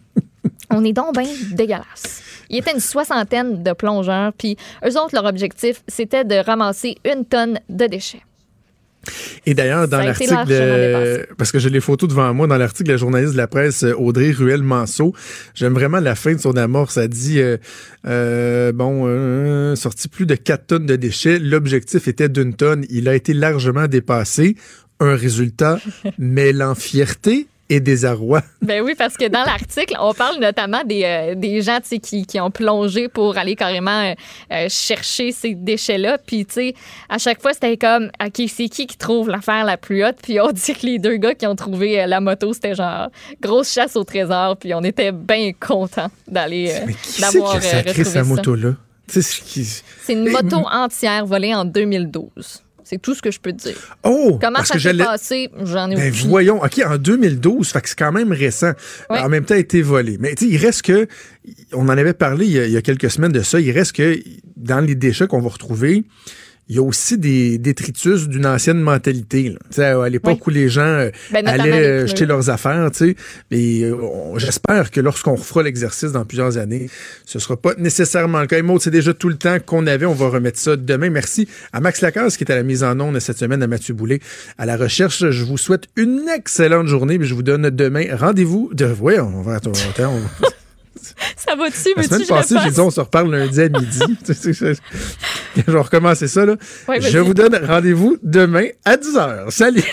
On est donc bien dégueulasse. Il était une soixantaine de plongeurs, puis eux autres, leur objectif, c'était de ramasser une tonne de déchets. Et d'ailleurs, dans l'article, euh, parce que j'ai les photos devant moi, dans l'article de la journaliste de la presse euh, Audrey Ruel-Manceau, j'aime vraiment la fin de son amorce. Ça dit, euh, euh, bon, sorti plus de 4 tonnes de déchets. L'objectif était d'une tonne. Il a été largement dépassé. Un résultat mêlant fierté et désarroi. Ben oui, parce que dans l'article, on parle notamment des, euh, des gens tu sais, qui, qui ont plongé pour aller carrément euh, euh, chercher ces déchets-là. Puis, tu sais, à chaque fois, c'était comme, OK, c'est qui qui trouve l'affaire la plus haute? Puis on dit que les deux gars qui ont trouvé la moto, c'était genre grosse chasse au trésor. Puis on était bien contents d'aller, euh, d'avoir a sacré retrouvé sa moto-là? C'est une moto entière volée en 2012. C'est tout ce que je peux te dire. Oh! Comment parce ça que s'est passé, j'en ai Ben aucune voyons, OK, en 2012, fait que c'est quand même récent. En même temps, a été volé. Mais tu sais, il reste que, on en avait parlé il y, a, il y a quelques semaines de ça, il reste que dans les déchets qu'on va retrouver, il y a aussi des détritus d'une ancienne mentalité. là. À l'époque Oui. où les gens euh, Ben, allaient euh, jeter leurs affaires, tu sais. Et euh, j'espère que lorsqu'on refera l'exercice dans plusieurs années, ce sera pas nécessairement le cas. Et Maud, c'est déjà tout le temps qu'on avait. On va remettre ça demain. Merci à Max Lacasse qui est à la mise en onde cette semaine, à Mathieu Boulet à la recherche. Je vous souhaite une excellente journée. puis Je vous donne demain rendez-vous. De... Oui, on va on- Ça va dessus, je le passée, j'ai dit on se reparle lundi à midi. Tu je vais recommencer ça. Là. Ouais, je vous donne rendez-vous demain à 10h. Salut!